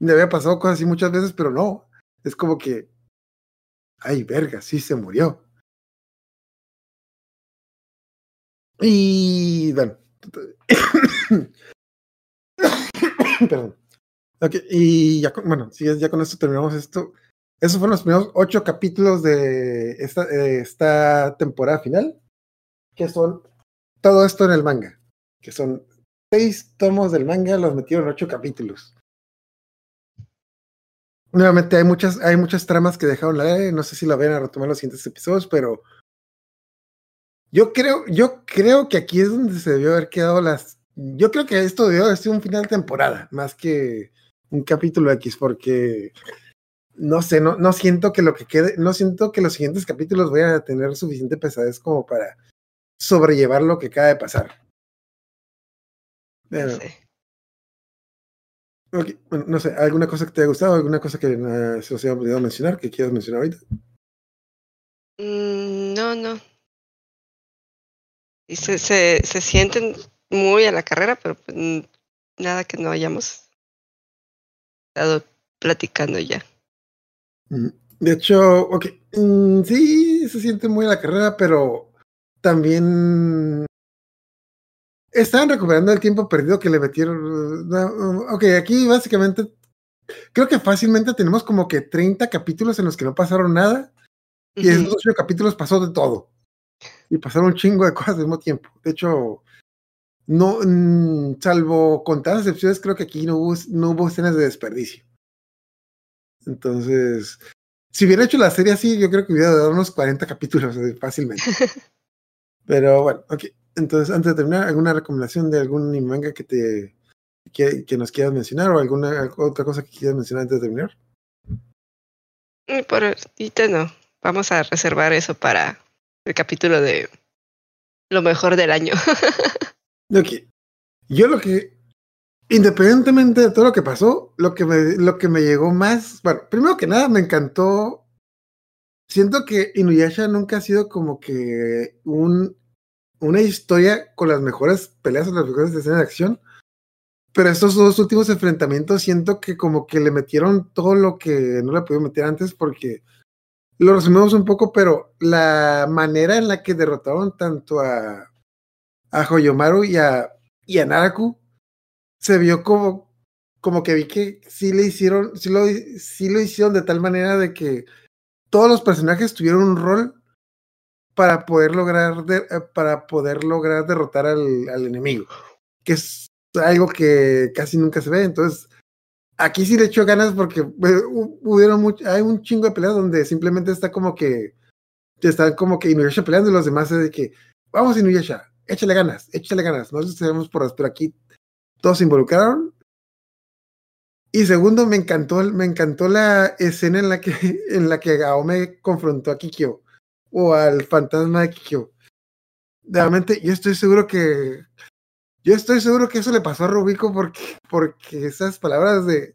le había pasado cosas así muchas veces, pero no. Es como que, ay, verga, sí se murió. Y bueno. Perdón. Ok, y ya con, bueno, sí, ya con esto terminamos esto. Esos fueron los primeros ocho capítulos de esta, temporada final, que son todo esto en el manga, que son seis tomos del manga, los metieron en ocho capítulos. nuevamente hay muchas, hay muchas tramas que dejaron la no sé si la vayan a retomar los siguientes episodios, pero yo creo, yo creo que aquí es donde se debió haber quedado las. Yo creo que esto debió haber sido un final de temporada, más que un capítulo X, porque no sé, no, no siento que lo que quede, no siento que los siguientes capítulos vayan a tener suficiente pesadez como para sobrellevar lo que acaba de pasar. No Pero, sé. ok, bueno, no sé, ¿alguna cosa que te haya gustado? ¿Alguna cosa que eh, se os haya olvidado mencionar, que quieras mencionar ahorita? Mm, no, no. Y se, se, se sienten muy a la carrera, pero pues, mm, nada que no hayamos estado platicando ya. Mm, De hecho, ok, mm, sí, se siente muy a la carrera, pero también estaban recuperando el tiempo perdido que le metieron. no, Ok, aquí básicamente creo que fácilmente tenemos como que 30 capítulos en los que no pasaron nada y en esos ocho capítulos pasó de todo. Y pasaron un chingo de cosas al mismo tiempo. De hecho, no, mm, salvo contadas excepciones, creo que aquí no hubo, no hubo escenas de desperdicio. Entonces, si hubiera hecho la serie así, yo creo que hubiera dado unos 40 capítulos fácilmente. Pero bueno, ok. Entonces, antes de terminar, ¿alguna recomendación de algún manga que te que, que nos quieras mencionar o alguna otra cosa que quieras mencionar antes de terminar? Y Por ahorita no. Vamos a reservar eso para el capítulo de lo mejor del año. Ok. Yo lo que, independientemente de todo lo que pasó, lo que me, lo que me llegó más, bueno, primero que nada me encantó. Siento que Inuyasha nunca ha sido como que un, una historia con las mejores peleas o las mejores escenas de acción. Pero estos dos últimos enfrentamientos siento que como que le metieron todo lo que no le pudieron meter antes porque lo resumimos un poco, pero la manera en la que derrotaron tanto a, a Hoyomaru y a, y a Naraku se vio como, como que vi que sí le hicieron, sí lo, sí lo hicieron de tal manera de que todos los personajes tuvieron un rol para poder lograr, eh, para poder lograr derrotar al, al enemigo, que es algo que casi nunca se ve. Entonces, aquí sí le echó ganas porque eh, hu- hubieron hay un chingo de peleas donde simplemente está como que están como que Inuyasha peleando y los demás es de que vamos Inuyasha, échale ganas, échale ganas, nosotros sabemos por pero aquí todos se involucraron. Y segundo, me encantó, me encantó la escena en la que, en la que Aome confrontó a Kikyo o al fantasma de Kikyo. Realmente, yo estoy seguro que yo estoy seguro que eso le pasó a Rubiko porque, porque esas palabras de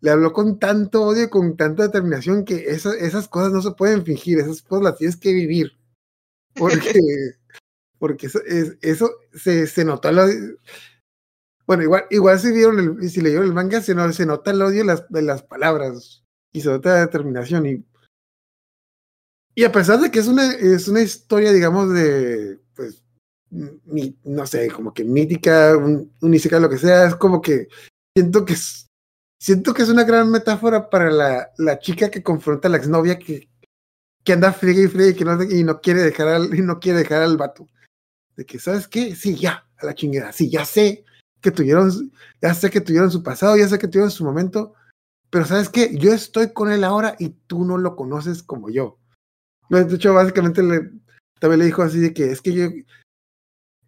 le habló con tanto odio y con tanta determinación que esa- esas cosas no se pueden fingir, esas cosas las tienes que vivir. Porque, porque eso, es- eso se, se notó. lo- bueno, igual, igual si vieron el, si leyeron el manga, se, no- se nota el odio de las, de las palabras y se nota la determinación. Y, y a pesar de que es una, es una historia, digamos, de, pues, no sé, como que mítica, un, un isekai, lo que sea, es como que siento que es, siento que es una gran metáfora para la, la chica que confronta a la exnovia que, que anda friegue y friegue y que no, y no quiere dejar al, y no quiere dejar al vato. De que, ¿sabes qué? Sí, ya, a la chingada. Sí, ya sé tuvieron, ya sé que tuvieron su pasado, ya sé que tuvieron su momento, pero ¿sabes qué? Yo estoy con él ahora y tú no lo conoces como yo. De hecho, básicamente también le dijo así de que es que yo,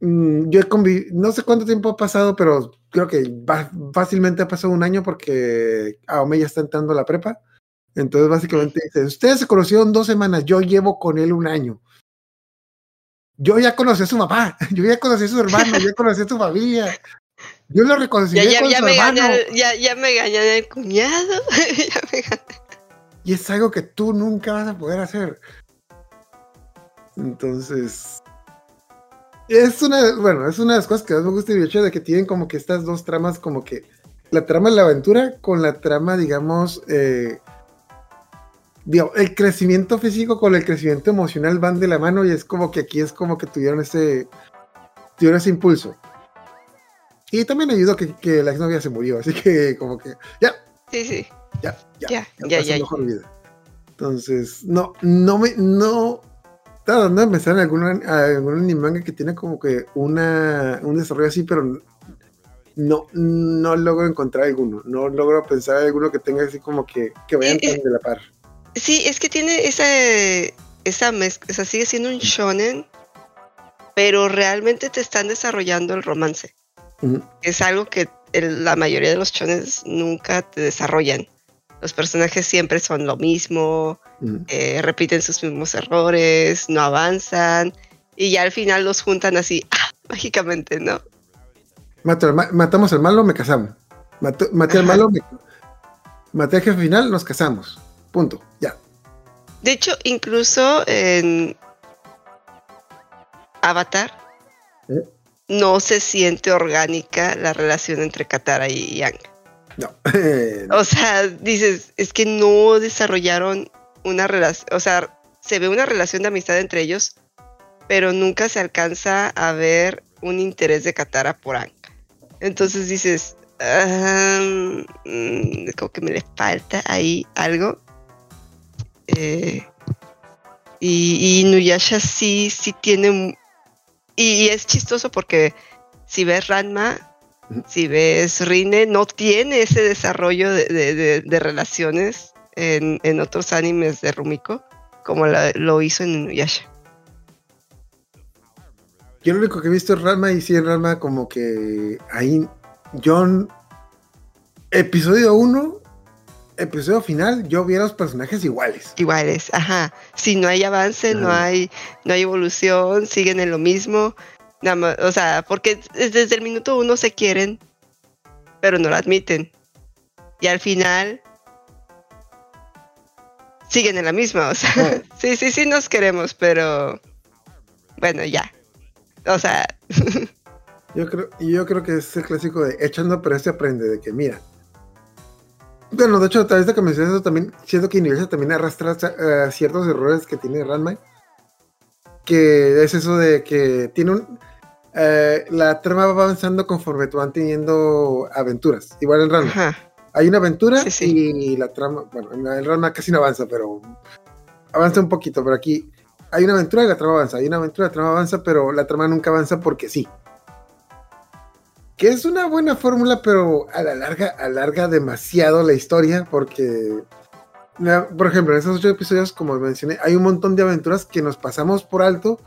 mm, yo he convivido, no sé cuánto tiempo ha pasado, pero creo que fácilmente ha pasado un año porque Aome ya está entrando a la prepa. Entonces, básicamente dice, ustedes se conocieron dos semanas, yo llevo con él un año. Yo ya conocí a su papá, yo ya conocí a su hermano, yo ya conocí a su familia. Yo lo reconocí Ya, ya, con ya, su me hermano. gané, ya, ya me gané el cuñado. ya me gané. Y es algo que tú nunca vas a poder hacer. Entonces. Es una, bueno, es una de las cosas que más me gusta el hecho de que tienen como que estas dos tramas, como que la trama de la aventura con la trama, digamos, eh, digamos, el crecimiento físico con el crecimiento emocional van de la mano y es como que aquí es como que tuvieron ese, tuvieron ese impulso. Y también ayudó que, que la exnovia se murió, así que como que ya, Sí, sí. ya, ya, Ya, ya, ya, pasó ya. mejor vida. Entonces, no, no me, no, estaba dando de pensar en algún, algún anime manga que tiene como que una, un desarrollo así, pero no, no logro encontrar alguno. No logro pensar alguno que tenga así como que, que vayan Eh, de la par. Sí, es que tiene esa, esa mezcla, o sea, sigue siendo un shonen, pero realmente te están desarrollando el romance. Es algo que el- la mayoría de los shonens nunca te desarrollan. Los personajes siempre son lo mismo, Ujú. eh, repiten sus mismos errores, no avanzan, y ya al final los juntan así, ¡ah! mágicamente, ¿no? Mato al ma- matamos al malo, me casamos. Mato- maté al malo, me- maté al jefe final, nos casamos. Punto. Ya. De hecho, incluso en Avatar ¿Eh? No se siente orgánica la relación entre Katara y Yang. No. O sea, dices, es que no desarrollaron una relación, o sea, se ve una relación de amistad entre ellos, pero nunca se alcanza a ver un interés de Katara por Aang. Entonces dices, mm, como que me le falta ahí algo. Eh, y, y Inuyasha sí, sí tiene... Y, es chistoso porque si ves Ranma, si ves Rine, no tiene ese desarrollo de, de- de- de relaciones en, en otros animes de Rumiko como la- lo hizo en Inuyasha. Yo lo único que he visto es Rama y sí en Rama como que ahí John episodio 1 episodio final yo vi a los personajes iguales. Iguales, ajá. Si no hay avance, no hay, no hay evolución, siguen en lo mismo. Nada más, o sea, porque es- desde el minuto uno se quieren, pero no lo admiten. Y al final siguen en la misma, o sea, sí, sí, sí nos queremos, pero bueno, ya. O sea, Yo creo, yo creo que es el clásico de echando pero este aprende, de que mira. Bueno, de hecho, a través de que mencionas eso también, siento que Universal también arrastra eh, ciertos errores que tiene Ranma. Que es eso de que tiene un. eh, la trama va avanzando conforme tú van teniendo aventuras. Igual en Ranma. ajá. Hay una aventura Sí, sí. y la trama. Bueno, en el Ranma casi no avanza, pero. Avanza un poquito, pero aquí hay una aventura y la trama avanza. Hay una aventura y la trama avanza, pero la trama nunca avanza porque sí. Que es una buena fórmula, pero a la larga alarga demasiado la historia porque, por ejemplo, en esos ocho episodios, como mencioné, hay un montón de aventuras que nos pasamos por alto,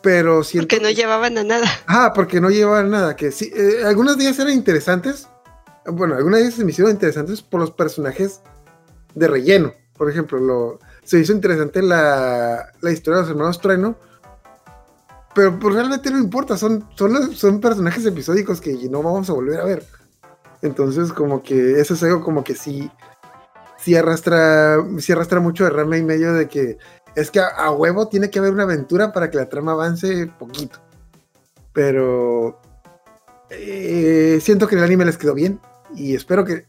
pero siento Porque no llevaban a nada. Ah, porque no llevaban nada, que sí, eh, algunos días eran interesantes, bueno, algunos días se me hicieron interesantes por los personajes de relleno, por ejemplo, lo, se hizo interesante la, la historia de los hermanos Trueno, pero pues realmente no importa, son, son, los- son personajes episódicos que no vamos a volver a ver. Entonces, como que eso es algo como que sí, sí arrastra, sí arrastra mucho de rama y medio de que es que a, a huevo tiene que haber una aventura para que la trama avance poquito. Pero eh, siento que el anime les quedó bien y espero que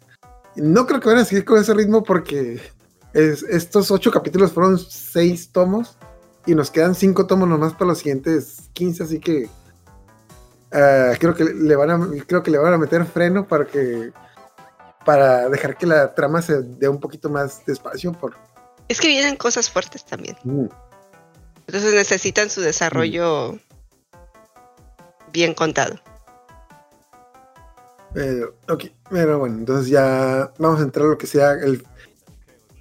no creo que van a seguir con ese ritmo porque es- estos ocho capítulos fueron seis tomos y nos quedan cinco tomos nomás para los siguientes 15, así que ah, creo que le van a creo que le van a meter freno para que para dejar que la trama se dé un poquito más despacio por Es que vienen cosas fuertes también. Mm, Entonces necesitan su desarrollo bien contado. Pero, ok, pero bueno, entonces ya vamos a entrar a lo que sea el,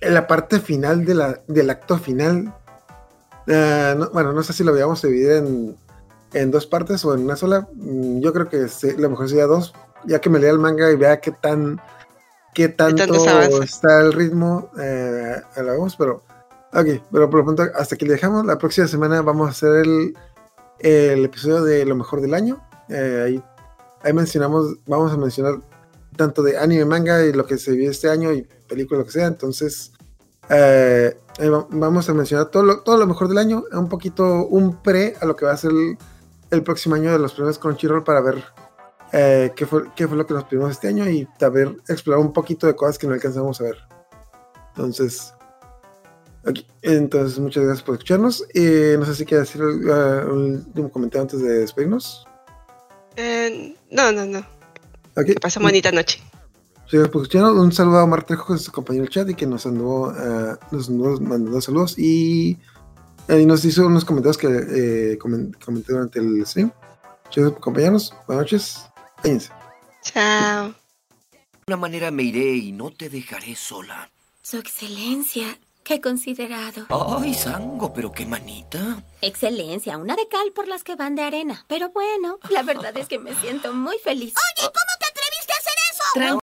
en la parte final de la, del acto final. Ah, no- bueno, no sé si lo vamos a dividir en, en dos partes o en una sola. Mm, Yo creo que se- lo mejor sería dos, ya que me lea el manga y vea qué tan qué tanto está el ritmo. Eh, la vemos, pero ok, pero por lo pronto hasta aquí le dejamos. La próxima semana vamos a hacer el, el episodio de lo mejor del año. Eh, ahí ahí mencionamos, vamos a mencionar tanto de anime, manga y lo que se vio este año y película, lo que sea. Entonces, eh, va- vamos a mencionar todo lo, todo lo mejor del año, un poquito, un pre a lo que va a ser el, el próximo año de los premios Crunchyroll para ver eh, qué, fue, qué fue lo que nos pedimos este año y saber explorar un poquito de cosas que no alcanzamos a ver. Entonces, entonces muchas gracias por escucharnos. Eh, no sé si quieres decir eh, un último comentario antes de despedirnos. Eh, no, no, no. Ok. Que bonita noche. Sí, pues, un saludo a Omar Trejo, que es su compañero del chat y que nos anduvo, nos anduvo mandando saludos y, eh, y nos hizo unos comentarios que eh, comen- comenté durante el stream. Chicos, compañeros, buenas noches. Cállense. Chao. De una manera me iré y no te dejaré sola. Su excelencia, qué considerado. Ay, Sango, pero qué manita. Excelencia, una de cal por las que van de arena. Pero bueno, la verdad es que me siento muy feliz. Oye, ¿cómo te atreviste a hacer eso?